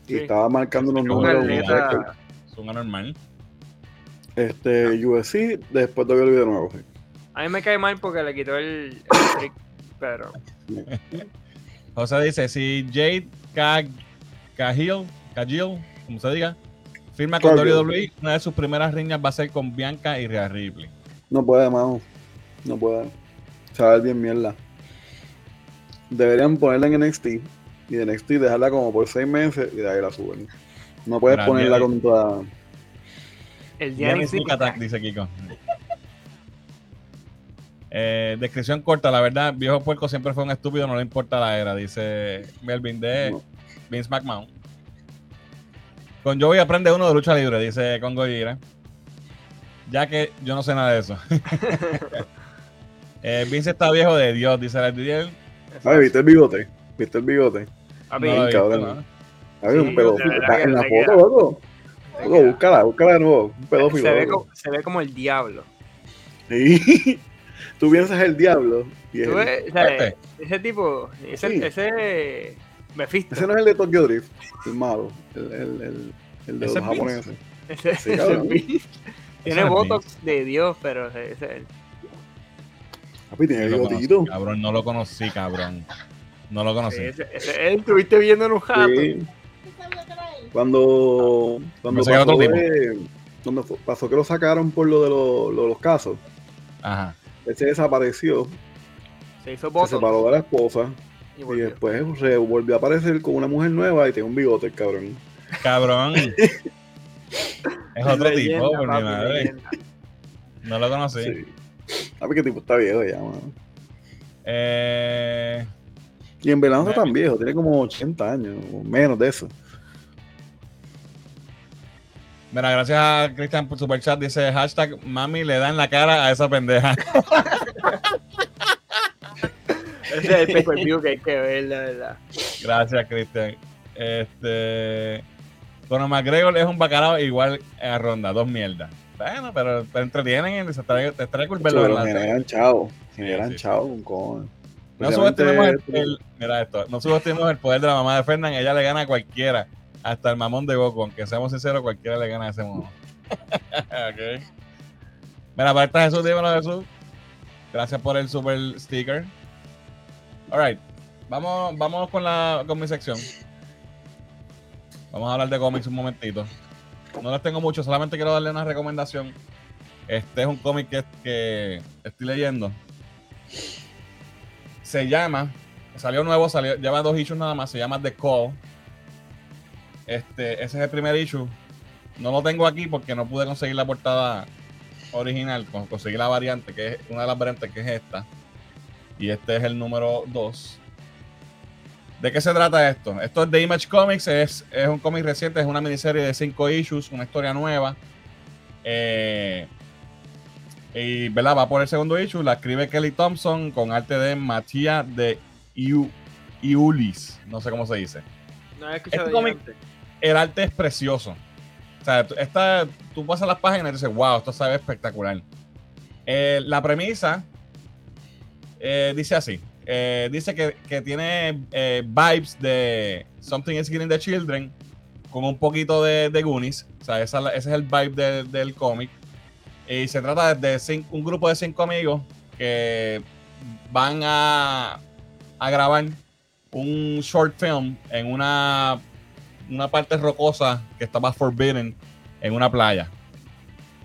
Y Sí. estaba marcando unos Un Un números. Es un anormal. Este, UFC, después WWE de nuevo. sí. A mí me cae mal porque le quitó el, el trick, pero José dice, si Jade Cag- Cahill, Cahill, como se diga, firma con. WWE, una de sus primeras riñas va a ser con Bianca y Rhea Ripley. No puede, mano. No puede. Saber bien mierda. Deberían ponerla en NXT y de NXT dejarla como por seis meses y de ahí la suben. No puedes ponerla ahí. contra. el día Giannis Sneak Attack, dice Kiko. Eh, descripción corta, la verdad, viejo puerco siempre fue un estúpido, no le importa la era, dice Melvin de No. Vince McMahon. Con Joey aprende uno de lucha libre, dice Congo Gira. Ya que yo no sé nada de eso. Eh, Vince está viejo de Dios, dice la Didier. Ay, ¿viste el bigote? ¿Viste el bigote? No he visto, cabrón. ¿no? Hay Sí, un pedófilo. en la foto, loco. Loco, búscala, búscala de nuevo. Un pedófilo. se, ve loco. como, se ve como el diablo. Sí. Tú piensas el diablo. Y el- o sea, Este. ese tipo, ese, Sí. ese Mephisto, ese no es el de Tokyo Drift, el malo, el, el, el, el de ¿Ese los japoneses. ese, Sí, ese tiene botox de Dios, pero ese, es él. Papi, tiene bigotito. conocí, cabrón, no lo conocí, cabrón. No lo conocí. Ese, ese estuviste viendo en un jato. Sí. Cuando, cuando pasó, otro tipo. de- cuando pasó que lo sacaron por lo de lo- lo de los casos, Ajá. él se desapareció, Se hizo se botox separó de la esposa y después se volvió a aparecer con una mujer nueva y tiene un bigote, el cabrón. Cabrón. es otro Leyenda, tipo, por mi madre. leyenda. No lo conocí. Sí. Papi, que tipo está viejo ya, mano. Eh, Y en verdad no está tan viejo, tiene como 80 años, o menos de eso. mira, gracias a Cristian por super chat. Dice hashtag mami le da en la cara a esa pendeja. Ese es el pay per view que hay que ver, la verdad. Gracias, Cristian. Este. Conor McGregor es un bacalao igual a Ronda, dos mierdas. Bueno, pero te entretienen y se trae, te trae en Pero la- generan chavo, generan sí. chavo con cojones. No subestimemos el, el- mira esto, no subestimemos el poder de la mamá de Fernán, ella le gana a cualquiera, hasta el mamón de Goku, aunque seamos sinceros, cualquiera le gana a ese mono. Ok. Mira, para esta Jesús, dímelo Jesús. Gracias por el super sticker. Alright, vamos, vamos con la con mi sección. Vamos a hablar de cómics un momentito. No les tengo mucho, solamente quiero darle una recomendación. Este es un cómic que, que estoy leyendo se llama, salió nuevo, salió, lleva dos issues nada más, se llama The Call. Este, ese es el primer issue. No lo tengo aquí porque no pude conseguir la portada original, con- conseguí la variante, que es una de las variantes que es esta. Y este es el número 2. ¿De qué se trata esto? Esto es de Image Comics, es, es un cómic reciente, es una miniserie de cinco issues, una historia nueva. Eh, y ¿verdad? va por el segundo issue, la escribe Kelly Thompson con arte de Matías de Iu- Iulis, no sé cómo se dice. No he escuchado Este cómic-. El arte es precioso. O sea, esta, tú pasas las páginas y dices, wow, esto se ve espectacular. Eh, la premisa eh, dice así. Eh, dice que, que tiene eh, vibes de Something is Killing the Children con un poquito de, de Goonies. O sea, ese es el vibe de- del cómic. Y se trata de cin- un grupo de cinco amigos que van a, a grabar un short film en una, una parte rocosa que estaba forbidden en una playa.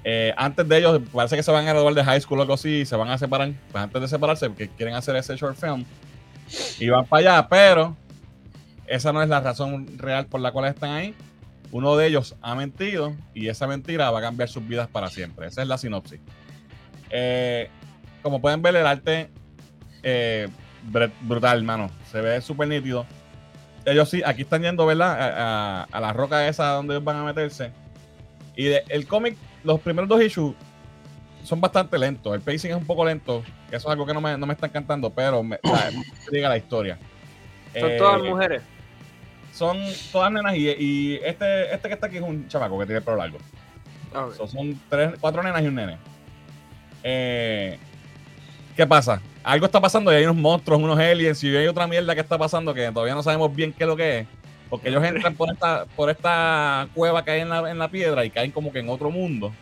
Eh, antes de ellos, parece que se van a graduar de high school o algo así y se van a separar. Pues antes de separarse, porque quieren hacer ese short film. Y van para allá, pero esa no es la razón real por la cual están ahí. Uno de ellos ha mentido y esa mentira va a cambiar sus vidas para siempre. Esa es la sinopsis. Eh, como pueden ver, el arte eh, br- brutal, mano. Se ve súper nítido. Ellos sí, aquí están yendo, ¿verdad? A, a- a la roca esa donde ellos van a meterse. Y de- el cómic, los primeros dos issues son bastante lentos. El pacing es un poco lento. que Eso es algo que no me, no me está encantando, pero me, la, diga la historia. Son Eh, todas mujeres. Son todas nenas y, y este, este que está aquí es un chamaco que tiene el pelo largo. So, son tres, cuatro nenas y un nene. Eh, ¿Qué pasa? Algo está pasando y hay unos monstruos, unos aliens y hay otra mierda que está pasando que todavía no sabemos bien qué es lo que es. Porque ellos entran por esta, por esta cueva que hay en la, en la piedra y caen como que en otro mundo.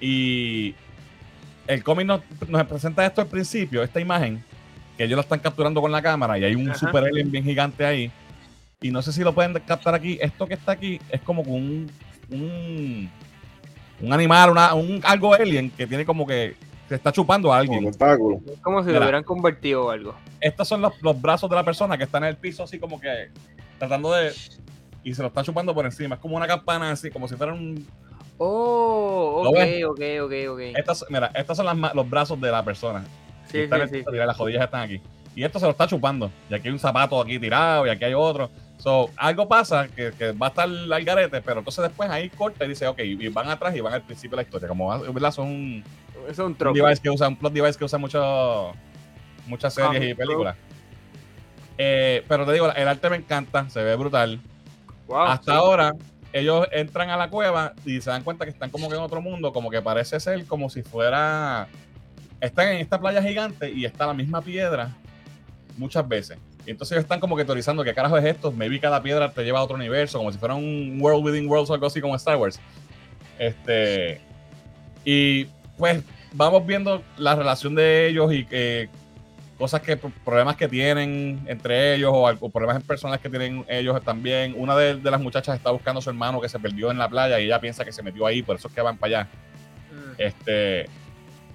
Y el cómic nos, nos presenta esto al principio, esta imagen, que ellos la están capturando con la cámara y hay un Ajá. super alien bien gigante ahí. Y no sé si lo pueden captar aquí. Esto que está aquí es como con un, un, un animal, una, un algo alien que tiene como que se está chupando a Como alguien. Es como si Mira. lo hubieran convertido o algo. Estos son los, los brazos de la persona que están en el piso, así como que tratando de. Y se lo está chupando por encima. Es como una campana, así, como si fuera un. Oh, ¿Lo ok, ok, ok, ok. Estas, mira, estos son las los brazos de la persona. Sí, Y sí, el sí. mira, las rodillas están aquí. Y esto se lo está chupando. Y aquí hay un zapato aquí tirado, y aquí hay otro. So, algo pasa que, que va a estar al garete, pero entonces después ahí corta y dice, ok, y van atrás y van al principio de la historia. Como ¿verdad? son un, es un un device que usa, un plot device que usa mucho, muchas series Comic y películas. Eh, pero te digo, el arte me encanta, se ve brutal. Wow, Hasta sí. ahora, ellos entran a la cueva y se dan cuenta que están como que en otro mundo, como que parece ser como si fuera. Están en esta playa gigante y está la misma piedra muchas veces. Y entonces ellos están como que teorizando qué carajo es esto. Maybe cada piedra te lleva a otro universo, como si fuera un World Within Worlds o algo así como Star Wars. Este. Y pues vamos viendo la relación de ellos y que cosas que problemas que tienen entre ellos o, algo- problemas personales que tienen ellos también. Una de, de las muchachas está buscando a su hermano que se perdió en la playa y ella piensa que se metió ahí, por eso es que van para allá. Mm. Este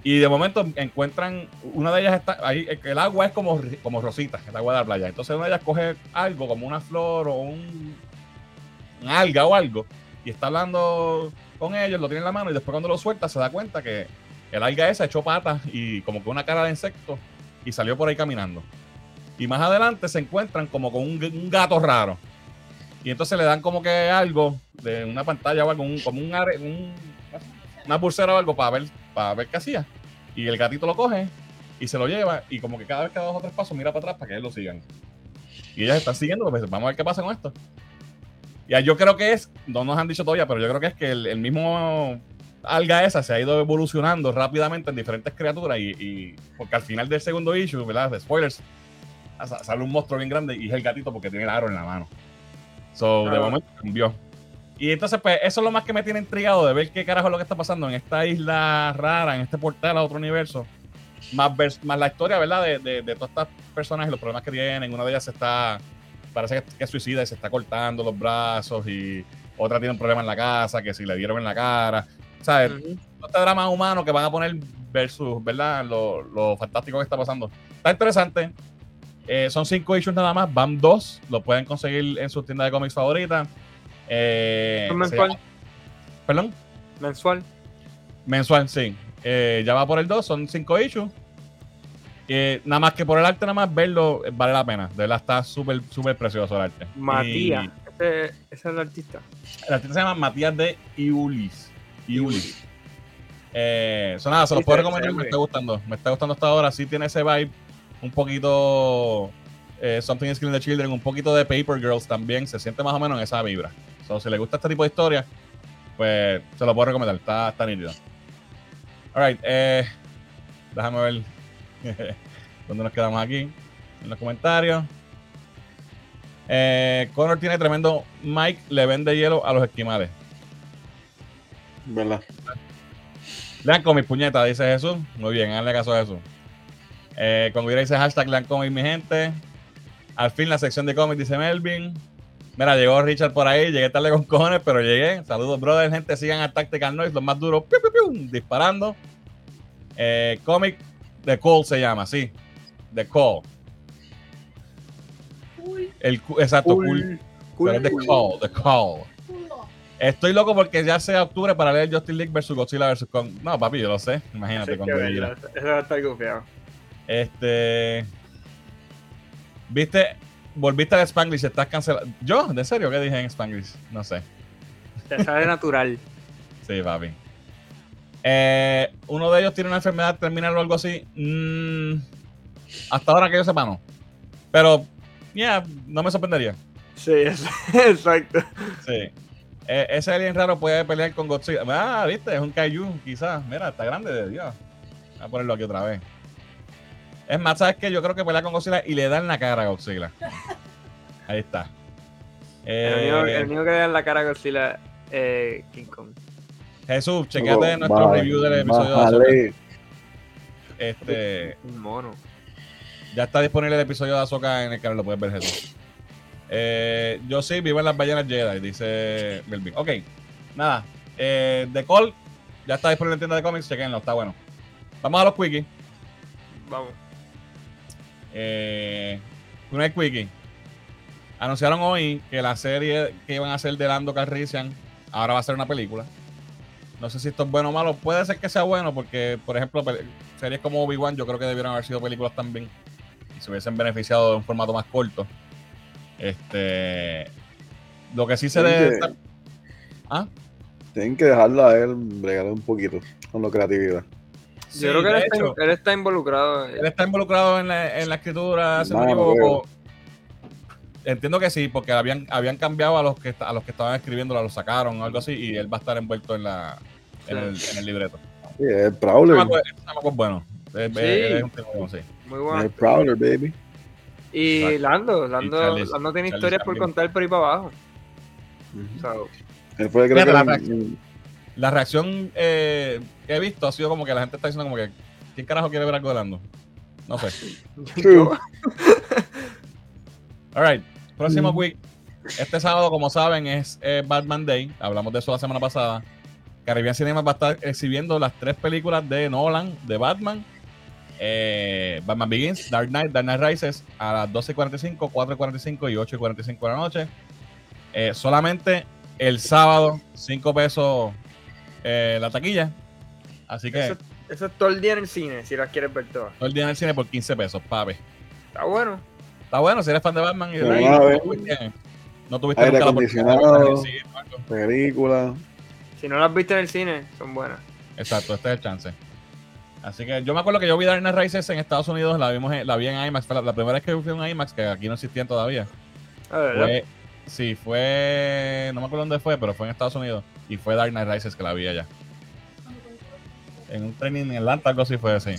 y de momento encuentran una de ellas está ahí el- agua es como como rosita, el agua de la playa. Entonces una de ellas coge algo como una flor o un, un alga o algo y está hablando con ellos, lo tiene en la mano y después cuando lo suelta se da cuenta que el alga esa echó patas y como que una cara de insecto y salió por ahí caminando. Y más adelante se encuentran como con un, gato raro. Y entonces le dan como que algo de una pantalla o algo, como un, are- un- una pulsera o algo para ver, para ver qué hacía. Y el gatito lo coge y se lo lleva y como que cada vez que da dos o tres pasos mira para atrás para que ellos lo sigan. Y ellas están siguiendo, pues vamos a ver qué pasa con esto. Ya yo creo que es, no nos han dicho todavía, pero yo creo que es que el, el mismo alga esa se ha ido evolucionando rápidamente en diferentes criaturas y, y- porque al final del segundo issue, ¿verdad? De spoilers, sa- sale un monstruo bien grande y es el gatito porque tiene el aro en la mano. So, de momento cambió. Y entonces, pues, eso es lo más que me tiene intrigado de ver qué carajo es lo que está pasando en esta isla rara, en este portal a otro universo. Más, vers- más la historia, ¿verdad? De, de, de todas estas personas y los problemas que tienen. Una de ellas se está, parece que, que es suicida y se está cortando los brazos y otra tiene un problema en la casa, que si le dieron en la cara. ¿Sabes? Ujú. todo este drama humano que van a poner versus, ¿verdad? Lo, lo fantástico que está pasando. Está interesante. Eh, son cinco issues nada más. Van dos. Lo pueden conseguir en su tienda de cómics favorita. Eh, ¿Es se mensual? llama- Perdón. Mensual. Mensual, sí. Eh, ya va por el 2, son cinco issues. Eh, nada más que por el arte, nada más verlo eh, vale la pena. De verdad está súper, súper precioso el arte. Matías. Y Ese, ese es el artista. el artista se llama Matías de Iulis. Iulis. Eh, eso nada, se los Sí, puedo recomendar. Me está gustando. Me está gustando hasta ahora. Sí tiene ese vibe un poquito. eh, Something is Killing the Children, un poquito de Paper Girls también. Se siente más o menos en esa vibra. So, si le gusta este tipo de historia, pues se lo puedo recomendar. Está, está nítido. Alright, eh, déjame ver dónde nos quedamos aquí. En los comentarios. Eh, Connor tiene tremendo Mike, le vende hielo a los esquimales. ¿Verdad? Lean con mis puñetas, dice Jesús. Muy bien, hazle caso a Jesús. Eh, Guira dice hashtag lean cómics, mi gente. Al fin la sección de cómics, dice Melvin. Mira, llegó Richard por ahí, llegué tarde con cojones, pero llegué. Saludos, brother, gente. Sigan a Tactical Noise, los más duros, piu, piu, piu, disparando. Eh, cómic The Call se llama, sí. The Call. Uy, El, exacto, cool. Cool. Pero es The Call, The Call. Estoy loco porque ya sea octubre para leer Justice League versus Godzilla versus Kong. No, papi, yo lo sé. Imagínate llegue. ¿verdad? Eso va a estar gufiado. Este. ¿Viste? Volviste al Spanglish, estás cancelado. ¿Yo? ¿De serio? ¿Qué dije en Spanglish? No sé. Te sale natural. Sí, papi. Eh, uno de ellos tiene una enfermedad terminal o algo así. Mm, hasta ahora que yo sepa, no. Pero, ya, no me sorprendería. Sí, exacto. Sí. Eh, ese alien raro puede pelear con Godzilla. Ah, viste, es un Kaiju, quizás. Mira, está grande de Dios. Voy a ponerlo aquí otra vez. Es más, ¿sabes qué? Yo creo que pelea con Godzilla y le dan la cara a Godzilla. Ahí está. El Eh, único, el único que le da en la cara a Godzilla eh, King Kong. Jesús, chequeate Oh, nuestro review del episodio de bájale. Este, Un mono. ya está disponible el episodio de Azoka en el canal, lo puedes ver, Jesús. Eh, yo sí vivo en las ballenas Jedi, dice Melvin. Ok, nada. Eh, The Call ya está disponible en tienda de cómics, chequenlo, está bueno. Vamos a los quickies. Vamos. Eh, primer quickie. Anunciaron hoy que la serie que iban a hacer de Lando Calrissian ahora va a ser una película. No sé si esto es bueno o malo. Puede ser que sea bueno porque, por ejemplo, series como Obi-Wan yo creo que debieron haber sido películas también y se hubiesen beneficiado de un formato más corto. Este, lo que sí se estar- ¿Ah? Tienen que dejarlo a él bregar un poquito con la creatividad. Sí, Yo creo que él está, hecho, él está involucrado. él está involucrado en la, en la escritura, si no me Mano, equivoco. entiendo que sí, porque habían, habían cambiado a los que a los que estaban escribiendo, los sacaron o algo así, y él va a estar envuelto en la en, el, en el libreto. Sí, es Prowler. es- es bueno. Es, Sí. es- es un sí. Muy Es bueno. el Prowler, baby. Y Exacto. Lando, Lando, Charles- Lando tiene Charles historias por contar por ahí para abajo. So, Él la reacción. La reacción eh, que he visto ha sido como que la gente está diciendo como que ¿quién carajo quiere ver algo de Lando? No sé. True. Alright, próximo Mm. week. Este sábado, como saben, es eh, Batman Day. Hablamos de eso la semana pasada. Caribbean Cinema va a estar exhibiendo las tres películas de Nolan, de Batman. Eh, Batman Begins, Dark Knight, Dark Knight Rises a las 12.45, 4.45 y 8.45 de la noche. Eh, solamente el sábado, 5 pesos eh, la taquilla. Así que eso, eso es todo el día en el cine, si las quieres ver todas. todo el día en el cine por 15 pesos, papi. Está bueno. Está bueno, si eres fan de Batman y de a no, tuviste- no tuviste Aire acondicionado. película. Si no las viste en el cine, son buenas. Exacto, este es el chance. Así que yo me acuerdo que yo vi Dark Knight Rises en Estados Unidos, la vimos en- la vi en IMAX, fue la, la primera vez que fui a un IMAX, que aquí no existían todavía. A ver, ¿verdad? Fue, sí, fue, no me acuerdo dónde fue, pero fue en Estados Unidos y fue Dark Knight Rises que la vi allá. En un training en Atlanta, algo así fue así.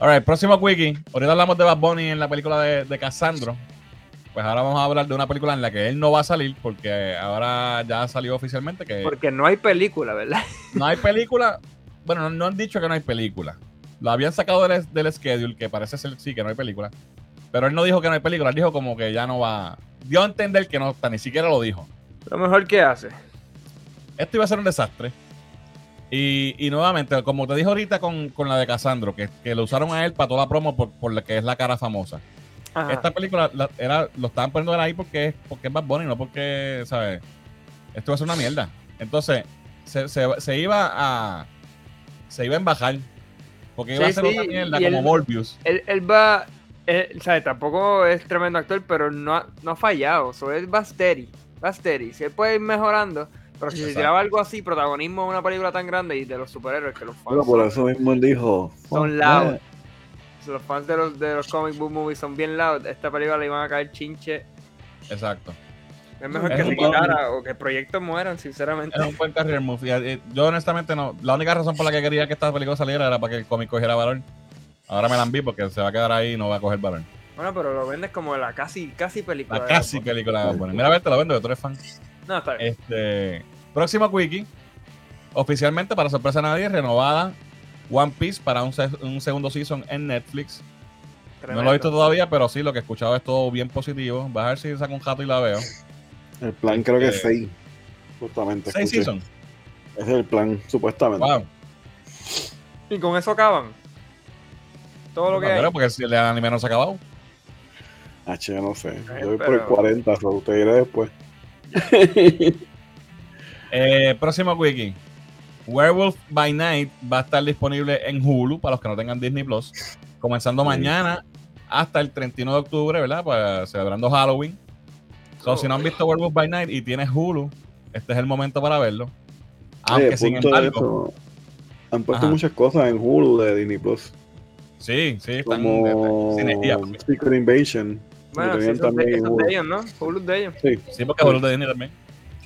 Alright, próximo quickie. Ahorita hablamos de Bad Bunny en la película de, de Cassandro. Pues ahora vamos a hablar de una película en la que él no va a salir, porque ahora ya salió oficialmente que Porque no hay película, ¿verdad? no hay película. Bueno, no, no han dicho que no hay película. Lo habían sacado del, del schedule, que parece ser sí que no hay película. Pero él no dijo que no hay película, él dijo como que ya no va. Dio a entender que no está, ni siquiera lo dijo. Lo mejor que hace. Esto iba a ser un desastre. Y, y nuevamente, como te dije ahorita con, con la de Cassandro, que, que lo usaron a él para toda la promo por, por la que es la cara famosa. Ajá. Esta película la- era, lo estaban poniendo ahí porque es, porque es Bad Bunny, no porque, ¿sabes? Esto va a ser una mierda. Entonces, se, se- se iba a. Se iba a embajar. Porque iba Sí, a ser sí, una mierda y como él- Morbius. Él, él va. Él, ¿sabes? Tampoco es tremendo actor, pero no ha, no ha fallado. So, él va steady. Va steady. Si él puede ir mejorando. Pero si se tiraba algo así, protagonismo de una película tan grande y de los superhéroes, que los fans Pero por son, eso mismo él dijo. son "Fuck loud. that". Los fans de los, de los comic book movies son bien loud. Esta película le iban a caer chinche. Exacto. Es mejor Es que se quitara o que proyectos mueran, sinceramente. Es un buen career move. Eh, Yo, honestamente, no. La única razón por la que quería que esta película saliera era para que el cómic cogiera valor. Ahora me la enví porque se va a quedar ahí y no va a coger valor. Bueno, pero lo vendes como la casi, casi película. La casi película de. Mira, a ver, te la vendo, que tú eres fan. No, está bien. Este, próximo quickie. Oficialmente, para sorpresa de nadie, renovada One Piece para un, se- un segundo season en Netflix. No lo he visto todavía, pero sí, lo que he escuchado es todo bien positivo. Voy a ver si saco un jato y la veo. El plan creo que Eh, es 6. Justamente. Seis escuché. seasons. Ese es el plan, supuestamente. Wow. Y con eso acaban. Todo lo que hay. porque si el anime no se ha acabado. H, no sé. Eh, Yo voy por el 40, so te diré después. Eh, próximo wiki. Werewolf by Night va a estar disponible en Hulu para los que no tengan Disney Plus. Comenzando Sí. mañana hasta el 31 de octubre, ¿verdad? Pues, celebrando Halloween. So, si no han visto Werewolf by Night y tienes Hulu, este es el momento para verlo. Oye, Aunque sin punto de embargo, eso, han puesto Ajá. muchas cosas en Hulu de Disney Plus. sí, sí, están Como sinergia. Secret Invasion. Bueno, sí, es de, ellos, ¿no? Hulu de ellos. Sí. Sí, porque Hulu de Disney también.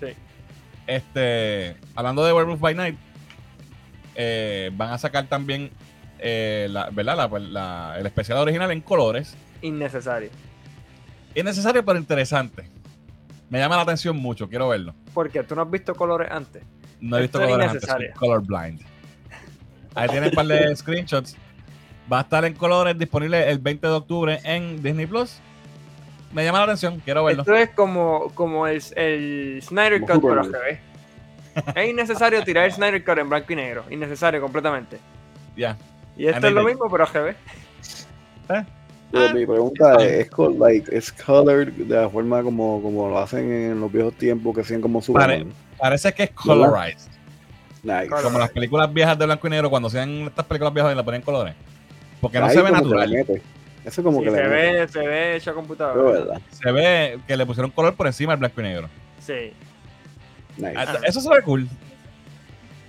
Sí. Este, hablando de Werewolf by Night, eh, van a sacar también eh, la, ¿verdad? La- la- el especial original en colores. Innecesario. Innecesario, pero interesante. Me llama la atención mucho, quiero verlo. Porque tú no has visto colores antes. No he visto Esto colores antes, soy colorblind. Ahí tienen un par de screenshots. Va a estar en colores disponible el 20 de octubre en Disney Plus. Me llama la atención, quiero verlo. Esto es como, como el, el Snyder Como Cut, pero al revés. Es innecesario tirar el Snyder Cut en blanco y negro. Innecesario completamente. Ya. Y esto And es lo mismo, pero al revés. Pero Ah, mi pregunta está es. ¿es, like, ¿es colored de la forma como, como lo hacen en los viejos tiempos que hacían como Superman? Parece que es colorized. Nice. Como las películas viejas de blanco y negro, cuando hacían estas películas viejas y la ponen en colores. Porque no Ahí se ve natural. Eso como Sí, que se le mete. ve, se ve hecho a Pero computadora. Se ve que le pusieron color por encima del blanco y negro. Sí. Nice. Ah, Eso se ve cool.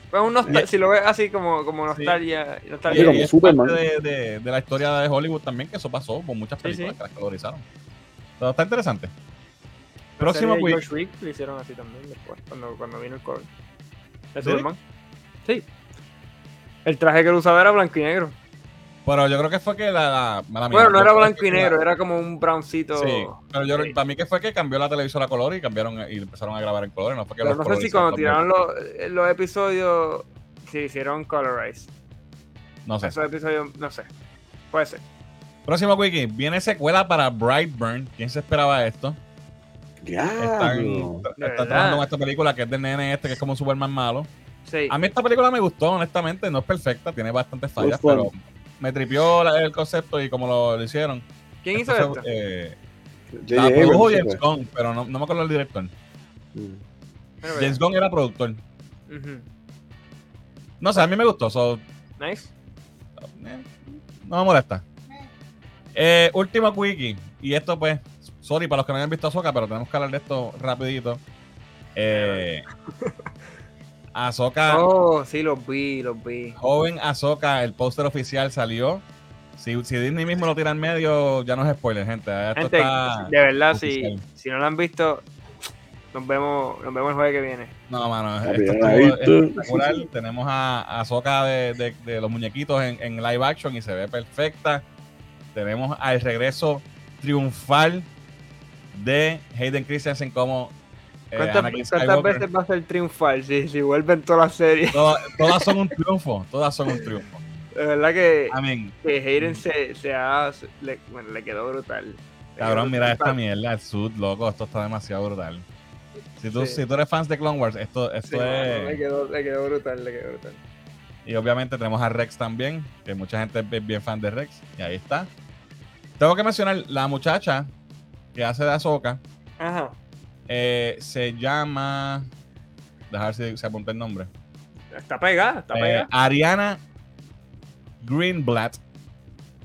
Pues un nostal- si lo ves así como, como nostalgia. Y, nostalgia. Sí, como y es Superman. parte de, de- de la historia de Hollywood también, que eso pasó con muchas Sí, películas sí. que las colorizaron. Pero está interesante. Próximo serie de. George Reed lo hicieron así también después, cuando, cuando vino el cover. ¿De ¿Sí? Superman? Sí. El traje que él usaba era blanco y negro. Pero yo creo que fue que la. la mía, Bueno, no era blanco y la- negro, era como un browncito. Sí, pero yo Sí. para mí que fue que cambió la televisora a color y cambiaron y empezaron a grabar en colores, no fue que Pero los no sé si cuando tiraron los, los episodios se hicieron colorized. No sé. Esos episodios, no sé. Puede ser. Próximo wiki, viene secuela para Brightburn. ¿Quién se esperaba esto? Están, De están trabajando con esta película que es del nene este, que es como un Superman malo. Sí. A mí esta película me gustó, honestamente. No es perfecta, tiene bastantes fallas, pero. Me tripió la- el concepto y como lo, lo hicieron. ¿Quién hizo Esto eh, la produjo James. Gunn, pero no, no me acuerdo el director. Mm. James Gunn era productor. No sé, a mí me gustó. so, Nice. eh, no me molesta. Eh, último quickie. Y esto, pues, sorry para los que no hayan visto Ahsoka, pero tenemos que hablar de esto rapidito. Eh, Ahsoka, Oh, sí, los vi, los vi. joven Ahsoka, el póster oficial salió. Si, si Disney mismo lo tira en medio, ya no es spoiler, gente. Esto Gente, está... de verdad, si, si no lo han visto, nos vemos, nos vemos el jueves que viene. No, mano, esto estuvo espectacular. Tenemos a a Ahsoka de, de- de los muñequitos en, en live action y se ve perfecta. Tenemos al regreso triunfal de Hayden Christensen como ¿Cuántas, Anakin cuántas Skywalker. veces va a ser triunfal si, si vuelven todas las series? Todas, todas son un triunfo, todas son un triunfo. De verdad que, Amén. que Hayden se, se ha, le, bueno, le quedó brutal. Cabrón, quedó mira esta mierda, el suit, loco, esto está demasiado brutal. Si tú, Sí. si tú eres fan de Clone Wars, esto, esto Sí, es... le, quedó, le quedó brutal, le quedó brutal. Y obviamente tenemos a Rex también, que mucha gente es bien fan de Rex. Y ahí está. Tengo que mencionar, la muchacha que hace de Ahsoka Ajá. Eh, se llama... Dejar si se apunta el nombre. Está pegada, está Eh, pegada. Ariana Greenblatt.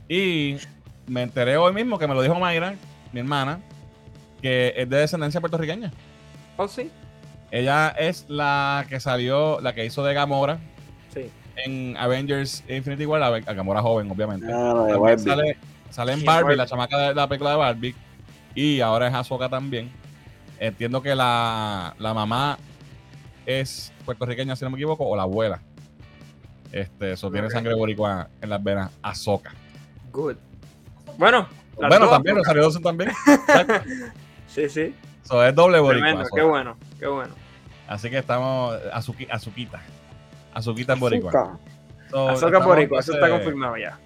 Y me enteré hoy mismo que me lo dijo Mayra, mi hermana, que es de descendencia puertorriqueña. Oh, sí. Ella es la que salió, la que hizo de Gamora Sí. en Avengers Infinity War, a Gamora joven, obviamente. Ah, la de También Barbie. sale, sale en Sí, Barbie, Barbie. la chamaca de la película de Barbie. Y ahora es Ahsoka también. Entiendo que la, la mamá es puertorriqueña, si no me equivoco, o la abuela. Este, eso tiene sangre boricua en las venas. Ahsoka. Good. Bueno, las bueno, dos. también, Rosario Dawson también. Sí, sí. So, es doble boricua. Tremendo, qué bueno, qué bueno. Así que estamos. Azuki, Azuquita. Azuquita es boricua. So, Azoka Boricua, eso está confirmado ya.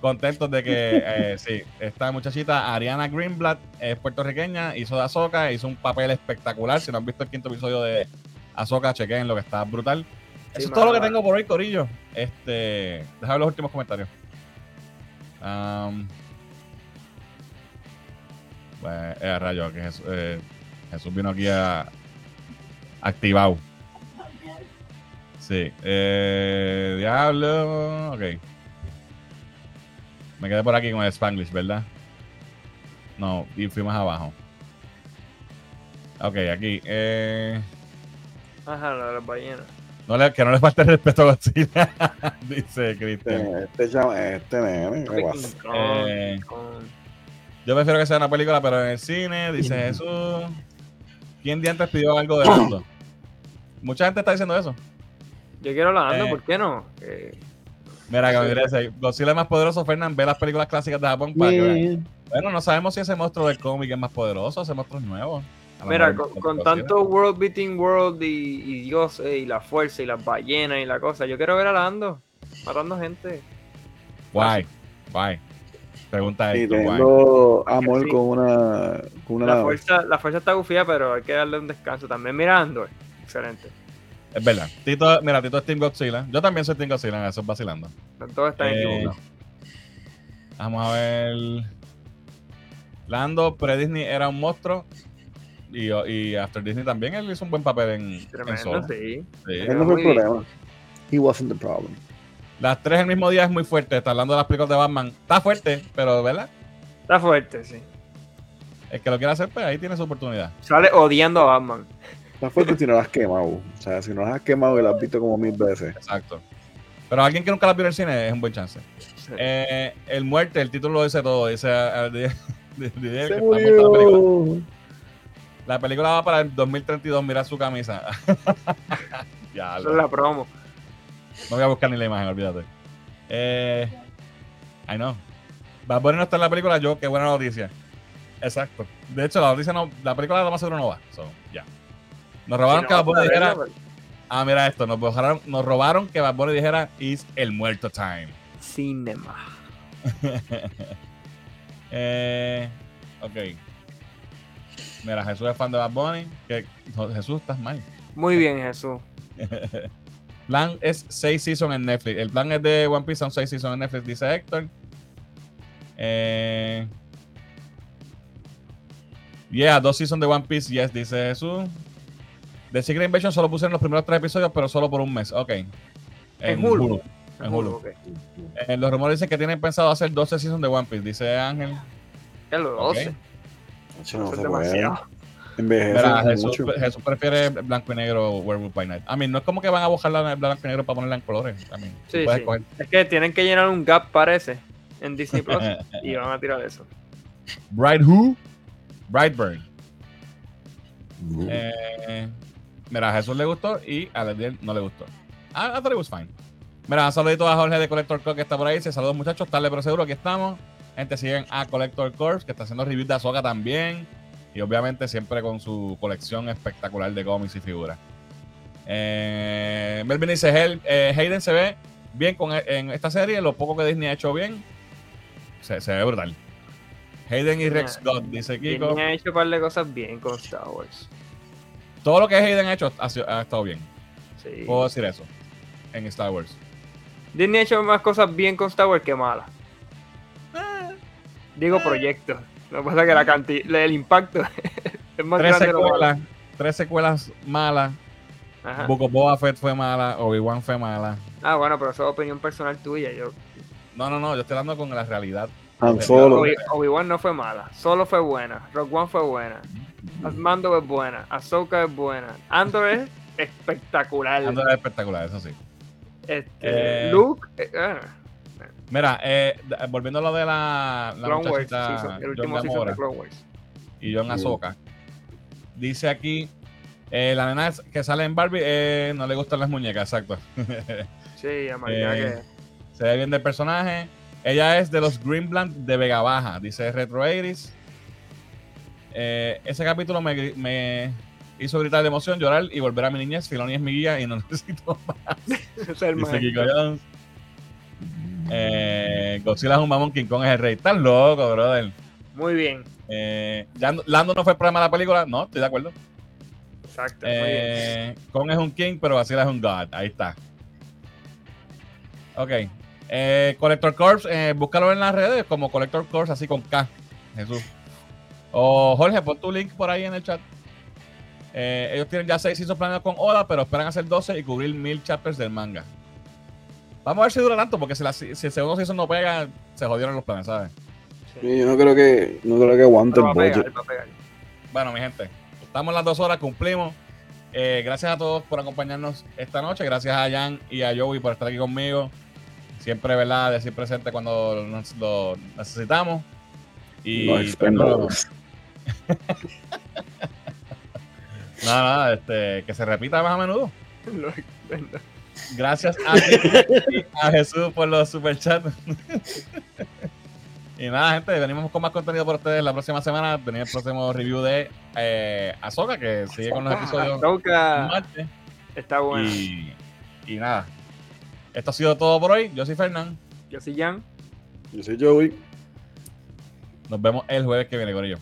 Contentos de que eh, sí, esta muchachita Ariana Greenblatt es puertorriqueña, hizo de Azoka, hizo un papel espectacular. Si no han visto el quinto episodio de Azoka, chequen lo que está brutal. Eso es todo lo que tengo por hoy, Corillo. Este, déjame los últimos comentarios. Um, pues, eh, rayo, que Jesús, eh, Jesús vino aquí a activado. Sí. Eh, diablo. Ok. Me quedé por aquí con el Spanglish, ¿verdad? No, y fui más abajo. Ok, aquí. Eh, Ajá, lo de las ballenas. no le, que no le falte el respeto a Godzilla, dice Cristian. Este, este, este nene, Eh. Yo prefiero que sea una película, pero en el cine, dice Jesús. ¿Quién de antes pidió algo de Lando? Mucha gente está diciendo eso. Yo quiero la ando, eh, ¿por qué no? Eh, Mira, Sí. dice, Godzilla es más poderoso, Fernán, ve las películas clásicas de Japón para que. Bueno, no sabemos si ese monstruo del cómic es más poderoso, ese monstruo es nuevo. Mira, con, tanto World Beating World y, y Dios y la fuerza y las ballenas y la cosa, yo quiero ver a Lando matando gente. Guay, guay. Pregunta Y esto, guay. teniendo amor Sí. con una, con una La fuerza, la fuerza está gufía, pero hay que darle un descanso. También mirando, excelente. Es verdad. Tito, mira, Tito es Team Godzilla. Yo también soy Team Godzilla, eso es vacilando. Todos están Eh. Vamos a ver. Lando, pre-Disney era un monstruo. Y, y After Disney también él hizo un buen papel en, en Tremendo, Solo. sí. Sí. Él no fue el problema. He wasn't the problem. Las tres el mismo día es muy fuerte. Está hablando de las películas de Batman. Está fuerte, pero ¿verdad? Está fuerte, sí. El que lo quiera hacer, pues ahí tiene su oportunidad. Sale odiando a Batman. Está fuerte si no las has quemado. O sea, si no las has quemado y las has visto como mil veces. Exacto. Pero alguien que nunca la vio en el cine es un buen chance. Sí. Eh, el muerte, el título lo dice todo. Dice al día- de- de- de- que Se la película. La película va para el 2032, mira su camisa. ya, Eso es la promo. no voy a buscar ni la imagen, olvídate. Eh, I know. Bad Bunny no está en la película, yo, qué buena noticia. Exacto. De hecho, la noticia no, la película lo más seguro no va. So, ya. Nos robaron Si que no, Bad Bunny dijera, ah, mira esto, nos robaron, nos robaron que Bad Bunny dijera, is el muerto time. Cinema. Eh, ok. Mira, Jesús es fan de Bad Bunny. Que, no, Jesús, estás mal. Muy bien, Jesús. plan es 6 seasons en Netflix. El plan es de One Piece, son 6 seasons en Netflix, dice Héctor. Eh, yeah, dos seasons de One Piece, yes, dice Jesús. The Secret Invasion solo pusieron los primeros tres episodios, pero solo por un mes. Ok. En Hulu. En Hulu. Ok. Eh, los rumores dicen que tienen pensado hacer 12 seasons de One Piece, dice Ángel. Ya lo Ok. 12. Eso no Eso es se demasiado. Mira, Jesús. Jesús prefiere blanco y negro Werewolf by Night. A mí no es como que van a en blanco y negro para ponerla en colores. Sí, sí. Es que tienen que llenar un gap, parece, en Disney Plus. y van a tirar eso. Bright Who? Brightburn. Uh. Eh, mira, a Jesús le gustó y a Lediel no le gustó. I, I thought it was fine. Mira, un saludito a Jorge de Collector Corp que está por ahí. Se saludos muchachos, tarde pero seguro, aquí estamos. Gente, siguen a Collector Corp que está haciendo reviews de Azoka también. Y obviamente siempre con su colección espectacular de cómics y figuras. Eh, Melvin dice, "Hel- eh, Hayden se ve bien con, en esta serie. Lo poco que Disney ha hecho bien, se, se ve brutal. Hayden y Rex Scott, dice Kiko. Disney ha hecho un par de cosas bien con Star Wars. Todo lo que Hayden ha hecho ha, estado bien. Sí. Puedo decir eso. En Star Wars. Disney ha hecho más cosas bien con Star Wars que malas. Digo proyectos. Lo que pasa es que la cantidad, el impacto es más Tres grande de lo secuelas. Tres secuelas malas. Ajá. Book of Boba Fett fue mala. Obi-Wan fue mala. Ah, bueno, pero eso es opinión personal tuya. Yo, No, no, no. Yo estoy hablando con la realidad. Han Solo. Obi- Obi-Wan no fue mala. Solo fue buena. Rogue One fue buena. Mando es buena. Ahsoka es buena. Andor es espectacular. Ando es espectacular, eso sí. Este, Eh, Luke. eh, Mira, eh, volviendo a lo de la, la Clone Wars. season, el último season de Clone Wars. y John Ahsoka. Dice aquí, eh, la nena que sale en Barbie eh, no le gustan las muñecas, exacto. Sí, amarilla Eh, Se ve bien del personaje. Ella es de los Greenblanc de Vega Baja, dice Retro 80s. Eh, ese capítulo me, hizo gritar de emoción, llorar y volver a mi niñez. Filoni es mi guía y no necesito más. es el Dice más. Kiko Jones. Eh, Godzilla es un mamón, King Kong es el rey. Estás loco, brother. Muy bien. Eh, Lando- no fue el problema de la película. No, estoy de acuerdo. Exacto. muy bien. Eh, Kong es un king, pero Godzilla es un god. Ahí está. Ok. Eh, Collector Corps, eh, búscalo en las redes como Collector Corps, así con K. Jesús. O Jorge, pon tu link por ahí en el chat. Eh, ellos tienen ya 6 seasons planeados con Oda, pero esperan hacer 12 y cubrir 1000 chapters del manga. Vamos a ver si dura tanto, porque si, la- si el segundo season no pega, se jodieron los planes, ¿sabes? Sí. Yo no creo que, no creo que aguante el va a pegar, budget. va a pegar. Bueno, mi gente, estamos en las dos horas, cumplimos. Eh, gracias a todos por acompañarnos esta noche. Gracias a Jan y a Joey por estar aquí conmigo. Siempre, ¿verdad? Decir presente cuando nos lo necesitamos. Y Los pues, expendables. nada, nada, este, que se repita más a menudo. Lo- Gracias a ti y a Jesús por los superchats. y nada, gente, venimos con más contenido por ustedes la próxima semana. Venimos el próximo review de eh, Ahsoka, que sigue con los episodios Ahsoka martes. está bueno. Y, y nada. Esto ha sido todo por hoy. Yo soy Fernán. Yo soy Jan. Yo soy Joey. Nos vemos el jueves que viene, Corillo.